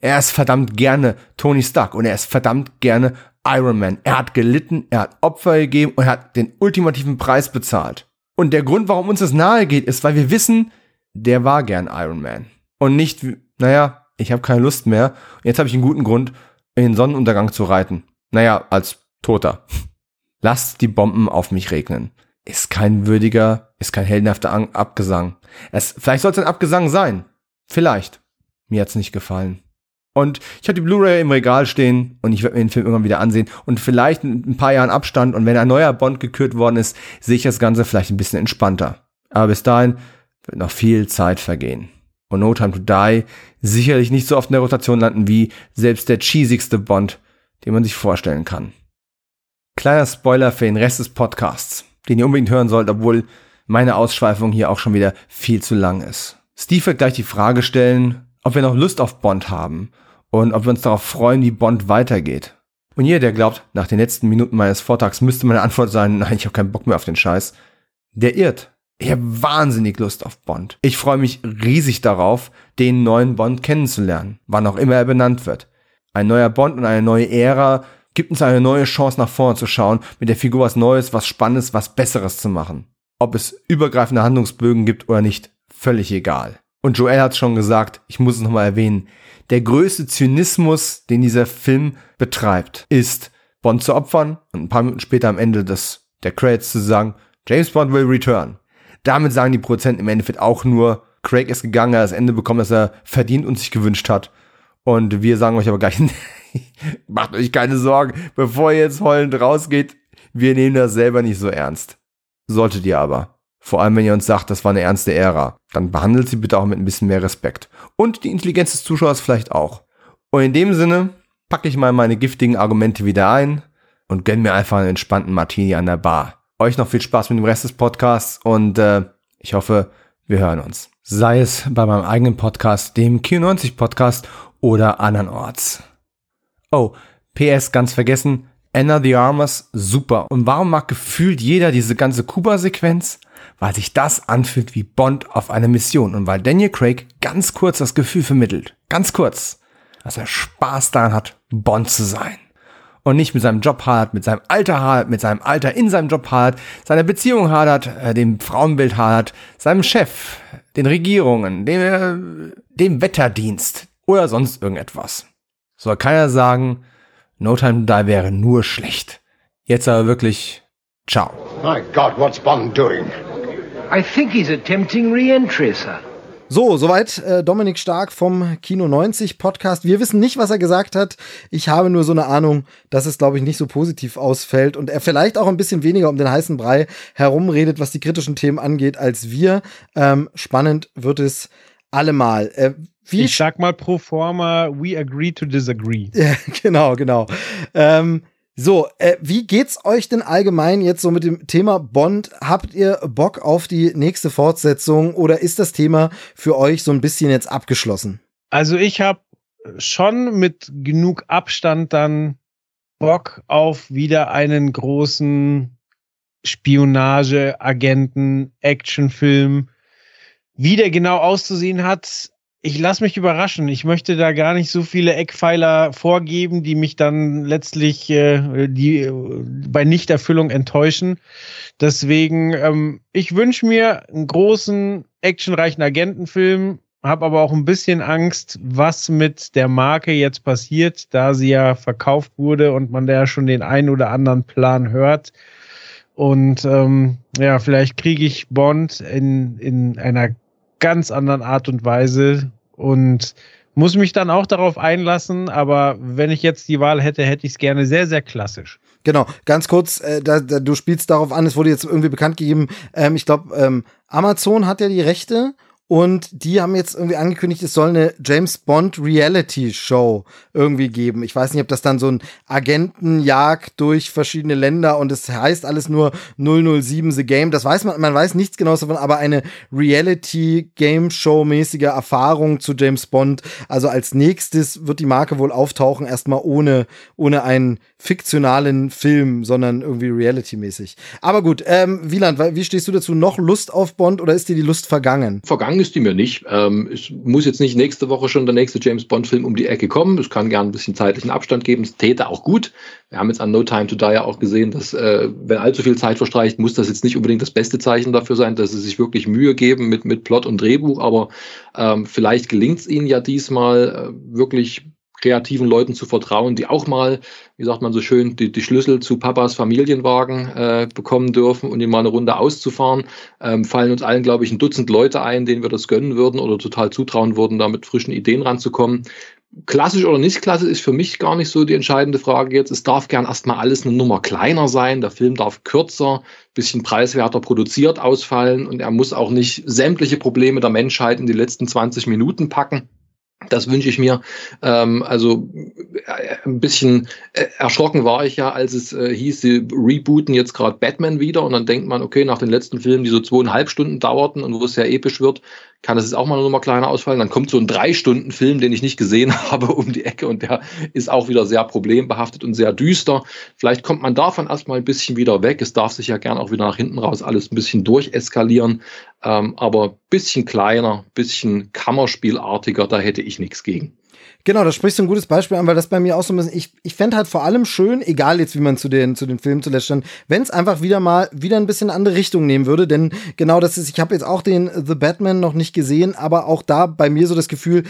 Er ist verdammt gerne Tony Stark und er ist verdammt gerne Iron Man. Er hat gelitten, er hat Opfer gegeben und er hat den ultimativen Preis bezahlt. Und der Grund, warum uns das nahe geht, ist, weil wir wissen, der war gern Iron Man. Und nicht, naja, ich habe keine Lust mehr. Jetzt habe ich einen guten Grund, in den Sonnenuntergang zu reiten. Naja, als Toter. [laughs] Lasst die Bomben auf mich regnen. Ist kein würdiger, ist kein heldenhafter Abgesang. Es, vielleicht soll es ein Abgesang sein. Vielleicht. Mir hat's nicht gefallen. Und ich habe die Blu-ray im Regal stehen und ich werde mir den Film irgendwann wieder ansehen und vielleicht in ein paar Jahren Abstand und wenn ein neuer Bond gekürt worden ist, sehe ich das Ganze vielleicht ein bisschen entspannter. Aber bis dahin wird noch viel Zeit vergehen. Und No Time to Die sicherlich nicht so oft in der Rotation landen wie selbst der cheesigste Bond, den man sich vorstellen kann. Kleiner Spoiler für den Rest des Podcasts, den ihr unbedingt hören sollt, obwohl meine Ausschweifung hier auch schon wieder viel zu lang ist. Steve wird gleich die Frage stellen, ob wir noch Lust auf Bond haben und ob wir uns darauf freuen, wie Bond weitergeht. Und jeder, der glaubt, nach den letzten Minuten meines Vortrags müsste meine Antwort sein, nein, ich habe keinen Bock mehr auf den Scheiß, der irrt. Ich habe wahnsinnig Lust auf Bond. Ich freue mich riesig darauf, den neuen Bond kennenzulernen, wann auch immer er benannt wird. Ein neuer Bond und eine neue Ära gibt uns eine neue Chance nach vorne zu schauen, mit der Figur was Neues, was Spannendes, was Besseres zu machen. Ob es übergreifende Handlungsbögen gibt oder nicht, völlig egal. Und Joel hat schon gesagt, ich muss es nochmal erwähnen, der größte Zynismus, den dieser Film betreibt, ist, Bond zu opfern und ein paar Minuten später am Ende des, der Credits zu sagen, James Bond will return. Damit sagen die Prozent im Endeffekt auch nur, Craig ist gegangen, er hat das Ende bekommen, das er verdient und sich gewünscht hat. Und wir sagen euch aber gleich, [laughs] macht euch keine Sorgen, bevor ihr jetzt heulend rausgeht, wir nehmen das selber nicht so ernst. Solltet ihr aber. Vor allem, wenn ihr uns sagt, das war eine ernste Ära. Dann behandelt sie bitte auch mit ein bisschen mehr Respekt. Und die Intelligenz des Zuschauers vielleicht auch. Und in dem Sinne packe ich mal meine giftigen Argumente wieder ein und gönn mir einfach einen entspannten Martini an der Bar. Euch noch viel Spaß mit dem Rest des Podcasts und äh, ich hoffe, wir hören uns. Sei es bei meinem eigenen Podcast, dem Q90 Podcast oder andernorts. Oh, PS ganz vergessen, Anna the Armors, super. Und warum mag gefühlt jeder diese ganze Kuba-Sequenz? Weil sich das anfühlt wie Bond auf einer Mission und weil Daniel Craig ganz kurz das Gefühl vermittelt, ganz kurz, dass er Spaß daran hat, Bond zu sein. und nicht mit seinem Job hadert, mit seinem Alter hadert, mit seinem Alter in seinem Job hadert, seiner Beziehung hadert, äh, dem Frauenbild hadert, seinem Chef, den Regierungen, dem, äh, dem Wetterdienst oder sonst irgendetwas. Soll keiner sagen, No Time to Die wäre nur schlecht. Jetzt aber wirklich, ciao. My God, what's Bond doing? I think he's attempting re-entry, sir. So, soweit äh, Dominik Stark vom Kino 90 Podcast. Wir wissen nicht, was er gesagt hat. Ich habe nur so eine Ahnung, dass es, glaube ich, nicht so positiv ausfällt und er vielleicht auch ein bisschen weniger um den heißen Brei herumredet, was die kritischen Themen angeht, als wir. Ähm, spannend wird es allemal. Äh, wie ich sag mal pro forma, we agree to disagree. [laughs] Ja, genau, genau. Ähm, so, äh, wie geht's euch denn allgemein jetzt so mit dem Thema Bond? Habt ihr Bock auf die nächste Fortsetzung oder ist das Thema für euch so ein bisschen jetzt abgeschlossen? Also ich habe schon mit genug Abstand dann Bock auf wieder einen großen Spionage, Agenten, Actionfilm. Wie der genau auszusehen hat, ich lasse mich überraschen. Ich möchte da gar nicht so viele Eckpfeiler vorgeben, die mich dann letztlich äh, die äh, bei Nichterfüllung enttäuschen. Deswegen, ähm, ich wünsche mir einen großen, actionreichen Agentenfilm, habe aber auch ein bisschen Angst, was mit der Marke jetzt passiert, da sie ja verkauft wurde und man da ja schon den einen oder anderen Plan hört. Und ähm, ja, vielleicht kriege ich Bond in, in einer ganz anderen Art und Weise und muss mich dann auch darauf einlassen, aber wenn ich jetzt die Wahl hätte, hätte ich es gerne sehr, sehr klassisch. Genau, ganz kurz, äh, da, da, du spielst darauf an, es wurde jetzt irgendwie bekannt gegeben, ähm, ich glaube, ähm, Amazon hat ja die Rechte und die haben jetzt irgendwie angekündigt, es soll eine James Bond Reality Show irgendwie geben. Ich weiß nicht, ob das dann so ein Agentenjagd durch verschiedene Länder und es heißt alles nur 007 The Game. Das weiß man, man weiß nichts genaues davon, aber eine Reality Game Show mäßige Erfahrung zu James Bond. Also als nächstes wird die Marke wohl auftauchen, erstmal ohne, ohne einen fiktionalen Film, sondern irgendwie Reality-mäßig. Aber gut, ähm, Wieland, wie stehst du dazu? Noch Lust auf Bond oder ist dir die Lust vergangen? Vergangen ist die mir nicht. Ähm, es muss jetzt nicht nächste Woche schon der nächste James Bond-Film um die Ecke kommen. Es kann gern ein bisschen zeitlichen Abstand geben. Es täte auch gut. Wir haben jetzt an No Time to Die ja auch gesehen, dass äh, wenn allzu viel Zeit verstreicht, muss das jetzt nicht unbedingt das beste Zeichen dafür sein, dass sie sich wirklich Mühe geben mit, mit Plot und Drehbuch. Aber ähm, vielleicht gelingt es ihnen ja diesmal äh, wirklich kreativen Leuten zu vertrauen, die auch mal, wie sagt man so schön, die, die Schlüssel zu Papas Familienwagen äh, bekommen dürfen und ihn mal eine Runde auszufahren. Ähm, fallen uns allen, glaube ich, ein Dutzend Leute ein, denen wir das gönnen würden oder total zutrauen würden, da mit frischen Ideen ranzukommen. Klassisch oder nicht klassisch ist für mich gar nicht so die entscheidende Frage jetzt. Es darf gern erstmal alles eine Nummer kleiner sein. Der Film darf kürzer, bisschen preiswerter produziert ausfallen und er muss auch nicht sämtliche Probleme der Menschheit in die letzten 20 Minuten packen. Das wünsche ich mir. Ähm, also äh, ein bisschen äh, erschrocken war ich ja, als es äh, hieß, sie rebooten jetzt gerade Batman wieder und dann denkt man, okay, nach den letzten Filmen, die so zweieinhalb Stunden dauerten und wo es sehr episch wird, kann das jetzt auch mal nur mal kleiner ausfallen. Dann kommt so ein drei Stunden Film, den ich nicht gesehen [laughs] habe, um die Ecke und der ist auch wieder sehr problembehaftet und sehr düster. Vielleicht kommt man davon erstmal ein bisschen wieder weg. Es darf sich ja gern auch wieder nach hinten raus alles ein bisschen durcheskalieren. Ähm, aber bisschen kleiner, bisschen Kammerspielartiger, da hätte ich nichts gegen. Genau, da sprichst du ein gutes Beispiel an, weil das bei mir auch so ein bisschen, ich, ich fände halt vor allem schön, egal jetzt, wie man zu den, zu den Filmen zuletzt stand, wenn es einfach wieder mal wieder ein bisschen andere Richtung nehmen würde, denn genau das ist, ich habe jetzt auch den The Batman noch nicht gesehen, aber auch da bei mir so das Gefühl,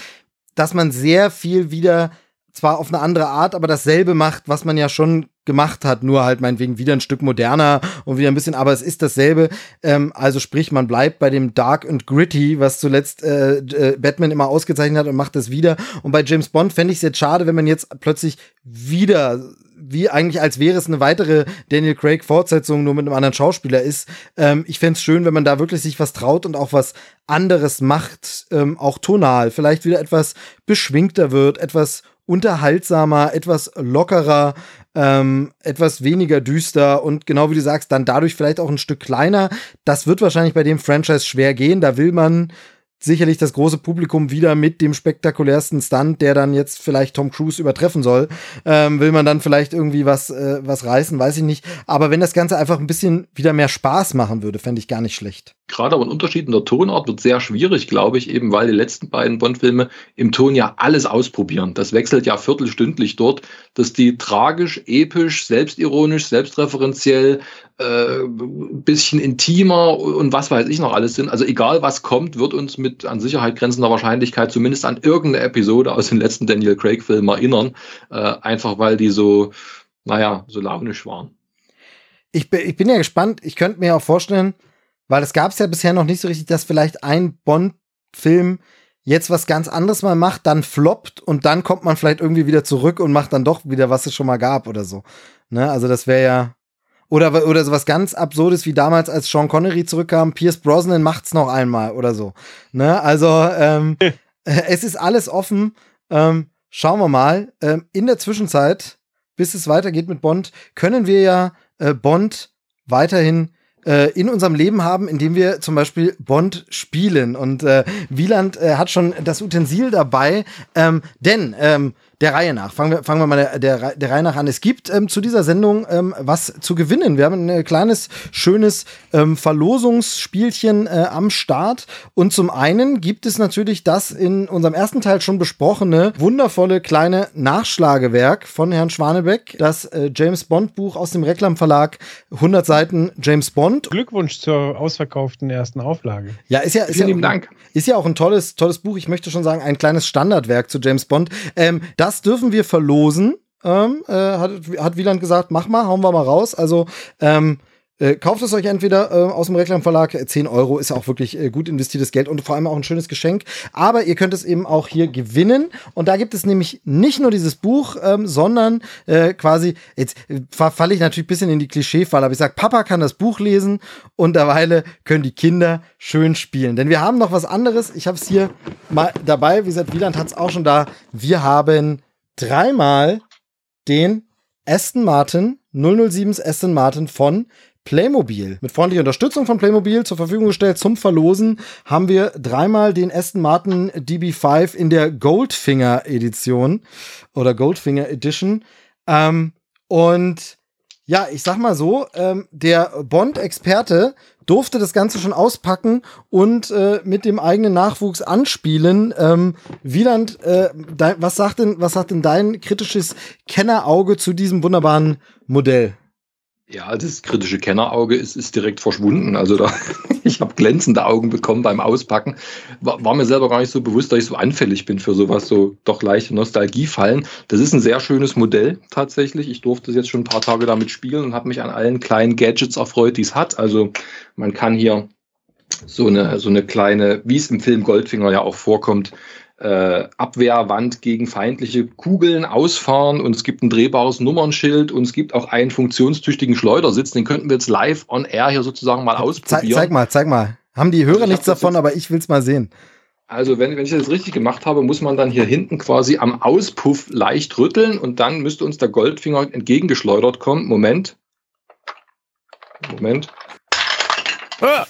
dass man sehr viel wieder zwar auf eine andere Art, aber dasselbe macht, was man ja schon gemacht hat, nur halt meinetwegen wieder ein Stück moderner und wieder ein bisschen, aber es ist dasselbe. Ähm, also sprich, man bleibt bei dem Dark and Gritty, was zuletzt äh, äh, Batman immer ausgezeichnet hat und macht das wieder. Und bei James Bond fände ich es jetzt schade, wenn man jetzt plötzlich wieder wie eigentlich als wäre es eine weitere Daniel Craig Fortsetzung nur mit einem anderen Schauspieler ist. Ähm, ich fände es schön, wenn man da wirklich sich was traut und auch was anderes macht, ähm, auch tonal, vielleicht wieder etwas beschwingter wird, etwas unterhaltsamer, etwas lockerer, ähm, etwas weniger düster und genau wie du sagst, dann dadurch vielleicht auch ein Stück kleiner. Das wird wahrscheinlich bei dem Franchise schwer gehen. Da will man sicherlich das große Publikum wieder mit dem spektakulärsten Stunt, der dann jetzt vielleicht Tom Cruise übertreffen soll. Ähm, will man dann vielleicht irgendwie was, äh, was reißen, weiß ich nicht. Aber wenn das Ganze einfach ein bisschen wieder mehr Spaß machen würde, fände ich gar nicht schlecht. gerade aber ein Unterschied in der Tonart wird sehr schwierig, glaube ich, eben weil die letzten beiden Bond-Filme im Ton ja alles ausprobieren. Das wechselt ja viertelstündlich dort, dass die tragisch, episch, selbstironisch, selbstreferenziell, äh, bisschen intimer und was weiß ich noch alles sind. Also egal was kommt, wird uns mit an Sicherheit grenzender Wahrscheinlichkeit zumindest an irgendeine Episode aus den letzten Daniel Craig-Filmen erinnern. Äh, einfach weil die so, naja, so launisch waren. Ich bin, ich bin ja gespannt. Ich könnte mir auch vorstellen, weil es gab es ja bisher noch nicht so richtig, dass vielleicht ein Bond-Film jetzt was ganz anderes mal macht, dann floppt und dann kommt man vielleicht irgendwie wieder zurück und macht dann doch wieder, was es schon mal gab oder so. Ne? Also das wäre ja, oder, oder sowas ganz Absurdes wie damals, als Sean Connery zurückkam, Pierce Brosnan macht's noch einmal oder so. Ne? Also ähm, [laughs] es ist alles offen. Ähm, schauen wir mal. Ähm, in der Zwischenzeit, bis es weitergeht mit Bond, können wir ja äh, Bond weiterhin äh, in unserem Leben haben, indem wir zum Beispiel Bond spielen. Und äh, Wieland äh, hat schon das Utensil dabei, ähm, denn ähm, der Reihe nach. Fangen wir, fangen wir mal der, der, der Reihe nach an. Es gibt ähm, zu dieser Sendung ähm, was zu gewinnen. Wir haben ein kleines, schönes ähm, Verlosungsspielchen äh, am Start. Und zum einen gibt es natürlich das in unserem ersten Teil schon besprochene, wundervolle kleine Nachschlagewerk von Herrn Schwanebeck. Das äh, James Bond Buch aus dem Reklam Verlag. 100 Seiten James Bond. Glückwunsch zur ausverkauften ersten Auflage. Ja, ist ja, ist Vielen ja, lieben Dank. ist ja auch ein tolles, tolles Buch. Ich möchte schon sagen, ein kleines Standardwerk zu James Bond. Ähm, das dürfen wir verlosen. Ähm, äh, hat, hat Wieland gesagt, mach mal, hauen wir mal raus. Also ähm, äh, kauft es euch entweder äh, aus dem Reklamverlag, 10 Euro ist auch wirklich äh, gut investiertes Geld und vor allem auch ein schönes Geschenk. Aber ihr könnt es eben auch hier gewinnen. Und da gibt es nämlich nicht nur dieses Buch, ähm, sondern äh, quasi, jetzt äh, falle ich natürlich ein bisschen in die Klischeefalle, aber ich sage, Papa kann das Buch lesen und derweile können die Kinder schön spielen. Denn wir haben noch was anderes. Ich habe es hier mal dabei. Wie gesagt, Wieland hat es auch schon da. Wir haben dreimal den Aston Martin 007 Aston Martin von Playmobil. Mit freundlicher Unterstützung von Playmobil zur Verfügung gestellt zum Verlosen haben wir dreimal den Aston Martin DB5 in der Goldfinger Edition oder Goldfinger Edition. Ähm, und ja, ich sag mal so, ähm, der Bond-Experte durfte das Ganze schon auspacken und äh, mit dem eigenen Nachwuchs anspielen. Ähm, Wieland, äh, dein, was sagt denn, was sagt denn dein kritisches Kennerauge zu diesem wunderbaren Modell? Ja, das kritische Kennerauge ist, ist direkt verschwunden. Also da, [laughs] ich habe glänzende Augen bekommen beim Auspacken. War, war, mir selber gar nicht so bewusst, dass ich so anfällig bin für sowas, so doch leichte Nostalgiefallen. Das ist ein sehr schönes Modell tatsächlich. Ich durfte jetzt schon ein paar Tage damit spielen und habe mich an allen kleinen Gadgets erfreut, die es hat. Also man kann hier so eine, so eine kleine, wie es im Film Goldfinger ja auch vorkommt, äh, Abwehrwand gegen feindliche Kugeln ausfahren und es gibt ein drehbares Nummernschild und es gibt auch einen funktionstüchtigen Schleudersitz. Den könnten wir jetzt live on air hier sozusagen mal ausprobieren. Zeig, zeig mal, zeig mal. Haben die Hörer nichts davon, aber ich will es mal sehen. Also wenn, wenn ich das richtig gemacht habe, muss man dann hier hinten quasi am Auspuff leicht rütteln und dann müsste uns der Goldfinger entgegengeschleudert kommen. Moment. Moment.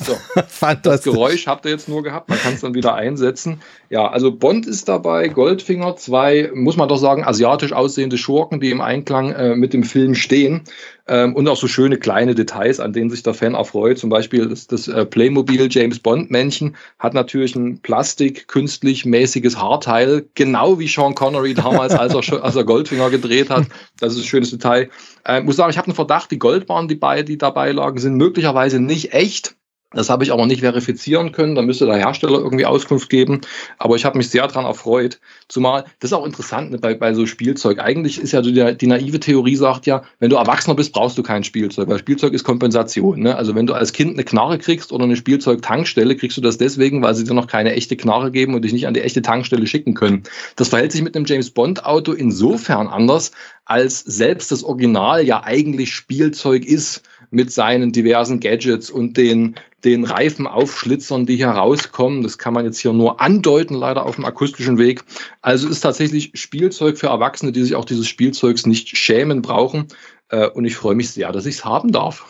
So, [laughs] das Geräusch habt ihr jetzt nur gehabt, man kann es dann wieder einsetzen. Ja, also Bond ist dabei, Goldfinger, zwei, muss man doch sagen, asiatisch aussehende Schurken, die im Einklang äh, mit dem Film stehen. Ähm, und auch so schöne kleine Details, an denen sich der Fan erfreut. Zum Beispiel das, das äh, Playmobil James Bond Männchen hat natürlich ein Plastik, künstlich mäßiges Haarteil, genau wie Sean Connery damals, als er, als er Goldfinger gedreht hat. Das ist ein schönes Detail. Äh, muss sagen, ich habe einen Verdacht, die Goldbahnen, die, bei, die dabei lagen, sind möglicherweise nicht echt. Das habe ich aber nicht verifizieren können. Da müsste der Hersteller irgendwie Auskunft geben. Aber ich habe mich sehr daran erfreut. Zumal, das ist auch interessant ne, bei, bei so Spielzeug. Eigentlich ist ja die, die naive Theorie sagt ja, wenn du Erwachsener bist, brauchst du kein Spielzeug. Weil Spielzeug ist Kompensation. Ne? Also wenn du als Kind eine Knarre kriegst oder eine Spielzeugtankstelle, kriegst du das deswegen, weil sie dir noch keine echte Knarre geben und dich nicht an die echte Tankstelle schicken können. Das verhält sich mit einem James Bond Auto insofern anders, als selbst das Original ja eigentlich Spielzeug ist mit seinen diversen Gadgets und den, den Reifenaufschlitzern, die hier rauskommen. Das kann man jetzt hier nur andeuten, leider auf dem akustischen Weg. Also ist tatsächlich Spielzeug für Erwachsene, die sich auch dieses Spielzeugs nicht schämen brauchen. Äh, und ich freue mich sehr, dass ich es haben darf.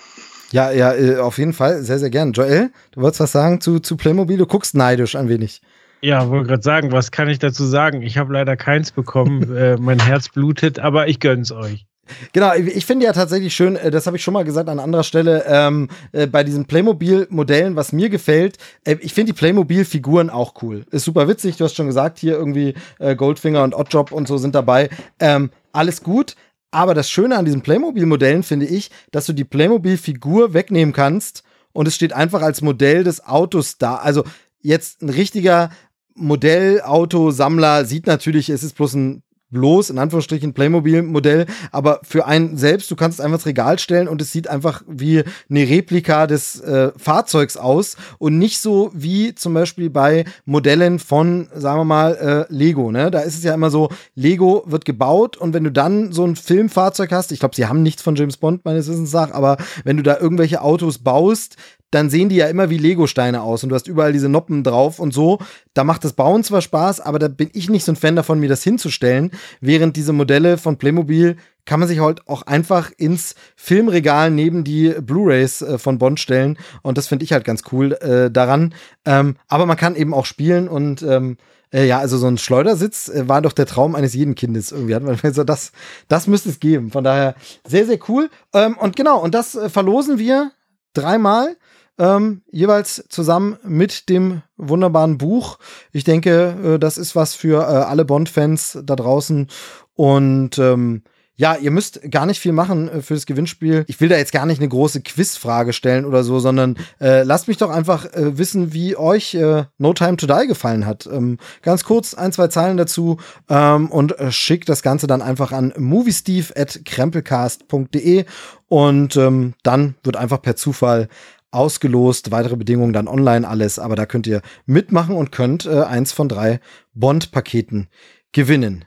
Ja, ja, äh, auf jeden Fall, sehr, sehr gern. Joel, du wolltest was sagen zu, zu Playmobil? Du guckst neidisch ein wenig. Ja, wollte gerade sagen, was kann ich dazu sagen? Ich habe leider keins bekommen. [laughs] äh, mein Herz blutet, aber ich gönn's euch. Genau, ich finde ja tatsächlich schön, äh, das habe ich schon mal gesagt an anderer Stelle, ähm, äh, bei diesen Playmobil-Modellen, was mir gefällt, äh, ich finde die Playmobil-Figuren auch cool. Ist super witzig, du hast schon gesagt, hier irgendwie äh, Goldfinger und Oddjob und so sind dabei. Ähm, alles gut, aber das Schöne an diesen Playmobil-Modellen finde ich, dass du die Playmobil-Figur wegnehmen kannst und es steht einfach als Modell des Autos da. Also jetzt ein richtiger Modellautosammler sieht natürlich, es ist bloß ein bloß in Anführungsstrichen Playmobil-Modell, aber für einen selbst, du kannst einfach ins Regal stellen und es sieht einfach wie eine Replika des äh, Fahrzeugs aus und nicht so wie zum Beispiel bei Modellen von, sagen wir mal, äh, Lego. Ne? Da ist es ja immer so, Lego wird gebaut und wenn du dann so ein Filmfahrzeug hast, ich glaube, sie haben nichts von James Bond meines Wissens nach, aber wenn du da irgendwelche Autos baust, dann sehen die ja immer wie Lego-Steine aus und du hast überall diese Noppen drauf und so. Da macht das Bauen zwar Spaß, aber da bin ich nicht so ein Fan davon, mir das hinzustellen. Während diese Modelle von Playmobil kann man sich halt auch einfach ins Filmregal neben die Blu-rays äh, von Bond stellen und das finde ich halt ganz cool äh, daran. Ähm, aber man kann eben auch spielen und ähm, äh, ja, also so ein Schleudersitz äh, war doch der Traum eines jeden Kindes irgendwie. Hat man [laughs] so, das, das müsste es geben. Von daher sehr, sehr cool. Ähm, und genau, und das äh, verlosen wir dreimal ähm, jeweils zusammen mit dem wunderbaren Buch. Ich denke, äh, das ist was für äh, alle Bond-Fans da draußen. Und ähm, ja, ihr müsst gar nicht viel machen äh, für das Gewinnspiel. Ich will da jetzt gar nicht eine große Quizfrage stellen oder so, sondern äh, lasst mich doch einfach äh, wissen, wie euch äh, No Time to Die gefallen hat. Ähm, ganz kurz ein, zwei Zeilen dazu ähm, und äh, schickt das Ganze dann einfach an moviesteve.krempelcast.de und ähm, dann wird einfach per Zufall ausgelost, weitere Bedingungen dann online alles, aber da könnt ihr mitmachen und könnt äh, eins von drei Bond-Paketen gewinnen.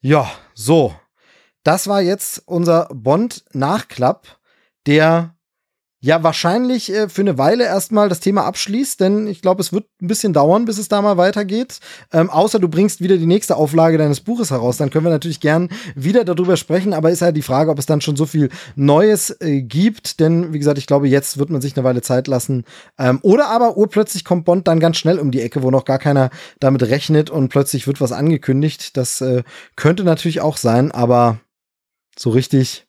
Ja, so. Das war jetzt unser Bond-Nachklapp, der ja wahrscheinlich äh, für eine Weile erstmal das Thema abschließt, denn ich glaube, es wird ein bisschen dauern, bis es da mal weitergeht. Ähm, außer du bringst wieder die nächste Auflage deines Buches heraus, dann können wir natürlich gern wieder darüber sprechen, aber ist halt die Frage, ob es dann schon so viel Neues äh, gibt, denn wie gesagt, ich glaube, jetzt wird man sich eine Weile Zeit lassen. Ähm, oder aber urplötzlich kommt Bond dann ganz schnell um die Ecke, wo noch gar keiner damit rechnet und plötzlich wird was angekündigt. Das äh, könnte natürlich auch sein, aber so richtig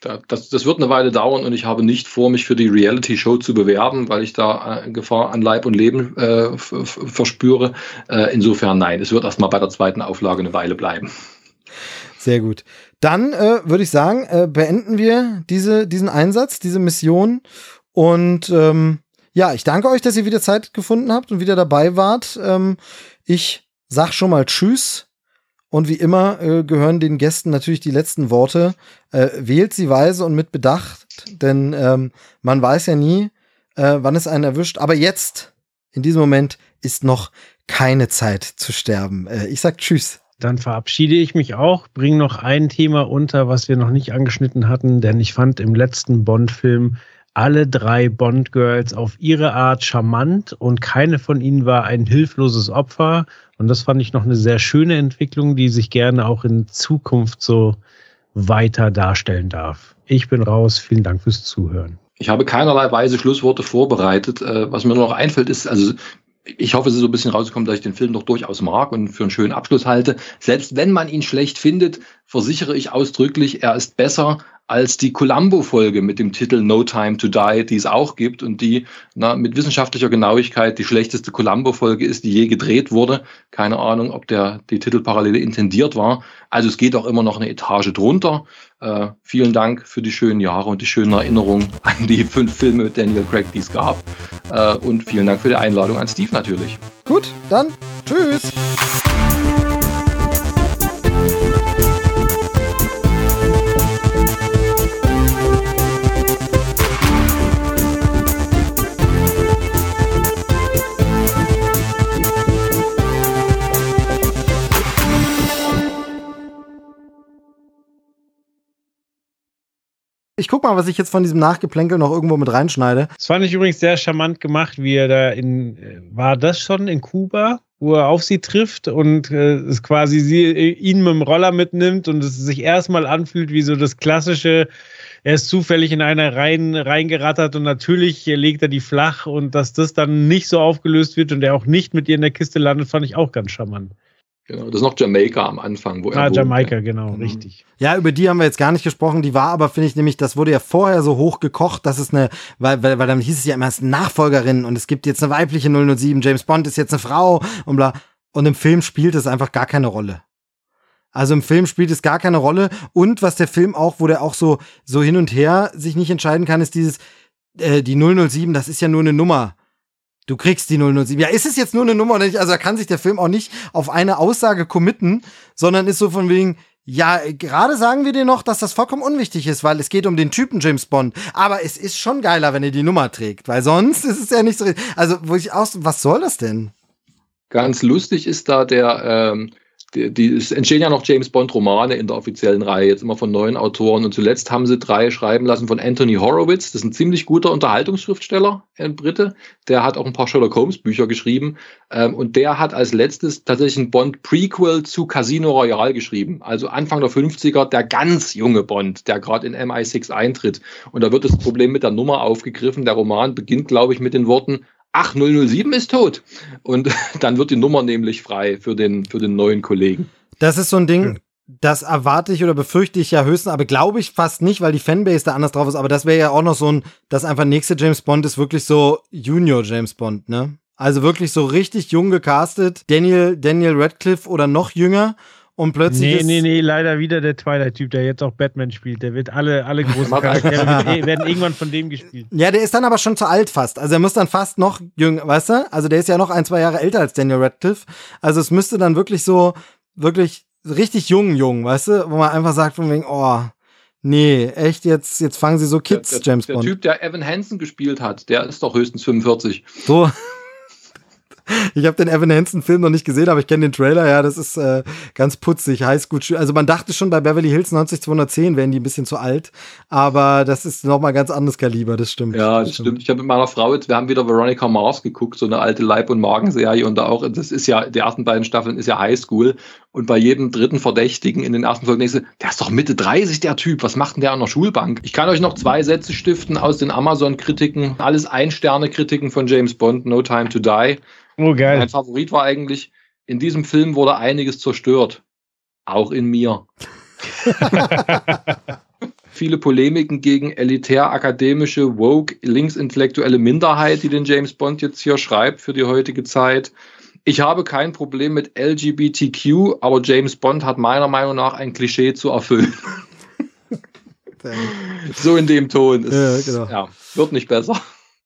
das, das wird eine Weile dauern und ich habe nicht vor, mich für die Reality-Show zu bewerben, weil ich da äh, Gefahr an Leib und Leben äh, verspüre. Äh, insofern nein, es wird erstmal bei der zweiten Auflage eine Weile bleiben. Sehr gut. Dann äh, würde ich sagen, äh, beenden wir diese, diesen Einsatz, diese Mission. Und ähm, ja, ich danke euch, dass ihr wieder Zeit gefunden habt und wieder dabei wart. Ähm, ich sag schon mal Tschüss und wie immer äh, gehören den Gästen natürlich die letzten Worte. Äh, wählt sie weise und mit Bedacht, denn ähm, man weiß ja nie, äh, wann es einen erwischt. Aber jetzt, in diesem Moment, ist noch keine Zeit zu sterben. Äh, ich sag Tschüss. Dann verabschiede ich mich auch, bringe noch ein Thema unter, was wir noch nicht angeschnitten hatten, denn ich fand im letzten Bond-Film alle drei Bond-Girls auf ihre Art charmant und keine von ihnen war ein hilfloses Opfer. Und das fand ich noch eine sehr schöne Entwicklung, die sich gerne auch in Zukunft so weiter darstellen darf. Ich bin raus. Vielen Dank fürs Zuhören. Ich habe keinerlei weise Schlussworte vorbereitet. Äh, was mir nur noch einfällt, ist, also ich hoffe, es ist so ein bisschen rausgekommen, dass ich den Film doch durchaus mag und für einen schönen Abschluss halte. Selbst wenn man ihn schlecht findet, versichere ich ausdrücklich, er ist besser als die Columbo-Folge mit dem Titel No Time to Die, die es auch gibt und die na, mit wissenschaftlicher Genauigkeit die schlechteste Columbo-Folge ist, die je gedreht wurde. Keine Ahnung, ob der, die Titelparallele intendiert war. Also es geht auch immer noch eine Etage drunter. Äh, vielen Dank für die schönen Jahre und die schönen Erinnerungen an die fünf Filme mit Daniel Craig, die es gab. Äh, und vielen Dank für die Einladung an Steve natürlich. Gut, dann tschüss. Ich guck mal, was ich jetzt von diesem Nachgeplänkel noch irgendwo mit reinschneide. Das fand ich übrigens sehr charmant gemacht, wie er da in, war das schon in Kuba, wo er auf sie trifft und äh, es quasi sie, äh, ihn mit dem Roller mitnimmt und es sich erstmal anfühlt wie so das klassische, er ist zufällig in einer rein reingerattert und natürlich legt er die flach und dass das dann nicht so aufgelöst wird und er auch nicht mit ihr in der Kiste landet, fand ich auch ganz charmant. Genau, das ist noch Jamaika am Anfang, wo ah, er Jamaika, wohnt. genau, mhm. richtig. Ja, über die haben wir jetzt gar nicht gesprochen. Die war aber, finde ich, nämlich, das wurde ja vorher so hoch gekocht, dass es eine, weil, weil, weil dann hieß es ja immer, es ist eine Nachfolgerin und es gibt jetzt eine weibliche 007, James Bond ist jetzt eine Frau und bla. Und im Film spielt es einfach gar keine Rolle. Also im Film spielt es gar keine Rolle. Und was der Film auch, wo der auch so, so hin und her sich nicht entscheiden kann, ist dieses, äh, die 007, das ist ja nur eine Nummer. Du kriegst die 007. Ja, ist es jetzt nur eine Nummer oder nicht? Also da kann sich der Film auch nicht auf eine Aussage committen, sondern ist so von wegen, ja, gerade sagen wir dir noch, dass das vollkommen unwichtig ist, weil es geht um den Typen James Bond. Aber es ist schon geiler, wenn er die Nummer trägt, weil sonst [laughs] ist es ja nicht so. Also, wo ich aus, was soll das denn? Ganz lustig ist da der, ähm, die, die, es entstehen ja noch James Bond Romane in der offiziellen Reihe, jetzt immer von neuen Autoren. Und zuletzt haben sie drei schreiben lassen von Anthony Horowitz. Das ist ein ziemlich guter Unterhaltungsschriftsteller, ein Brite. Der hat auch ein paar Sherlock Holmes Bücher geschrieben. Ähm, und der hat als letztes tatsächlich ein Bond Prequel zu Casino Royale geschrieben. Also Anfang der 50er, der ganz junge Bond, der gerade in MI6 eintritt. Und da wird das Problem mit der Nummer aufgegriffen. Der Roman beginnt, glaube ich, mit den Worten ach, 007 ist tot. Und [laughs] dann wird die Nummer nämlich frei für den, für den neuen Kollegen. Das ist so ein Ding, das erwarte ich oder befürchte ich ja höchstens, aber glaube ich fast nicht, weil die Fanbase da anders drauf ist. Aber das wäre ja auch noch so ein, das einfach nächste James Bond ist wirklich so Junior James Bond, ne? Also wirklich so richtig jung gecastet. Daniel, Daniel Radcliffe oder noch jünger und plötzlich. Nee, nee, nee, leider wieder der Twilight-Typ, der jetzt auch Batman spielt. Der wird alle, alle großen Charaktere werden, werden irgendwann von dem gespielt. Ja, der ist dann aber schon zu alt fast. Also er muss dann fast noch jünger, weißt du? Also der ist ja noch ein, zwei Jahre älter als Daniel Radcliffe. Also es müsste dann wirklich so, wirklich richtig jung, jung, weißt du? Wo man einfach sagt von wegen, oh, Nee, echt, jetzt, jetzt fangen sie so Kids, der, der, James Bond. Der Typ, der Evan Hansen gespielt hat, der ist doch höchstens 45. So, ich habe den Evan Hansen-Film noch nicht gesehen, aber ich kenne den Trailer. Ja, das ist äh, ganz putzig, Highschool. Also man dachte schon bei Beverly Hills 90210 wären die ein bisschen zu alt, aber das ist noch mal ganz anderes Kaliber. Das stimmt. Ja, das, das stimmt. stimmt. Ich habe mit meiner Frau jetzt, wir haben wieder Veronica Mars geguckt, so eine alte Leib- und Magenserie und da auch, das ist ja, die ersten beiden Staffeln ist ja Highschool und bei jedem dritten Verdächtigen in den ersten Folgen denkst du, der ist doch Mitte 30, der Typ. Was macht denn der an der Schulbank? Ich kann euch noch zwei Sätze stiften aus den Amazon-Kritiken. Alles Ein-Sterne-Kritiken von James Bond, No Time to Die. Oh, geil. Mein Favorit war eigentlich, in diesem Film wurde einiges zerstört. Auch in mir. [laughs] Viele Polemiken gegen elitär-akademische, woke, linksintellektuelle Minderheit, die den James Bond jetzt hier schreibt für die heutige Zeit. Ich habe kein Problem mit LGBTQ, aber James Bond hat meiner Meinung nach ein Klischee zu erfüllen. [laughs] so in dem Ton. Ist, ja, genau. ja, wird nicht besser.